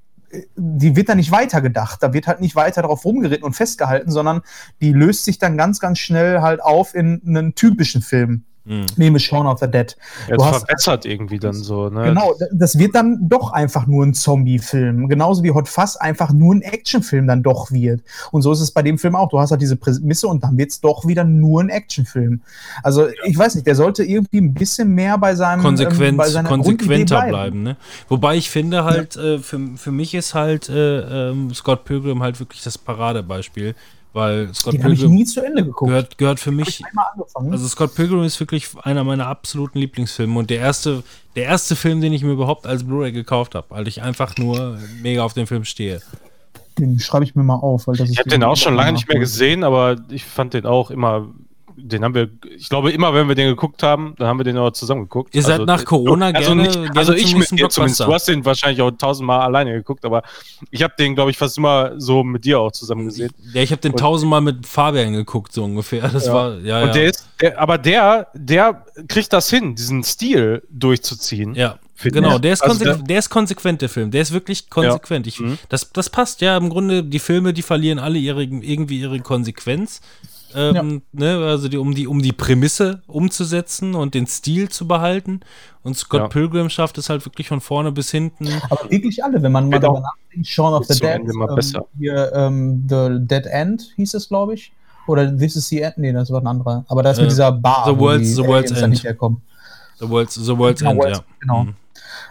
Speaker 1: die wird dann nicht weitergedacht. Da wird halt nicht weiter darauf rumgeritten und festgehalten, sondern die löst sich dann ganz, ganz schnell halt auf in einen typischen Film.
Speaker 3: Hm.
Speaker 1: Nehme Shaun of the Dead.
Speaker 4: Ja,
Speaker 1: du
Speaker 4: es
Speaker 1: hast-
Speaker 4: verbessert irgendwie dann so, ne?
Speaker 1: Genau, das wird dann doch einfach nur ein Zombie-Film. Genauso wie Hot Fuzz einfach nur ein Actionfilm dann doch wird. Und so ist es bei dem Film auch. Du hast halt diese Prämisse und dann wird es doch wieder nur ein Actionfilm. Also ich weiß nicht, der sollte irgendwie ein bisschen mehr bei seinem
Speaker 3: konsequent,
Speaker 1: ähm, bei seiner
Speaker 3: konsequenter
Speaker 1: Grundidee
Speaker 3: bleiben. ne? Wobei ich finde halt, äh, für, für mich ist halt äh, ähm, Scott Pilgrim halt wirklich das Paradebeispiel, weil Scott
Speaker 1: Den habe ich
Speaker 3: Pilgrim
Speaker 1: nie zu Ende geguckt.
Speaker 3: gehört, gehört für mich, also Scott Pilgrim ist wirklich einer meiner absoluten Lieblingsfilme und der erste, der erste Film, den ich mir überhaupt als Blu-ray gekauft habe, weil ich einfach nur mega auf den Film stehe.
Speaker 1: den schreibe ich mir mal auf, weil das
Speaker 4: Ich habe den auch schon lange nicht mehr gesehen, aber ich fand den auch immer. Den haben wir, ich glaube, immer wenn wir den geguckt haben, dann haben wir den auch zusammen geguckt.
Speaker 3: Ihr seid nach Corona
Speaker 4: also
Speaker 3: gerne-
Speaker 4: nicht, also ich mit dir zumindest. Du hast den wahrscheinlich auch tausendmal alleine geguckt, aber ich habe den, glaube ich, fast immer so mit dir auch zusammen gesehen.
Speaker 3: Ja, ich habe den
Speaker 4: Und-
Speaker 3: tausendmal mit Fabian geguckt, so ungefähr. Das
Speaker 4: Ja.
Speaker 3: war, ja,
Speaker 4: Und
Speaker 3: ja.
Speaker 4: der ist, der, aber der, der kriegt das hin, diesen Stil durchzuziehen.
Speaker 3: Ja,
Speaker 4: Finde
Speaker 3: genau, der ist,
Speaker 4: Also
Speaker 3: konsequ der ist konsequent, der Film. Der ist wirklich konsequent. Ich,
Speaker 4: Mhm.
Speaker 3: das, das passt ja im Grunde, die Filme, die verlieren alle ihre, irgendwie ihre Konsequenz. Ähm, ne, also die, um, die, um die Prämisse umzusetzen und den Stil zu behalten. Und Scott
Speaker 4: Ja.
Speaker 3: Pilgrim schafft es halt wirklich von vorne bis hinten.
Speaker 1: Aber wirklich alle, wenn man mal
Speaker 4: Wird
Speaker 1: darüber nachdenkt, Shaun of the Dead,
Speaker 4: Ende mal
Speaker 1: ähm,
Speaker 4: besser.
Speaker 1: hier ähm, The Dead End hieß es, glaube ich. Oder This is the End, nee, das war ein anderer. Aber das
Speaker 3: Äh,
Speaker 1: mit dieser Bar,
Speaker 3: The
Speaker 1: wo
Speaker 3: World's-
Speaker 1: die
Speaker 3: The World's End.
Speaker 1: nicht herkommen.
Speaker 3: The World's, The World's
Speaker 1: Genau,
Speaker 3: End, ja.
Speaker 1: genau.
Speaker 3: Mhm.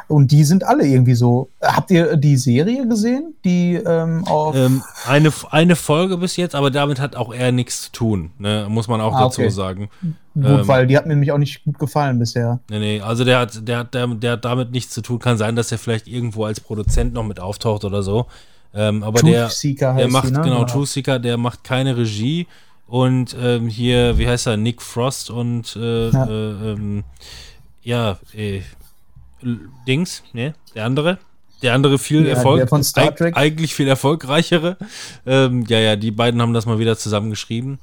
Speaker 1: Und die sind alle irgendwie so. Habt ihr die Serie gesehen? Die ähm, auf.
Speaker 3: Ähm, eine, eine Folge bis jetzt, aber damit hat auch er nichts zu tun, ne? muss man auch
Speaker 1: Ah,
Speaker 3: dazu
Speaker 1: okay.
Speaker 3: sagen.
Speaker 1: gut,
Speaker 3: ähm,
Speaker 1: weil die hat mir nämlich auch nicht gut gefallen bisher.
Speaker 3: Nee, nee, also der hat, der, hat, der, der hat damit nichts zu tun. Kann sein, dass er vielleicht irgendwo als Produzent noch mit auftaucht oder so. Ähm, aber der, der
Speaker 1: heißt
Speaker 3: macht,
Speaker 1: die, ne?
Speaker 3: genau. Truth Seeker, der macht keine Regie. Und ähm, hier, wie heißt er, Nick Frost und äh,
Speaker 1: Ja.
Speaker 3: äh, ähm, ja, L- Dings, ne, der andere. Der andere viel
Speaker 1: Ja,
Speaker 3: Erfolg,
Speaker 1: der von Star
Speaker 3: eig-
Speaker 1: Trek.
Speaker 3: eigentlich viel erfolgreichere. Ähm, ja, ja, die beiden haben das mal wieder zusammengeschrieben.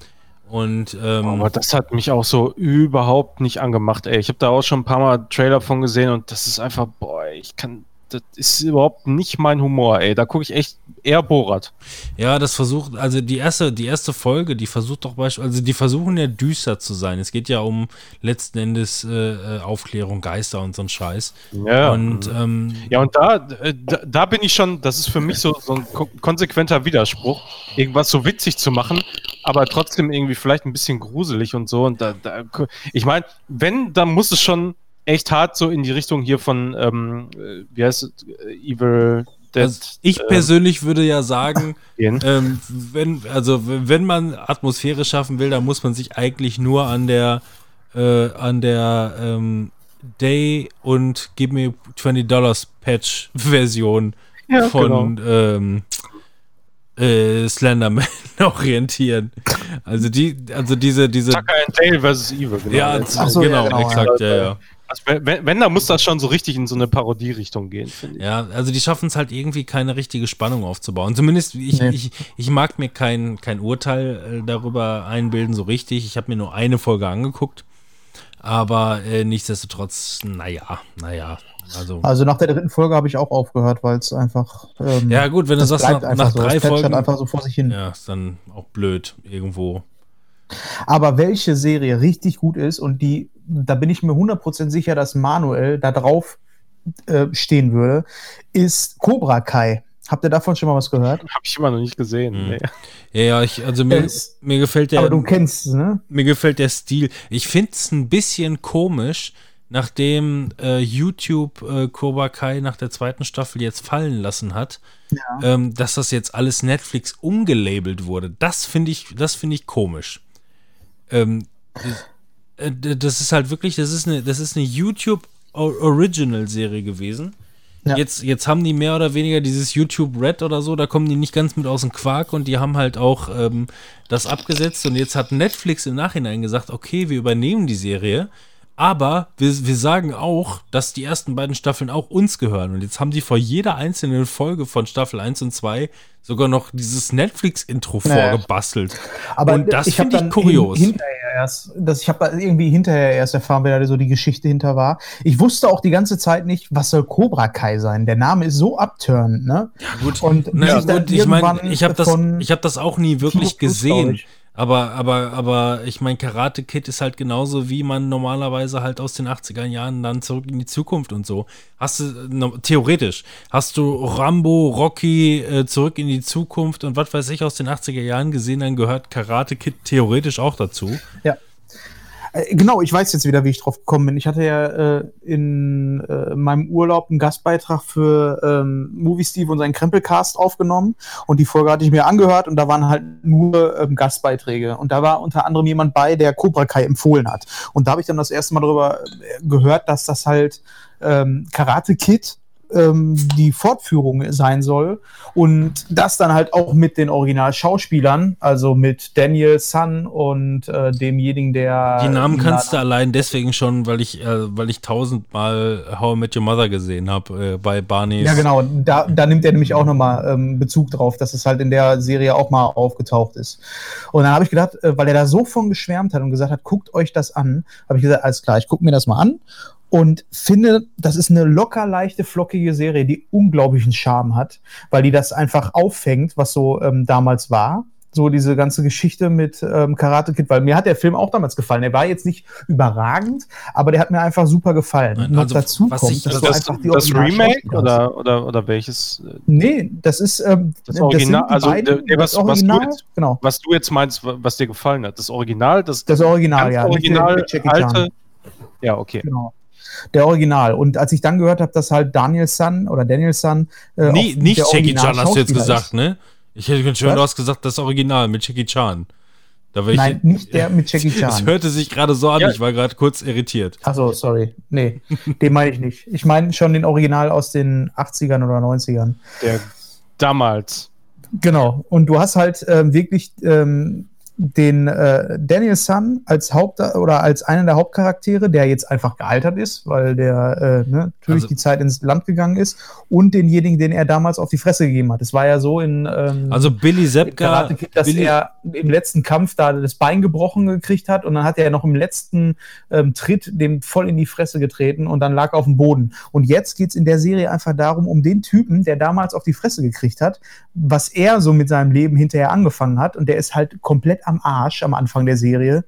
Speaker 3: Und ähm,
Speaker 4: Aber das hat mich auch so überhaupt nicht angemacht, ey. Ich habe da auch schon ein paar Mal Trailer von gesehen und das ist einfach, boah, ich kann, das ist überhaupt nicht mein Humor, ey. Da gucke ich echt eher Borat.
Speaker 3: Ja, das versucht, also die erste, die erste Folge, die versucht doch beispielsweise, also die versuchen ja düster zu sein. Es geht ja um letzten Endes äh, äh, Aufklärung, Geister und so ein Scheiß.
Speaker 4: Ja.
Speaker 3: Und ähm,
Speaker 4: Ja, und da, äh, da, da bin ich schon, das ist für mich so, so ein ko konsequenter Widerspruch, irgendwas so witzig zu machen, aber trotzdem irgendwie vielleicht ein bisschen gruselig und so. Und da, da ich meine, wenn, dann muss es schon echt hart so in die Richtung hier von, ähm, äh, wie heißt es, äh, Evil Dead
Speaker 3: also ich
Speaker 4: ähm,
Speaker 3: persönlich würde ja sagen, ähm, wenn, also wenn man Atmosphäre schaffen will, dann muss man sich eigentlich nur an der, äh, an der ähm, Day und Give Me 20 Dollars Patch Version
Speaker 4: Ja,
Speaker 3: von ähm, äh, Slenderman orientieren. Also die, also diese, diese.
Speaker 4: Tucker and Dale vs. Evil, genau.
Speaker 3: ja,
Speaker 1: Ach so,
Speaker 3: genau,
Speaker 1: ja, genau,
Speaker 3: exakt, ja, ja.
Speaker 4: Also, wenn, wenn, dann muss das schon so richtig in so eine Parodie-Richtung gehen, finde ich.
Speaker 3: Ja, also die schaffen es halt irgendwie keine richtige Spannung aufzubauen. Zumindest ich,
Speaker 1: Nee.
Speaker 3: ich, ich mag mir kein, kein Urteil äh, darüber einbilden, so richtig. Ich habe mir nur eine Folge angeguckt. Aber äh, nichtsdestotrotz, naja, naja. Also,
Speaker 1: Also nach der dritten Folge habe ich auch aufgehört, weil es einfach. Ähm,
Speaker 3: ja, gut, wenn du
Speaker 1: das
Speaker 3: sagst, nach,
Speaker 1: einfach
Speaker 3: nach
Speaker 1: so.
Speaker 3: drei Folgen.
Speaker 1: einfach so vor sich hin.
Speaker 3: Ja, ist dann auch blöd irgendwo.
Speaker 1: Aber welche Serie richtig gut ist und die, da bin ich mir 100% sicher, dass Manuel da drauf äh, stehen würde, ist Cobra Kai. Habt ihr davon schon mal was gehört?
Speaker 4: Habe ich immer noch nicht gesehen.
Speaker 3: Hm.
Speaker 4: Nee.
Speaker 3: Ja, ja, ich, also mir,
Speaker 1: Es-
Speaker 3: mir gefällt der.
Speaker 1: Aber du kennst es, ne?
Speaker 3: mir gefällt der Stil. Ich finde es ein bisschen komisch, nachdem äh, YouTube äh, Cobra Kai nach der zweiten Staffel jetzt fallen lassen hat, ähm, dass das jetzt alles Netflix umgelabelt wurde. Das finde ich, das finde ich komisch. Ähm, äh, das ist halt wirklich, das ist eine, das ist eine YouTube Original Serie gewesen.
Speaker 1: Ja.
Speaker 3: Jetzt, jetzt haben die mehr oder weniger dieses YouTube Red oder so, da kommen die nicht ganz mit aus dem Quark und die haben halt auch ähm, das abgesetzt und jetzt hat Netflix im Nachhinein gesagt, okay, wir übernehmen die Serie, aber wir, wir sagen auch, dass die ersten beiden Staffeln auch uns gehören und jetzt haben die vor jeder einzelnen Folge von Staffel 1 und 2 sogar noch dieses Netflix-Intro
Speaker 1: Naja.
Speaker 3: vorgebastelt.
Speaker 1: Aber
Speaker 3: und das finde ich kurios.
Speaker 1: Hin, hinterher erst, dass ich habe irgendwie hinterher erst erfahren, wer da so die Geschichte hinter war. Ich wusste auch die ganze Zeit nicht, was soll Cobra Kai sein. Der Name ist so abturned, ne?
Speaker 3: Ja, gut.
Speaker 1: Und
Speaker 3: Na,
Speaker 1: bis ich
Speaker 3: gut, ich meine, ich habe das, ich hab das auch nie wirklich
Speaker 1: Kino Plus,
Speaker 3: gesehen.
Speaker 1: ich.
Speaker 3: Aber, aber, aber ich meine, Karate Kid ist halt genauso, wie man normalerweise halt aus den 80er Jahren dann zurück in die Zukunft und so. Hast du, no, theoretisch, hast du Rambo, Rocky, äh, zurück in die Zukunft und was weiß ich aus den 80er Jahren gesehen, dann gehört Karate Kid theoretisch auch dazu.
Speaker 1: Ja. Äh, Genau, ich weiß jetzt wieder, wie ich drauf gekommen bin. Ich hatte ja äh, in äh, meinem Urlaub einen Gastbeitrag für ähm, Movie Steve und seinen Krempelcast aufgenommen. Und die Folge hatte ich mir angehört und da waren halt nur ähm, Gastbeiträge. Und da war unter anderem jemand bei, der Cobra Kai empfohlen hat. Und da habe ich dann das erste Mal darüber äh, gehört, dass das halt ähm, Karate Kid ähm, die Fortführung sein soll und das dann halt auch mit den Originalschauspielern, also mit Daniel Sun und äh, demjenigen, der
Speaker 3: Die Namen kannst du allein deswegen schon, weil ich, äh, weil ich tausendmal How I Met Your Mother gesehen habe äh, bei Barney's.
Speaker 1: Ja, genau. Da, da nimmt er nämlich auch nochmal ähm, Bezug drauf, dass es halt in der Serie auch mal aufgetaucht ist. Und dann habe ich gedacht, äh, weil er da so von geschwärmt hat und gesagt hat, guckt euch das an, habe ich gesagt, alles klar, ich gucke mir das mal an und finde, das ist eine locker leichte, flockige Serie, die unglaublichen Charme hat, weil die das einfach auffängt, was so ähm, damals war. So diese ganze Geschichte mit ähm, Karate Kid, weil mir hat der Film auch damals gefallen. Er war jetzt nicht überragend, aber der hat mir einfach super gefallen.
Speaker 3: Nein,
Speaker 1: Noch
Speaker 3: also,
Speaker 1: dazu
Speaker 3: was
Speaker 1: kommt,
Speaker 3: ich- also
Speaker 4: das,
Speaker 1: einfach die
Speaker 4: das Remake oder, oder, oder welches? äh,
Speaker 1: Nee, das ist ähm,
Speaker 4: Das Original-
Speaker 1: die
Speaker 4: also,
Speaker 1: beiden,
Speaker 4: nee, was-
Speaker 1: das
Speaker 4: was du
Speaker 1: Original,
Speaker 4: jetzt-
Speaker 1: genau,
Speaker 4: Was du jetzt meinst, wa- was dir gefallen hat? Das Original? Das,
Speaker 1: das Original, ja,
Speaker 4: Original, alte? Ja, okay.
Speaker 1: Genau. Der Original. Und als ich dann gehört habe, dass halt Daniel Sun oder Daniel Sun äh, auch
Speaker 3: nicht
Speaker 1: der
Speaker 3: Jackie Chan hast du jetzt gesagt,
Speaker 1: ist.
Speaker 3: ne? Ich hätte schon,
Speaker 1: Was?
Speaker 3: du hast gesagt, das Original mit Jackie Chan. Da war ich,
Speaker 1: Nein, nicht der mit Jackie
Speaker 3: Es
Speaker 1: Chan.
Speaker 3: hörte sich gerade so an,
Speaker 4: Ja.
Speaker 3: ich war gerade kurz irritiert.
Speaker 1: Achso, sorry. Nee, den meine ich nicht. Ich meine schon den Original aus den 80ern oder 90ern.
Speaker 4: Der damals.
Speaker 1: Genau. Und du hast halt ähm, wirklich ähm, den äh, Daniel Sun als Haupt oder als einen der Hauptcharaktere, der jetzt einfach gealtert ist, weil der äh, ne, natürlich
Speaker 3: Also-
Speaker 1: die Zeit ins Land gegangen ist, und denjenigen, den er damals auf die Fresse gegeben hat. Es war ja so in ähm,
Speaker 3: Also Billy
Speaker 1: Kid, dass
Speaker 3: Billy,
Speaker 1: er im letzten Kampf da das Bein gebrochen gekriegt hat und dann hat er noch im letzten ähm, Tritt dem voll in die Fresse getreten und dann lag er auf dem Boden. Und jetzt geht es in der Serie einfach darum, um den Typen, der damals auf die Fresse gekriegt hat, was er so mit seinem Leben hinterher angefangen hat und der ist halt komplett am Arsch am Anfang der Serie,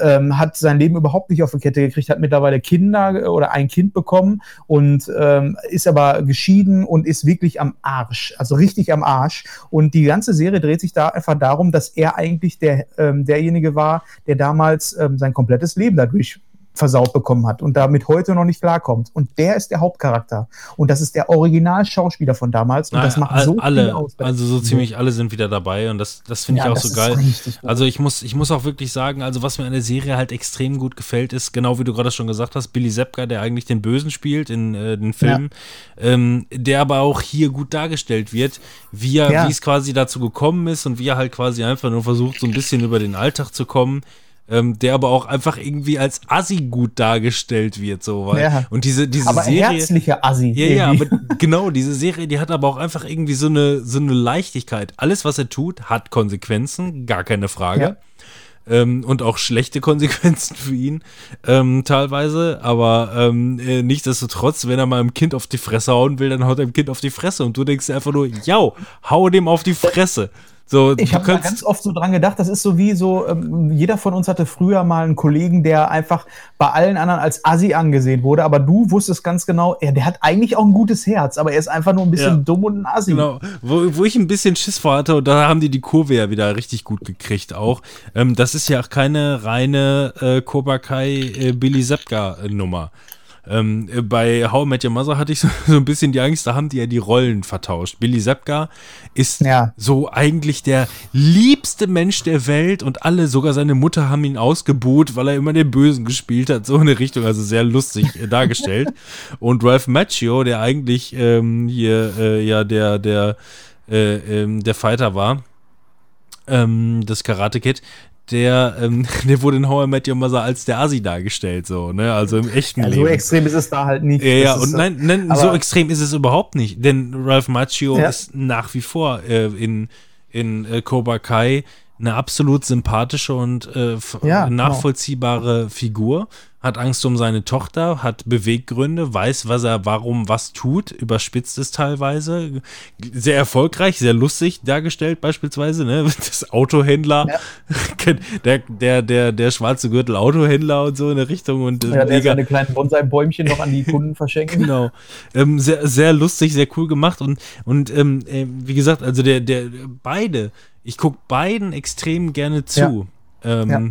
Speaker 1: ähm, hat sein Leben überhaupt nicht auf die Kette gekriegt, hat mittlerweile Kinder oder ein Kind bekommen und ähm, ist aber geschieden und ist wirklich am Arsch, also richtig am Arsch. Und die ganze Serie dreht sich da einfach darum, dass er eigentlich der, ähm, derjenige war, der damals ähm, sein komplettes Leben dadurch versaut bekommen hat und damit heute noch nicht klarkommt. Und der ist der Hauptcharakter. Und das ist der Originalschauspieler von damals. Und
Speaker 3: Naja,
Speaker 1: das macht so
Speaker 3: alle,
Speaker 1: viel aus.
Speaker 3: also so ziemlich alle sind wieder dabei und das, das finde ich
Speaker 1: Ja,
Speaker 3: auch
Speaker 1: das
Speaker 3: so geil. Also ich muss, ich muss auch wirklich sagen, also was mir an der Serie halt extrem gut gefällt, ist, genau wie du gerade schon gesagt hast, Billy Zepka, der eigentlich den Bösen spielt in äh, den Filmen, ähm, der aber auch hier gut dargestellt wird, wie er,
Speaker 1: Ja.
Speaker 3: wie es quasi dazu gekommen ist und wie er halt quasi einfach nur versucht, so ein bisschen über den Alltag zu kommen. Ähm, der aber auch einfach irgendwie als Assi gut dargestellt wird, so weil.
Speaker 1: Ja.
Speaker 3: Und diese, diese
Speaker 1: aber
Speaker 3: Serie.
Speaker 1: herzlicher Assi.
Speaker 3: Ja, ja,
Speaker 1: irgendwie.
Speaker 3: aber genau, diese Serie, die hat aber auch einfach irgendwie so eine, so eine Leichtigkeit. Alles, was er tut, hat Konsequenzen, gar keine Frage. Ähm, und auch schlechte Konsequenzen für ihn ähm, teilweise. Aber ähm, äh, nichtsdestotrotz, wenn er mal einem Kind auf die Fresse hauen will, dann haut er dem Kind auf die Fresse. Und du denkst dir einfach nur, ja, hau dem auf die Fresse. So,
Speaker 1: Ich habe ganz oft so dran gedacht, das ist so wie so, ähm, jeder von uns hatte früher mal einen Kollegen, der einfach bei allen anderen als Assi angesehen wurde, aber du wusstest ganz genau, er, der hat eigentlich auch ein gutes Herz, aber er ist einfach nur ein bisschen
Speaker 3: Ja.
Speaker 1: dumm und ein Assi.
Speaker 3: Genau, wo, wo ich ein bisschen Schiss vor hatte, und da haben die die Kurve ja wieder richtig gut gekriegt auch. Ähm, das ist ja auch keine reine äh, Cobra Kai äh, Billy Zepka äh, Nummer. Ähm, äh, bei How I Met Your Mother hatte ich so, so ein bisschen die Angst, da haben die ja die Rollen vertauscht. Billy Zepka ist
Speaker 1: Ja.
Speaker 3: so eigentlich der liebste Mensch der Welt und alle, sogar seine Mutter, haben ihn ausgebuht, weil er immer den Bösen gespielt hat, so in eine Richtung, also sehr lustig äh, dargestellt. Und Ralph Macchio, der eigentlich ähm, hier äh, ja der, der, äh, ähm, der Fighter war, ähm, das Karate Kid, der, ähm, der wurde in How I Met Your Mother als der Asi dargestellt, so, ne, also im echten
Speaker 1: Ja, so
Speaker 3: Leben.
Speaker 1: extrem ist es da halt nicht.
Speaker 3: Ja, ja, und nein, nein so extrem ist es überhaupt nicht, denn Ralph Macchio
Speaker 1: Ja.
Speaker 3: ist nach wie vor äh, in, in äh, Cobra Kai eine absolut sympathische und äh,
Speaker 1: Ja, genau.
Speaker 3: nachvollziehbare Figur, hat Angst um seine Tochter, hat Beweggründe, weiß, was er warum was tut, überspitzt es teilweise, sehr erfolgreich, sehr lustig dargestellt beispielsweise, ne? das Autohändler, der, der, der, der schwarze Gürtel Autohändler und so in der Richtung und
Speaker 1: ja, der seine kleinen Bonsai-Bäumchen noch an die Kunden verschenken.
Speaker 3: Genau. Ähm, sehr, sehr lustig, sehr cool gemacht und, und ähm, äh, wie gesagt, also der, der, beide, ich gucke beiden extrem gerne zu. Ähm,
Speaker 1: Ja.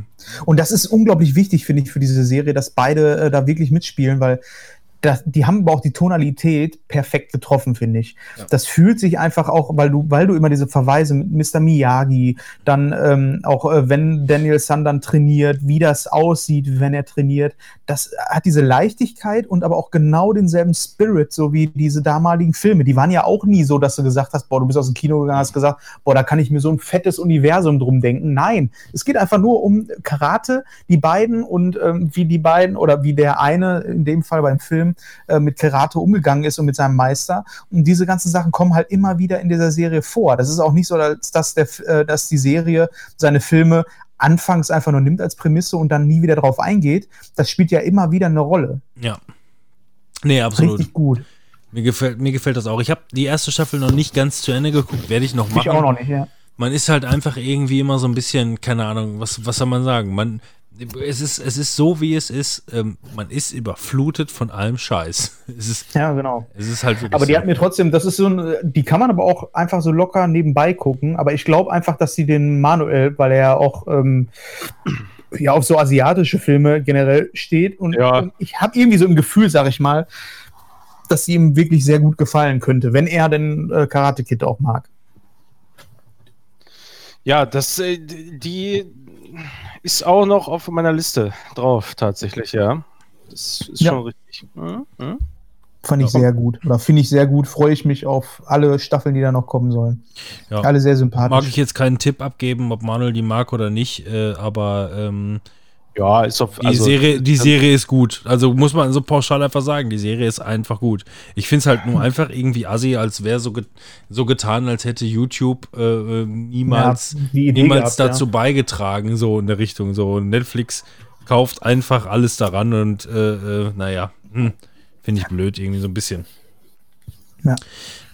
Speaker 1: Und das ist unglaublich wichtig, finde ich, für diese Serie, dass beide äh, da wirklich mitspielen, weil das, die haben aber auch die Tonalität perfekt getroffen, finde ich. Das fühlt sich einfach auch, weil du, weil du immer diese Verweise mit Mr. Miyagi, dann ähm, auch äh, wenn Daniel Sun dann trainiert, wie das aussieht, wenn er trainiert, das hat diese Leichtigkeit und aber auch genau denselben Spirit, so wie diese damaligen Filme. Die waren ja auch nie so, dass du gesagt hast, boah, du bist aus dem Kino gegangen, hast gesagt, boah, da kann ich mir so ein fettes Universum drum denken. Nein, es geht einfach nur um Karate, die beiden und ähm, wie die beiden oder wie der eine in dem Fall beim Film äh, mit Karate umgegangen ist und mit seinem Meister. Und diese ganzen Sachen kommen halt immer wieder in dieser Serie vor. Das ist auch nicht so, als dass, der, äh, dass die Serie seine Filme anfangs einfach nur nimmt als Prämisse und dann nie wieder drauf eingeht. Das spielt ja immer wieder eine Rolle.
Speaker 3: ja. Nee, absolut.
Speaker 1: Richtig gut.
Speaker 3: Mir gefällt, mir gefällt das auch. Ich habe die erste Staffel noch nicht ganz zu Ende geguckt, werde ich noch machen.
Speaker 1: Ich auch noch nicht, ja.
Speaker 3: man ist halt einfach irgendwie immer so ein bisschen, keine Ahnung, was, was soll man sagen? Man, es ist, es ist so, wie es ist. Ähm, man ist überflutet von allem Scheiß. Es ist,
Speaker 1: Ja, genau.
Speaker 3: es ist halt
Speaker 1: Aber die
Speaker 3: so.
Speaker 1: hat mir trotzdem, das ist so ein, die kann man aber auch einfach so locker nebenbei gucken. Aber ich glaube einfach, dass sie den Manuel, weil er ja auch ähm, ja auf so asiatische Filme generell steht und,
Speaker 4: Ja.
Speaker 1: und ich habe irgendwie so ein Gefühl, sag ich mal, dass sie ihm wirklich sehr gut gefallen könnte, wenn er den äh, Karate Kid auch mag.
Speaker 4: Ja, das, äh, die ist auch noch auf meiner Liste drauf, tatsächlich, ja. Das ist
Speaker 1: Ja.
Speaker 4: schon richtig. Mhm. Mhm.
Speaker 1: Fand ich
Speaker 3: Ja.
Speaker 1: sehr gut. Oder finde ich sehr gut. Freue ich mich auf alle Staffeln, die da noch kommen sollen.
Speaker 3: Ja.
Speaker 1: Alle sehr sympathisch.
Speaker 3: Mag ich jetzt keinen Tipp abgeben, ob Manuel die mag oder nicht, äh, aber ähm,
Speaker 4: Ja, ist auf
Speaker 3: die,
Speaker 1: Also,
Speaker 3: Serie, die Serie ist gut. Also muss man so pauschal einfach sagen, die Serie ist einfach gut. Ich finde es halt nur einfach irgendwie assi, als wäre so, get so getan, als hätte YouTube äh, äh, niemals,
Speaker 1: Ja,
Speaker 3: niemals
Speaker 1: gehabt,
Speaker 3: dazu beigetragen, so in der Richtung. So Netflix kauft einfach alles daran und äh, äh, naja, hm, finde ich blöd, irgendwie so ein bisschen.
Speaker 1: Ja.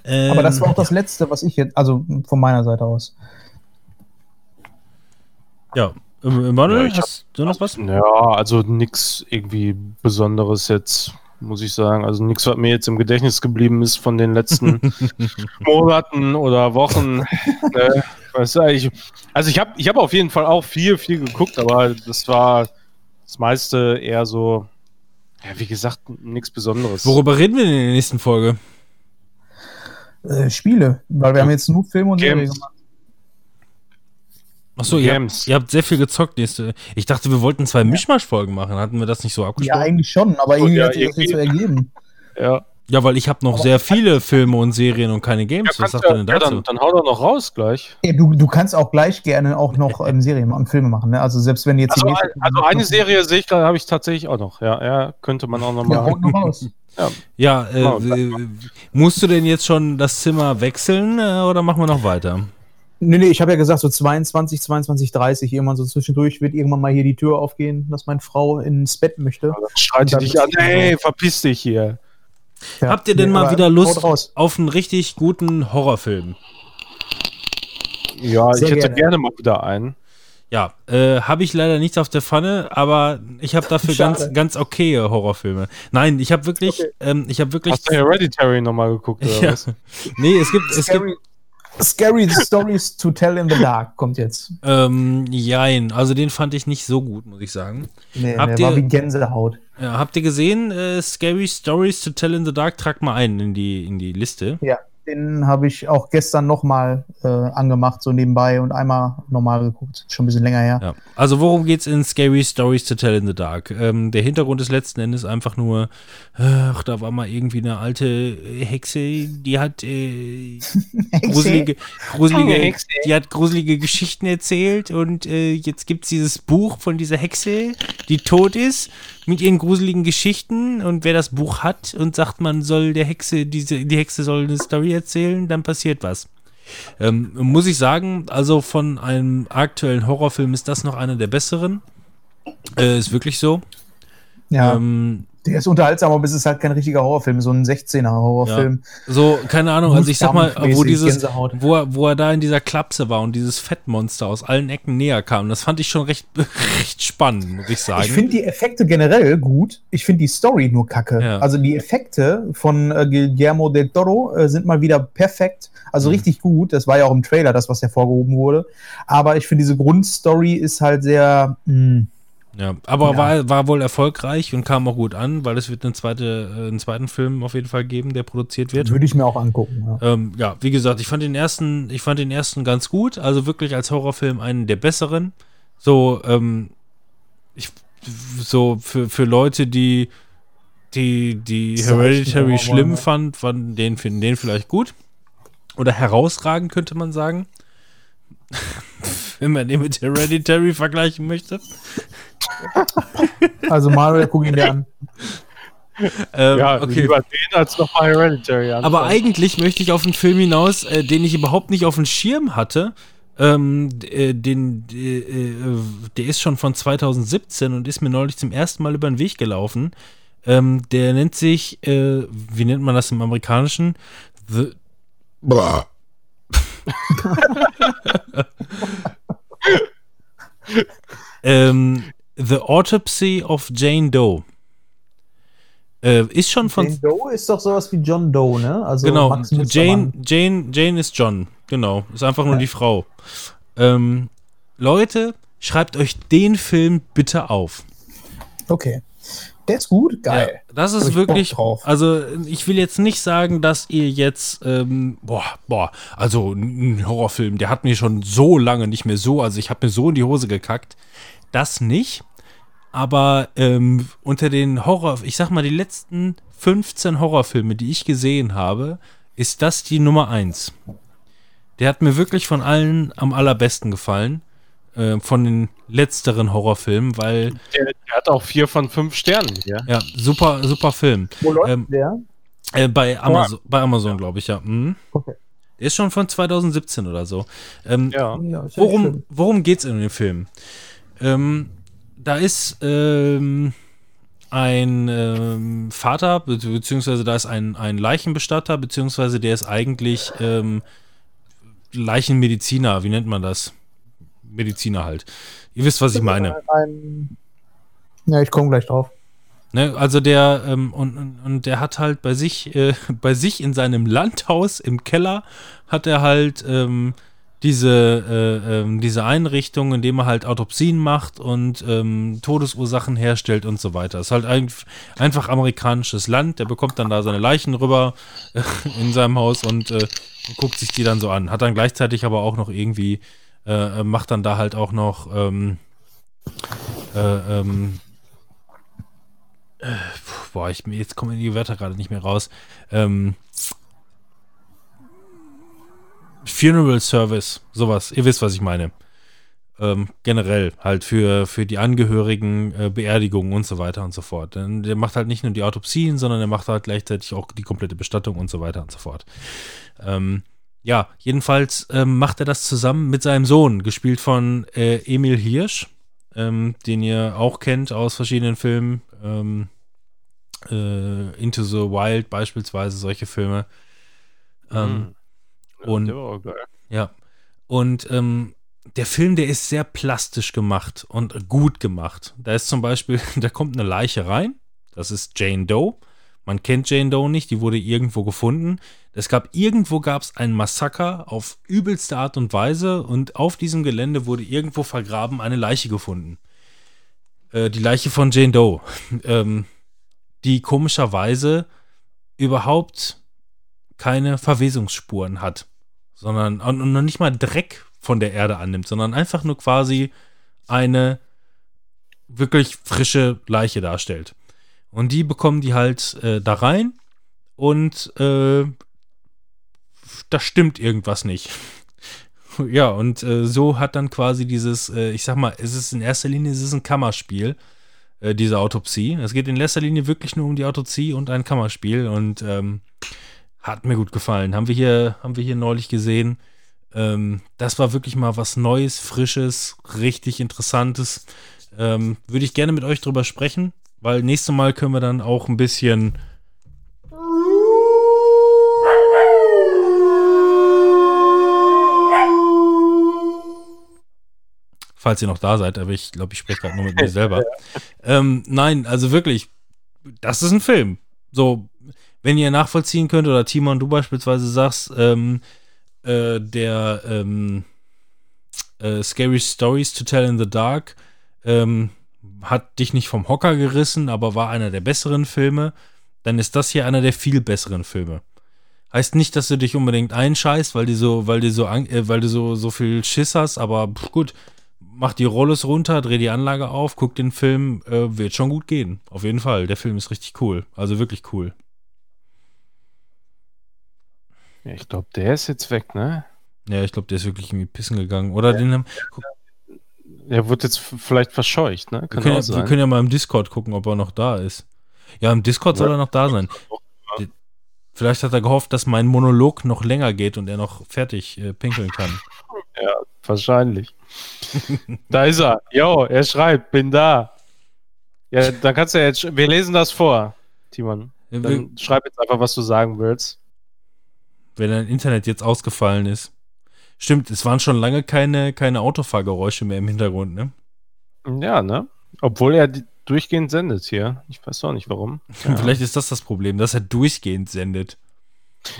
Speaker 3: Ähm,
Speaker 1: Aber das war auch das Letzte, was ich jetzt, also von meiner Seite aus.
Speaker 3: Ja. Manuel,
Speaker 4: Ja, ich hab-
Speaker 3: hast du noch was?
Speaker 4: Ja, also nichts irgendwie Besonderes jetzt, muss ich sagen. Also nichts, was mir jetzt im Gedächtnis geblieben ist von den letzten Monaten oder Wochen. ne, was sag ich? Also ich habe ich hab auf jeden Fall auch viel, viel geguckt, aber das war Das meiste eher so, ja, wie gesagt, nichts Besonderes.
Speaker 3: Worüber reden wir denn in der nächsten Folge?
Speaker 1: Äh, Spiele, weil wir haben jetzt nur Film und Serie
Speaker 4: Games.
Speaker 1: gemacht.
Speaker 3: Achso, ihr, habt-
Speaker 4: Games.
Speaker 3: ihr habt sehr viel gezockt nächste. Ich dachte, wir wollten zwei Mischmasch-Folgen machen. Hatten wir das nicht so
Speaker 1: Ja,
Speaker 3: abgesprochen?
Speaker 1: eigentlich schon, aber irgendwie
Speaker 4: ja,
Speaker 1: hat sich das jetzt so ergeben.
Speaker 4: Ja.
Speaker 3: Ja, weil ich habe noch sehr viele Filme und Serien und keine
Speaker 4: Ja,
Speaker 3: Games. Was
Speaker 4: kannst
Speaker 3: sagt
Speaker 4: ja,
Speaker 3: ihr denn
Speaker 4: ja,
Speaker 3: dazu?
Speaker 4: dann, dann hau doch noch raus gleich.
Speaker 1: Ja, du, du kannst auch gleich gerne auch noch ähm, Serien und Filme machen, ne? Also selbst wenn jetzt die
Speaker 4: Also,
Speaker 1: nächste-
Speaker 4: ein, also eine Serie sehe ich gerade, habe ich tatsächlich auch noch. Ja, ja, könnte man auch noch
Speaker 1: Ja,
Speaker 4: mal.
Speaker 1: haut noch raus.
Speaker 3: Ja, äh,
Speaker 4: Oh,
Speaker 3: äh, musst du denn jetzt schon das Zimmer wechseln äh, oder machen wir noch weiter?
Speaker 1: Nee, nee, ich habe ja gesagt, so 22, 22, 30, irgendwann so zwischendurch wird irgendwann mal hier die Tür aufgehen, dass meine Frau ins Bett möchte.
Speaker 4: Dann schreit
Speaker 1: Dann
Speaker 4: dich an,
Speaker 1: du-
Speaker 4: ey, verpiss dich hier.
Speaker 1: Ja,
Speaker 3: Habt ihr denn
Speaker 1: nee,
Speaker 3: mal wieder Lust
Speaker 1: raus.
Speaker 3: auf einen richtig guten Horrorfilm?
Speaker 4: Ja,
Speaker 1: Sehr
Speaker 4: ich hätte
Speaker 1: gerne.
Speaker 4: gerne. mal wieder einen.
Speaker 3: Ja, äh, habe ich leider nichts auf der Pfanne, aber ich habe dafür ganz, ganz okay Horrorfilme. Nein, ich habe wirklich, ähm, ich habe wirklich.
Speaker 4: Hast du Hereditary nochmal geguckt oder
Speaker 3: ja.
Speaker 4: was?
Speaker 3: Nee, es gibt, es gibt,
Speaker 1: Scary, Stories to Tell in the Dark kommt jetzt.
Speaker 3: ähm, jein, also den fand ich nicht so gut, muss ich sagen.
Speaker 1: Nee,
Speaker 3: Habt
Speaker 1: der war
Speaker 3: ihr-
Speaker 1: wie Gänsehaut.
Speaker 3: Ja, habt ihr gesehen, äh, Scary Stories to Tell in the Dark? Tragt mal ein in die, in die Liste.
Speaker 1: Ja, den habe ich auch gestern nochmal äh, angemacht, so nebenbei und einmal nochmal geguckt. Schon ein bisschen länger her.
Speaker 3: Ja. Also worum geht's in Scary Stories to Tell in the Dark? Ähm, der Hintergrund ist letzten Endes einfach nur, ach, da war mal irgendwie eine alte Hexe, die hat äh, gruselige, gruselige,
Speaker 4: Hexe.
Speaker 3: die hat gruselige Geschichten erzählt und äh, jetzt gibt's dieses Buch von dieser Hexe, die tot ist, mit ihren gruseligen Geschichten und wer das Buch hat und sagt, man soll der Hexe, diese, die Hexe soll eine Story erzählen, dann passiert was. Ähm, muss ich sagen, also von einem aktuellen Horrorfilm ist das noch einer der besseren. Äh, ist wirklich so.
Speaker 1: Ja,
Speaker 3: Ähm,
Speaker 1: der ist unterhaltsam, aber es ist halt kein richtiger Horrorfilm, so ein 16er Horrorfilm.
Speaker 3: so, keine Ahnung, also ich sag mal, wo dieses,
Speaker 1: Gänsehaut.
Speaker 3: wo er, wo er da in dieser Klapse war und dieses Fettmonster aus allen Ecken näher kam, das fand ich schon recht, recht spannend, muss ich sagen.
Speaker 1: Ich finde die Effekte generell gut. Ich finde die Story nur kacke.
Speaker 3: Ja.
Speaker 1: Also die Effekte von äh, Guillermo del Toro äh, sind mal wieder perfekt. Also
Speaker 3: Mhm.
Speaker 1: richtig gut. Das war ja auch im Trailer das, was hervorgehoben wurde. Aber ich finde, diese Grundstory ist halt sehr. Mh,
Speaker 3: ja, aber
Speaker 1: Ja.
Speaker 3: War, war wohl erfolgreich und kam auch gut an, weil es wird eine zweite, äh, einen zweiten Film auf jeden Fall geben, der produziert wird.
Speaker 1: würde ich mir auch angucken. Ja.
Speaker 3: Ähm, ja, wie gesagt, ich fand den ersten, ich fand den ersten ganz gut, also wirklich als Horrorfilm einen der besseren. So, ähm, ich, so für, für Leute, die die, die Hereditary schlimm
Speaker 1: ne?
Speaker 3: fand, fanden den, finden den vielleicht gut. Oder herausragend, könnte man sagen. Wenn man den mit Hereditary vergleichen möchte.
Speaker 1: Also Mario, guck ihn dir an.
Speaker 3: Ähm,
Speaker 4: ja,
Speaker 3: okay.
Speaker 4: lieber den als nochmal Hereditary anschauen.
Speaker 3: Aber eigentlich möchte ich auf einen Film hinaus, äh, den ich überhaupt nicht auf dem Schirm hatte. Ähm, äh, den, d- äh, der ist schon von 2017 und ist mir neulich zum ersten Mal über den Weg gelaufen. Ähm, der nennt sich, äh, wie nennt man das im Amerikanischen? The ähm, The Autopsy of Jane Doe. Äh, ist schon von
Speaker 1: Jane Doe ist doch sowas wie John Doe, ne? Also
Speaker 3: genau,
Speaker 1: Max
Speaker 3: Jane. Jane, Jane ist John. Genau, ist einfach nur
Speaker 1: Ja.
Speaker 3: die Frau. Ähm, Leute, schreibt euch den Film bitte auf.
Speaker 1: Okay. Der ist gut, geil.
Speaker 3: Ja, das ist wirklich, also ich will jetzt nicht sagen, dass ihr jetzt, ähm, boah, boah, also ein Horrorfilm, der hat mir schon so lange nicht mehr so, also ich habe mir so in die Hose gekackt. Das nicht, aber ähm, unter den Horror, ich sag mal, die letzten 15 Horrorfilme, die ich gesehen habe, ist das die Nummer 1. Der hat mir wirklich von allen am allerbesten gefallen. Äh, von den letzteren Horrorfilmen, weil,
Speaker 4: der, der hat auch vier von fünf Sternen hier.
Speaker 3: ja, super, super Film.
Speaker 1: Wo läuft
Speaker 3: Ähm,
Speaker 1: der?
Speaker 3: Äh, bei Amazon, bei Amazon glaube ich, ja. Mhm.
Speaker 1: Okay.
Speaker 3: Der ist schon von 2017 oder so. Ähm,
Speaker 4: Ja.
Speaker 1: Ja, ja
Speaker 3: worum worum geht es in dem Film? Ähm, da ist ähm, ein ähm, Vater, be beziehungsweise da ist ein, ein Leichenbestatter, beziehungsweise der ist eigentlich ähm, Leichenmediziner, wie nennt man das? Mediziner halt. Ihr wisst, was ich meine.
Speaker 1: Ein, ja, ich komme gleich drauf.
Speaker 3: Ne, also der ähm, und, und, und der hat halt bei sich äh, bei sich in seinem Landhaus im Keller hat er halt ähm, diese, äh, ähm, diese Einrichtung, in dem er halt Autopsien macht und ähm, Todesursachen herstellt und so weiter. Ist halt ein, einfach amerikanisches Land. Der bekommt dann da seine Leichen rüber äh, in seinem Haus und äh, guckt sich die dann so an. Hat dann gleichzeitig aber auch noch irgendwie, äh, macht dann da halt auch noch, ähm, äh, ähm, äh, boah, ich, jetzt kommen die Wörter gerade nicht mehr raus. Ähm, Funeral Service, sowas. Ihr wisst, was ich meine. Ähm, generell halt für, für die Angehörigen, äh, Beerdigungen und so weiter und so fort. Denn der macht halt nicht nur die Autopsien, sondern er macht halt gleichzeitig auch die komplette Bestattung und so weiter und so fort. Ähm, ja, jedenfalls ähm, macht er das zusammen mit seinem Sohn, gespielt von äh, Emil Hirsch, ähm, den ihr auch kennt aus verschiedenen Filmen. Ähm, äh, Into the Wild beispielsweise, solche Filme. Ähm,
Speaker 4: Mhm.
Speaker 3: Und
Speaker 4: der war auch geil.
Speaker 3: ja. Und ähm, der Film, der ist sehr plastisch gemacht und gut gemacht. Da ist zum Beispiel, da kommt eine Leiche rein. Das ist Jane Doe. Man kennt Jane Doe nicht, die wurde irgendwo gefunden. Es gab irgendwo gab es ein Massaker auf übelste Art und Weise und auf diesem Gelände wurde irgendwo vergraben eine Leiche gefunden. Äh, die Leiche von Jane Doe, ähm, die komischerweise überhaupt keine Verwesungsspuren hat, sondern und noch nicht mal Dreck von der Erde annimmt, sondern einfach nur quasi eine wirklich frische Leiche darstellt. Und die bekommen die halt äh, da rein und äh, da stimmt irgendwas nicht. ja, und äh, so hat dann quasi dieses, äh, ich sag mal, es ist in erster Linie, es ist ein Kammerspiel, äh, diese Autopsie. Es geht in erster Linie wirklich nur um die Autopsie und ein Kammerspiel und ähm, hat mir gut gefallen. Haben wir hier, haben wir hier neulich gesehen. Ähm, das war wirklich mal was Neues, Frisches, richtig Interessantes. Ähm, Würde ich gerne mit euch drüber sprechen, weil nächstes Mal können wir dann auch ein bisschen. Falls ihr noch da seid, aber ich glaube, ich spreche gerade nur mit mir selber. Ähm, nein, also wirklich, das ist ein Film. So, wenn ihr nachvollziehen könnt, oder Timon, du beispielsweise sagst, ähm, äh, der ähm, äh, Scary Stories to Tell in the Dark ähm, hat dich nicht vom Hocker gerissen, aber war einer der besseren Filme, dann ist das hier einer der viel besseren Filme. Heißt nicht, dass du dich unbedingt einscheißt, weil die so, weil die so, äh, weil du so, so viel Schiss hast, aber pff, gut, mach die Rollos runter, dreh die Anlage auf, guck den Film, äh, wird schon gut gehen. Auf jeden Fall. Der Film ist richtig cool. Also wirklich cool.
Speaker 4: Ja, ich glaube, der ist jetzt weg, ne?
Speaker 3: Ja, ich glaube, der ist wirklich irgendwie pissen gegangen. Oder den haben, guck,
Speaker 4: Der wird jetzt vielleicht verscheucht, ne?
Speaker 3: wir,
Speaker 4: Kann
Speaker 3: können
Speaker 4: auch
Speaker 3: ja, wir können ja mal im Discord gucken, ob er noch da ist. Ja, im Discord soll
Speaker 4: Ja.
Speaker 3: er noch da sein. Vielleicht hat er gehofft, dass mein Monolog noch länger geht und er noch fertig äh, pinkeln kann.
Speaker 4: Wahrscheinlich. da ist er. Jo, er schreibt, bin da. Ja, dann kannst du ja jetzt, wir lesen das vor, Timon.
Speaker 3: Wir-
Speaker 4: Dann schreib jetzt einfach, was du sagen willst.
Speaker 3: Wenn dein Internet jetzt ausgefallen ist. Stimmt, es waren schon lange keine, keine Autofahrgeräusche mehr im Hintergrund, ne?
Speaker 4: Ja, ne? Obwohl er durchgehend sendet hier. Ich weiß auch nicht warum. Ja.
Speaker 3: Vielleicht ist das das Problem, dass er durchgehend sendet.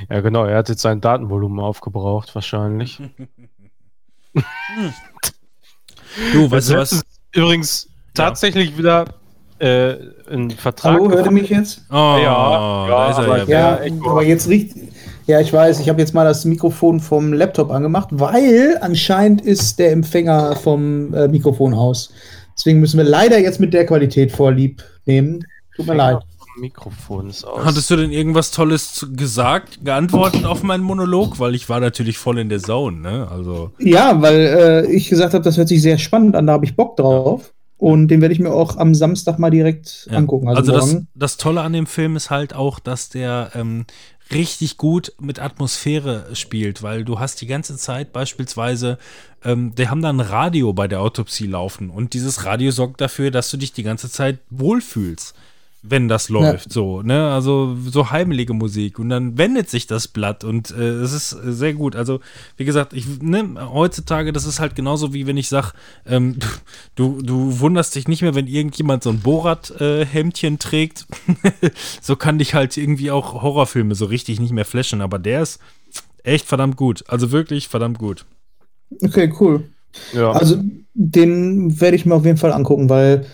Speaker 4: Ja, genau, er hat jetzt sein Datenvolumen aufgebraucht, wahrscheinlich.
Speaker 3: Du, weißt du was?
Speaker 4: übrigens tatsächlich wieder äh, ein Vertrag.
Speaker 1: Hallo, hört ihr mich jetzt?
Speaker 3: Oh,
Speaker 4: Ja,
Speaker 3: da
Speaker 4: ja,
Speaker 3: ist er
Speaker 4: aber
Speaker 3: ja.
Speaker 1: Ja, aber jetzt riecht. Ja, ich weiß, ich habe jetzt mal das Mikrofon vom Laptop angemacht, weil anscheinend ist der Empfänger vom äh, Mikrofon aus. Deswegen müssen wir leider jetzt mit der Qualität vorlieb nehmen. Tut mir leid.
Speaker 4: Mikrofon ist aus.
Speaker 3: Hattest du denn irgendwas Tolles gesagt, geantwortet auf meinen Monolog? Weil ich war natürlich voll in der Zone, ne? Also,
Speaker 1: Ja, weil äh, ich gesagt habe, das hört sich sehr spannend an, da habe ich Bock drauf. Und den werde ich mir auch am Samstag mal direkt
Speaker 3: ja.
Speaker 1: angucken.
Speaker 3: Also,
Speaker 1: Also,
Speaker 3: das, das Tolle an dem Film ist halt auch, dass der ähm, richtig gut mit Atmosphäre spielt, weil du hast die ganze Zeit beispielsweise, ähm, die haben da ein Radio bei der Autopsie laufen und dieses Radio sorgt dafür, dass du dich die ganze Zeit wohlfühlst. Wenn das läuft, so, ne? Also so heimelige Musik und dann wendet sich das Blatt und äh, es ist äh, sehr gut. Also, wie gesagt, ich, ne, heutzutage, das ist halt genauso wie wenn ich sag, ähm, du, du wunderst dich nicht mehr, wenn irgendjemand so ein Borat-Hemdchen trägt. so kann dich halt irgendwie auch Horrorfilme so richtig nicht mehr flashen, aber der ist echt verdammt gut. Also wirklich verdammt gut.
Speaker 1: Okay, cool.
Speaker 4: Ja.
Speaker 1: Also den werde ich mir auf jeden Fall angucken, weil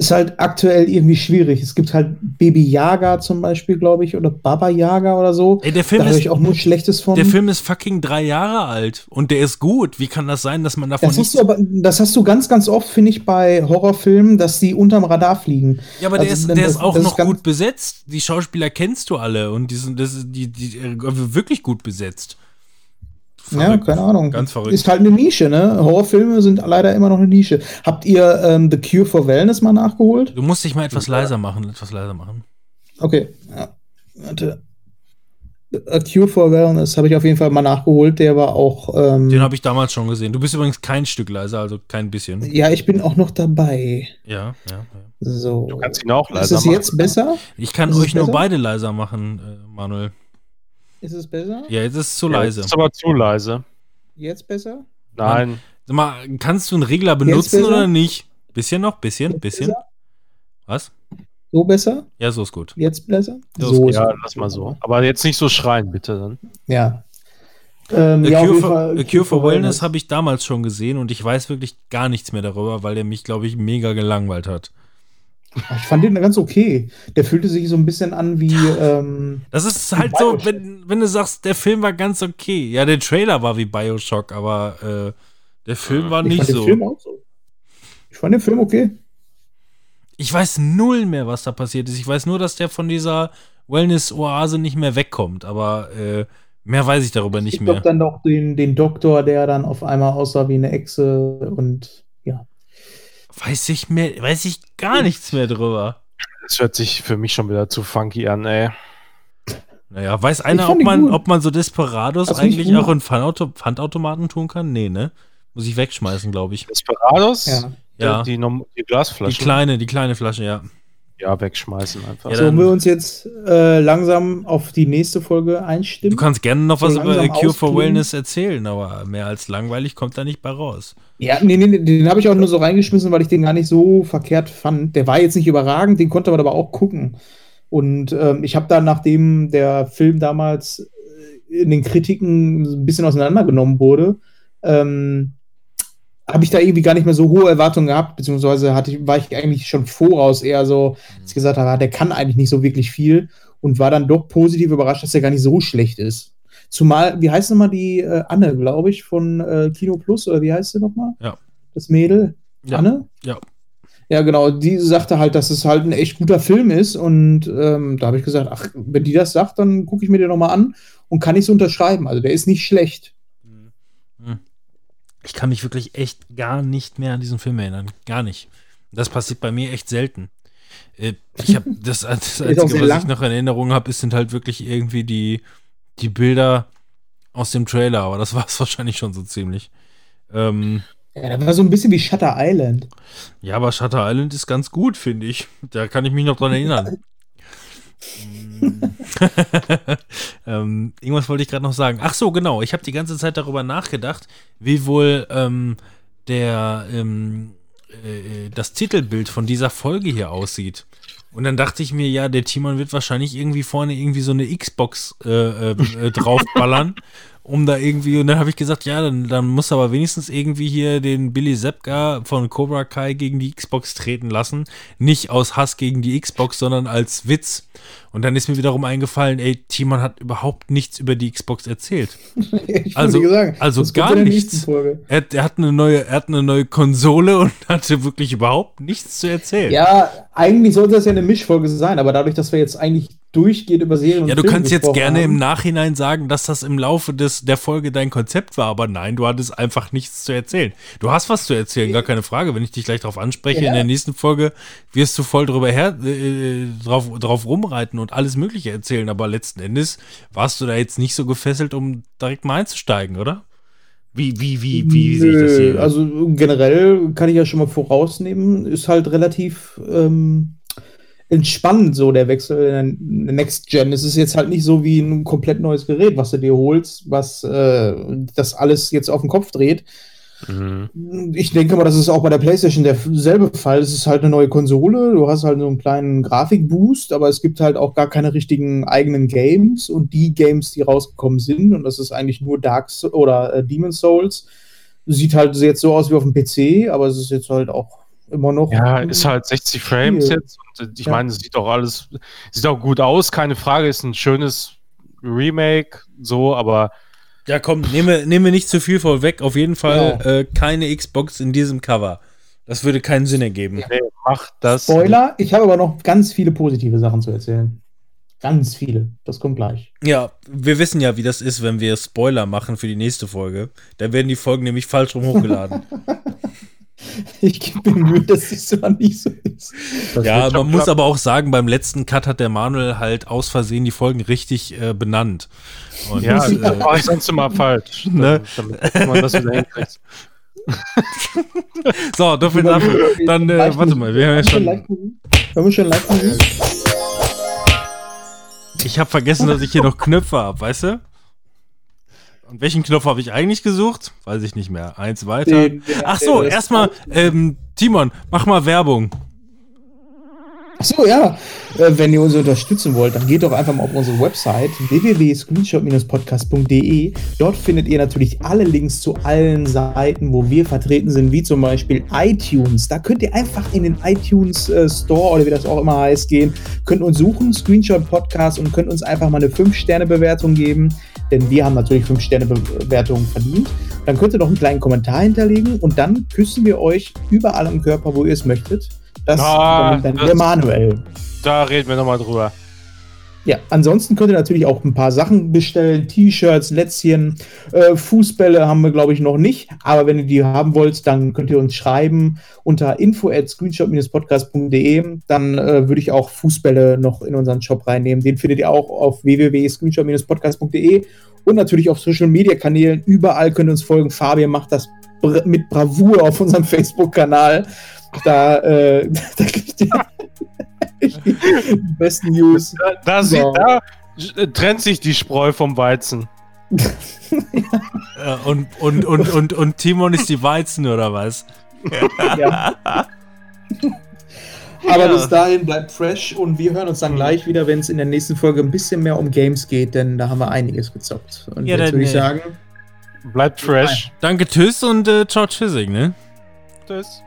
Speaker 1: es halt aktuell irgendwie schwierig. Es gibt halt Baby Yaga zum Beispiel, glaube ich, oder Baba Yaga oder so.
Speaker 3: Ey, der Film
Speaker 1: da
Speaker 3: ist-
Speaker 1: ich auch nur Schlechtes von.
Speaker 3: Der Film ist fucking drei Jahre alt und der ist gut. Wie kann das sein, dass man davon
Speaker 1: das hast, du aber, das hast du ganz, ganz oft, finde ich, bei Horrorfilmen, dass die unterm Radar fliegen.
Speaker 3: Ja, aber der,
Speaker 1: Also,
Speaker 3: ist,
Speaker 1: wenn
Speaker 3: der
Speaker 1: das-
Speaker 3: ist auch
Speaker 1: ist
Speaker 3: noch
Speaker 1: ganz-
Speaker 3: gut besetzt. Die Schauspieler kennst du alle und die sind das, ist- die, die, äh, wirklich gut besetzt.
Speaker 1: Ja, keine Ahnung.
Speaker 3: Ganz verrückt.
Speaker 1: Ist halt eine Nische, ne? Horrorfilme sind leider immer noch eine Nische. Habt ihr ähm, The Cure for Wellness mal nachgeholt?
Speaker 3: Du musst dich mal etwas leiser machen, etwas leiser machen.
Speaker 1: Okay. Ja. Warte. A Cure for Wellness habe ich auf jeden Fall mal nachgeholt. Der war auch. Ähm,
Speaker 3: Den habe ich damals schon gesehen. Du bist übrigens kein Stück leiser, also kein bisschen.
Speaker 1: ja, ich bin auch noch dabei.
Speaker 3: Ja, ja. ja.
Speaker 1: So.
Speaker 4: Du kannst ihn auch
Speaker 1: ist
Speaker 4: leiser
Speaker 1: es
Speaker 4: machen.
Speaker 1: jetzt besser?
Speaker 3: Ich kann
Speaker 1: Ist es
Speaker 3: euch nur beide leiser machen, äh, Manuel.
Speaker 1: Ist es besser?
Speaker 3: Ja, jetzt ist es zu
Speaker 4: Ja,
Speaker 3: leise.
Speaker 4: Ist aber zu leise.
Speaker 1: Jetzt besser?
Speaker 4: Nein.
Speaker 3: Sag mal, kannst du einen Regler benutzen oder nicht? Bisschen noch, bisschen,
Speaker 1: Jetzt
Speaker 3: bisschen.
Speaker 1: besser?
Speaker 3: Was?
Speaker 1: So besser?
Speaker 3: Ja, so ist gut.
Speaker 1: Jetzt besser?
Speaker 3: Ja,
Speaker 1: so
Speaker 3: ist
Speaker 4: Ja,
Speaker 1: gut.
Speaker 4: lass mal so. Aber jetzt nicht so schreien, bitte dann.
Speaker 1: Ja. Ähm,
Speaker 3: A
Speaker 1: ja,
Speaker 3: Cure, for, A Cure for Wellness habe ich damals schon gesehen und ich weiß wirklich gar nichts mehr darüber, weil der mich, glaube ich, mega gelangweilt hat.
Speaker 1: Ich fand den ganz okay. Der fühlte sich so ein bisschen an wie. Ähm,
Speaker 3: Das ist halt so, wenn, wenn du sagst, der Film war ganz okay. Ja, der Trailer war wie Bioshock, aber äh, der Film war
Speaker 1: ich
Speaker 3: nicht
Speaker 1: fand den
Speaker 3: so.
Speaker 1: Film auch so. Ich fand den Film okay.
Speaker 3: Ich weiß null mehr, was da passiert ist. Ich weiß nur, dass der von dieser Wellness-Oase nicht mehr wegkommt, aber äh, mehr weiß ich darüber nicht
Speaker 1: ich glaube
Speaker 3: mehr.
Speaker 1: dann doch den, den Doktor, der dann auf einmal aussah wie eine Echse und.
Speaker 3: Weiß ich mehr, weiß ich gar nichts mehr drüber.
Speaker 4: Das hört sich für mich schon wieder zu funky an, ey.
Speaker 3: Naja, weiß einer, ob man, ob man so Desperados
Speaker 1: nicht
Speaker 3: eigentlich auch in Pfandauto Pfandautomaten tun kann? Nee, ne? Muss ich wegschmeißen, glaube ich.
Speaker 4: Desperados?
Speaker 1: ja.
Speaker 3: Ja.
Speaker 4: Die, die
Speaker 3: Die
Speaker 4: Glasflaschen?
Speaker 3: kleine, die kleine Flasche, ja.
Speaker 4: Ja, wegschmeißen einfach.
Speaker 3: Ja,
Speaker 1: Sollen wir uns jetzt äh, langsam auf die nächste Folge einstimmen?
Speaker 3: Du kannst gerne noch
Speaker 1: So
Speaker 3: was über
Speaker 1: langsam
Speaker 3: Cure for
Speaker 1: ausklingen.
Speaker 3: Wellness erzählen, aber mehr als langweilig kommt da nicht bei raus.
Speaker 1: Ja, nee, nee, nee, den habe ich auch nur so reingeschmissen, weil ich den gar nicht so verkehrt fand. Der war jetzt nicht überragend, den konnte man aber auch gucken. Und ähm, ich habe dann, nachdem der Film damals äh, in den Kritiken ein bisschen auseinandergenommen wurde, ähm, habe ich da irgendwie gar nicht mehr so hohe Erwartungen gehabt, beziehungsweise hatte ich, war ich eigentlich schon voraus eher so, dass ich gesagt habe, ah, der kann eigentlich nicht so wirklich viel und war dann doch positiv überrascht, dass der gar nicht so schlecht ist. Zumal, wie heißt nochmal die äh, Anne, glaube ich, von äh, Kino Plus, oder wie heißt sie nochmal?
Speaker 3: Ja.
Speaker 1: Das Mädel?
Speaker 3: Ja.
Speaker 1: Anne?
Speaker 3: Ja.
Speaker 1: Ja, genau, die sagte halt, dass es halt ein echt guter Film ist und ähm, da habe ich gesagt, ach, wenn die das sagt, dann gucke ich mir den nochmal an und kann ich es unterschreiben. Also der ist nicht schlecht.
Speaker 3: Ich kann mich wirklich echt gar nicht mehr an diesen Film erinnern. Gar nicht. Das passiert bei mir echt selten. Äh, Ich habe das, das Einzige, was ich noch in Erinnerung habe, sind halt wirklich irgendwie die, die Bilder aus dem Trailer, aber das war es wahrscheinlich schon so ziemlich. Ähm,
Speaker 1: Ja, das war so ein bisschen wie Shutter Island.
Speaker 3: ja, aber Shutter Island ist ganz gut, finde ich. Da kann ich mich noch dran erinnern. Ähm, irgendwas wollte ich gerade noch sagen. Ach so, genau. Ich habe die ganze Zeit darüber nachgedacht, wie wohl ähm, der ähm, äh, das Titelbild von dieser Folge hier aussieht. Und dann dachte ich mir, ja, der Timon wird wahrscheinlich irgendwie vorne irgendwie so eine Xbox äh, äh, äh, draufballern, um da irgendwie, und dann habe ich gesagt, ja, dann, dann muss aber wenigstens irgendwie hier den Billy Zepka von Cobra Kai gegen die Xbox treten lassen. Nicht aus Hass gegen die Xbox, sondern als Witz. Und dann ist mir wiederum eingefallen, ey, Timon hat überhaupt nichts über die Xbox erzählt.
Speaker 1: ich
Speaker 3: Also-
Speaker 1: sagen,
Speaker 3: also gar nichts. Er, er, hat eine neue, er hat eine neue Konsole und hatte wirklich überhaupt nichts zu erzählen.
Speaker 1: Ja, eigentlich sollte das ja eine Mischfolge sein, aber dadurch, dass wir jetzt eigentlich durchgehend über Serien und
Speaker 3: Ja, du
Speaker 1: Filme
Speaker 3: kannst jetzt gerne
Speaker 1: haben,
Speaker 3: im Nachhinein sagen, dass das im Laufe des, der Folge dein Konzept war, aber nein, du hattest einfach nichts zu erzählen. Du hast was zu erzählen, gar keine Frage. Wenn ich dich gleich darauf anspreche,
Speaker 1: Ja.
Speaker 3: in der nächsten Folge wirst du voll drüber her, äh, drauf, drauf rumreiten und alles Mögliche erzählen, aber letzten Endes warst du da jetzt nicht so gefesselt, um direkt mal einzusteigen, oder? Wie, wie, wie, wie sehe ich das hier?
Speaker 1: Also generell kann ich ja schon mal vorausnehmen, ist halt relativ ähm, entspannend so der Wechsel in der Next Gen. Es ist jetzt halt nicht so wie ein komplett neues Gerät, was du dir holst, was äh, das alles jetzt auf den Kopf dreht.
Speaker 4: Mhm.
Speaker 1: Ich denke mal, das ist auch bei der PlayStation derselbe Fall. Es ist halt eine neue Konsole, du hast halt so einen kleinen Grafikboost, aber es gibt halt auch gar keine richtigen eigenen Games und die Games, die rausgekommen sind, und das ist eigentlich nur Dark so oder äh, Demon Souls, Sieht halt jetzt so aus wie auf dem PC, aber es ist jetzt halt auch immer noch.
Speaker 4: Ja, ist halt 60 Frames
Speaker 1: Viel.
Speaker 4: jetzt. Und äh, ich
Speaker 1: Ja.
Speaker 4: meine, es sieht auch alles, sieht auch gut aus, keine Frage, ist ein schönes Remake, so, aber
Speaker 3: Ja, komm, nehme, nehme nicht zu viel vorweg. Auf jeden Fall äh, keine Xbox in diesem Cover. Das würde keinen Sinn ergeben.
Speaker 4: nee, macht das.
Speaker 1: Spoiler, ich habe aber noch ganz viele positive Sachen zu erzählen. Ganz viele. Das kommt gleich.
Speaker 3: Ja, wir wissen ja, wie das ist, wenn wir Spoiler machen für die nächste Folge. Da werden die Folgen nämlich falsch rum hochgeladen.
Speaker 1: Ich gebe mir Mühe, dass es immer nicht so ist.
Speaker 4: Das
Speaker 3: ja, man muss aber auch sagen, beim letzten Cut hat der Manuel halt aus Versehen die Folgen richtig äh, benannt. Und,
Speaker 4: Ja, das
Speaker 3: äh,
Speaker 4: mache ich sonst immer falsch.
Speaker 3: Ne?
Speaker 4: Damit, damit man das wieder hinkriegt.
Speaker 3: so, dafür, dafür. Dann, äh, warte mal, wir haben ja schon.
Speaker 1: Haben wir schon live Musik?
Speaker 3: Ich habe vergessen, dass ich hier noch Knöpfe habe, weißt du? Und welchen Knopf habe ich eigentlich gesucht? Weiß ich nicht mehr. Eins weiter. Ach so, erstmal, ähm, Timon, mach mal Werbung.
Speaker 1: Achso, ja. Äh, wenn ihr uns unterstützen wollt, dann geht doch einfach mal auf unsere Website www.screenshot-podcast.de. Dort findet ihr natürlich alle Links zu allen Seiten, wo wir vertreten sind, wie zum Beispiel iTunes. Da könnt ihr einfach in den iTunes äh, Store oder wie das auch immer heißt gehen, könnt uns suchen, Screenshot Podcast und könnt uns einfach mal eine 5-Sterne-Bewertung geben. Denn wir haben natürlich 5-Sterne-Bewertungen verdient. Dann könnt ihr noch einen kleinen Kommentar hinterlegen und dann küssen wir euch überall am Körper, wo ihr es möchtet. Das
Speaker 4: Ah,
Speaker 1: dann,
Speaker 4: das-
Speaker 1: der Manuel.
Speaker 4: Da reden wir nochmal drüber.
Speaker 1: Ja, ansonsten könnt ihr natürlich auch ein paar Sachen bestellen. T-Shirts, Lätzchen, äh, Fußbälle haben wir, glaube ich, noch nicht. Aber wenn ihr die haben wollt, dann könnt ihr uns schreiben unter info at screenshot-podcast.de. Dann äh, würde ich auch Fußbälle noch in unseren Shop reinnehmen. Den findet ihr auch auf www.screenshot-podcast.de und natürlich auf Social-Media-Kanälen. Überall könnt ihr uns folgen. Fabian macht das mit Bravour auf unserem Facebook-Kanal. Da, äh, da kriegt ihr die besten News.
Speaker 4: Da, da, sieht,
Speaker 1: So.
Speaker 4: da äh, trennt sich die Spreu vom Weizen.
Speaker 3: Äh, und, und, und, und, und Timon ist die Weizen oder was?
Speaker 1: Ja. Aber bis dahin bleibt fresh und wir hören uns dann gleich wieder, wenn es in der nächsten Folge ein bisschen mehr um Games geht, denn da haben wir einiges gezockt. Und
Speaker 3: Ja,
Speaker 1: jetzt
Speaker 3: dann,
Speaker 1: würde ich
Speaker 3: äh,
Speaker 1: sagen,
Speaker 4: Bleibt fresh.
Speaker 3: Danke, tschüss und äh, ciao, tschüssig, ne?
Speaker 4: Tschüss.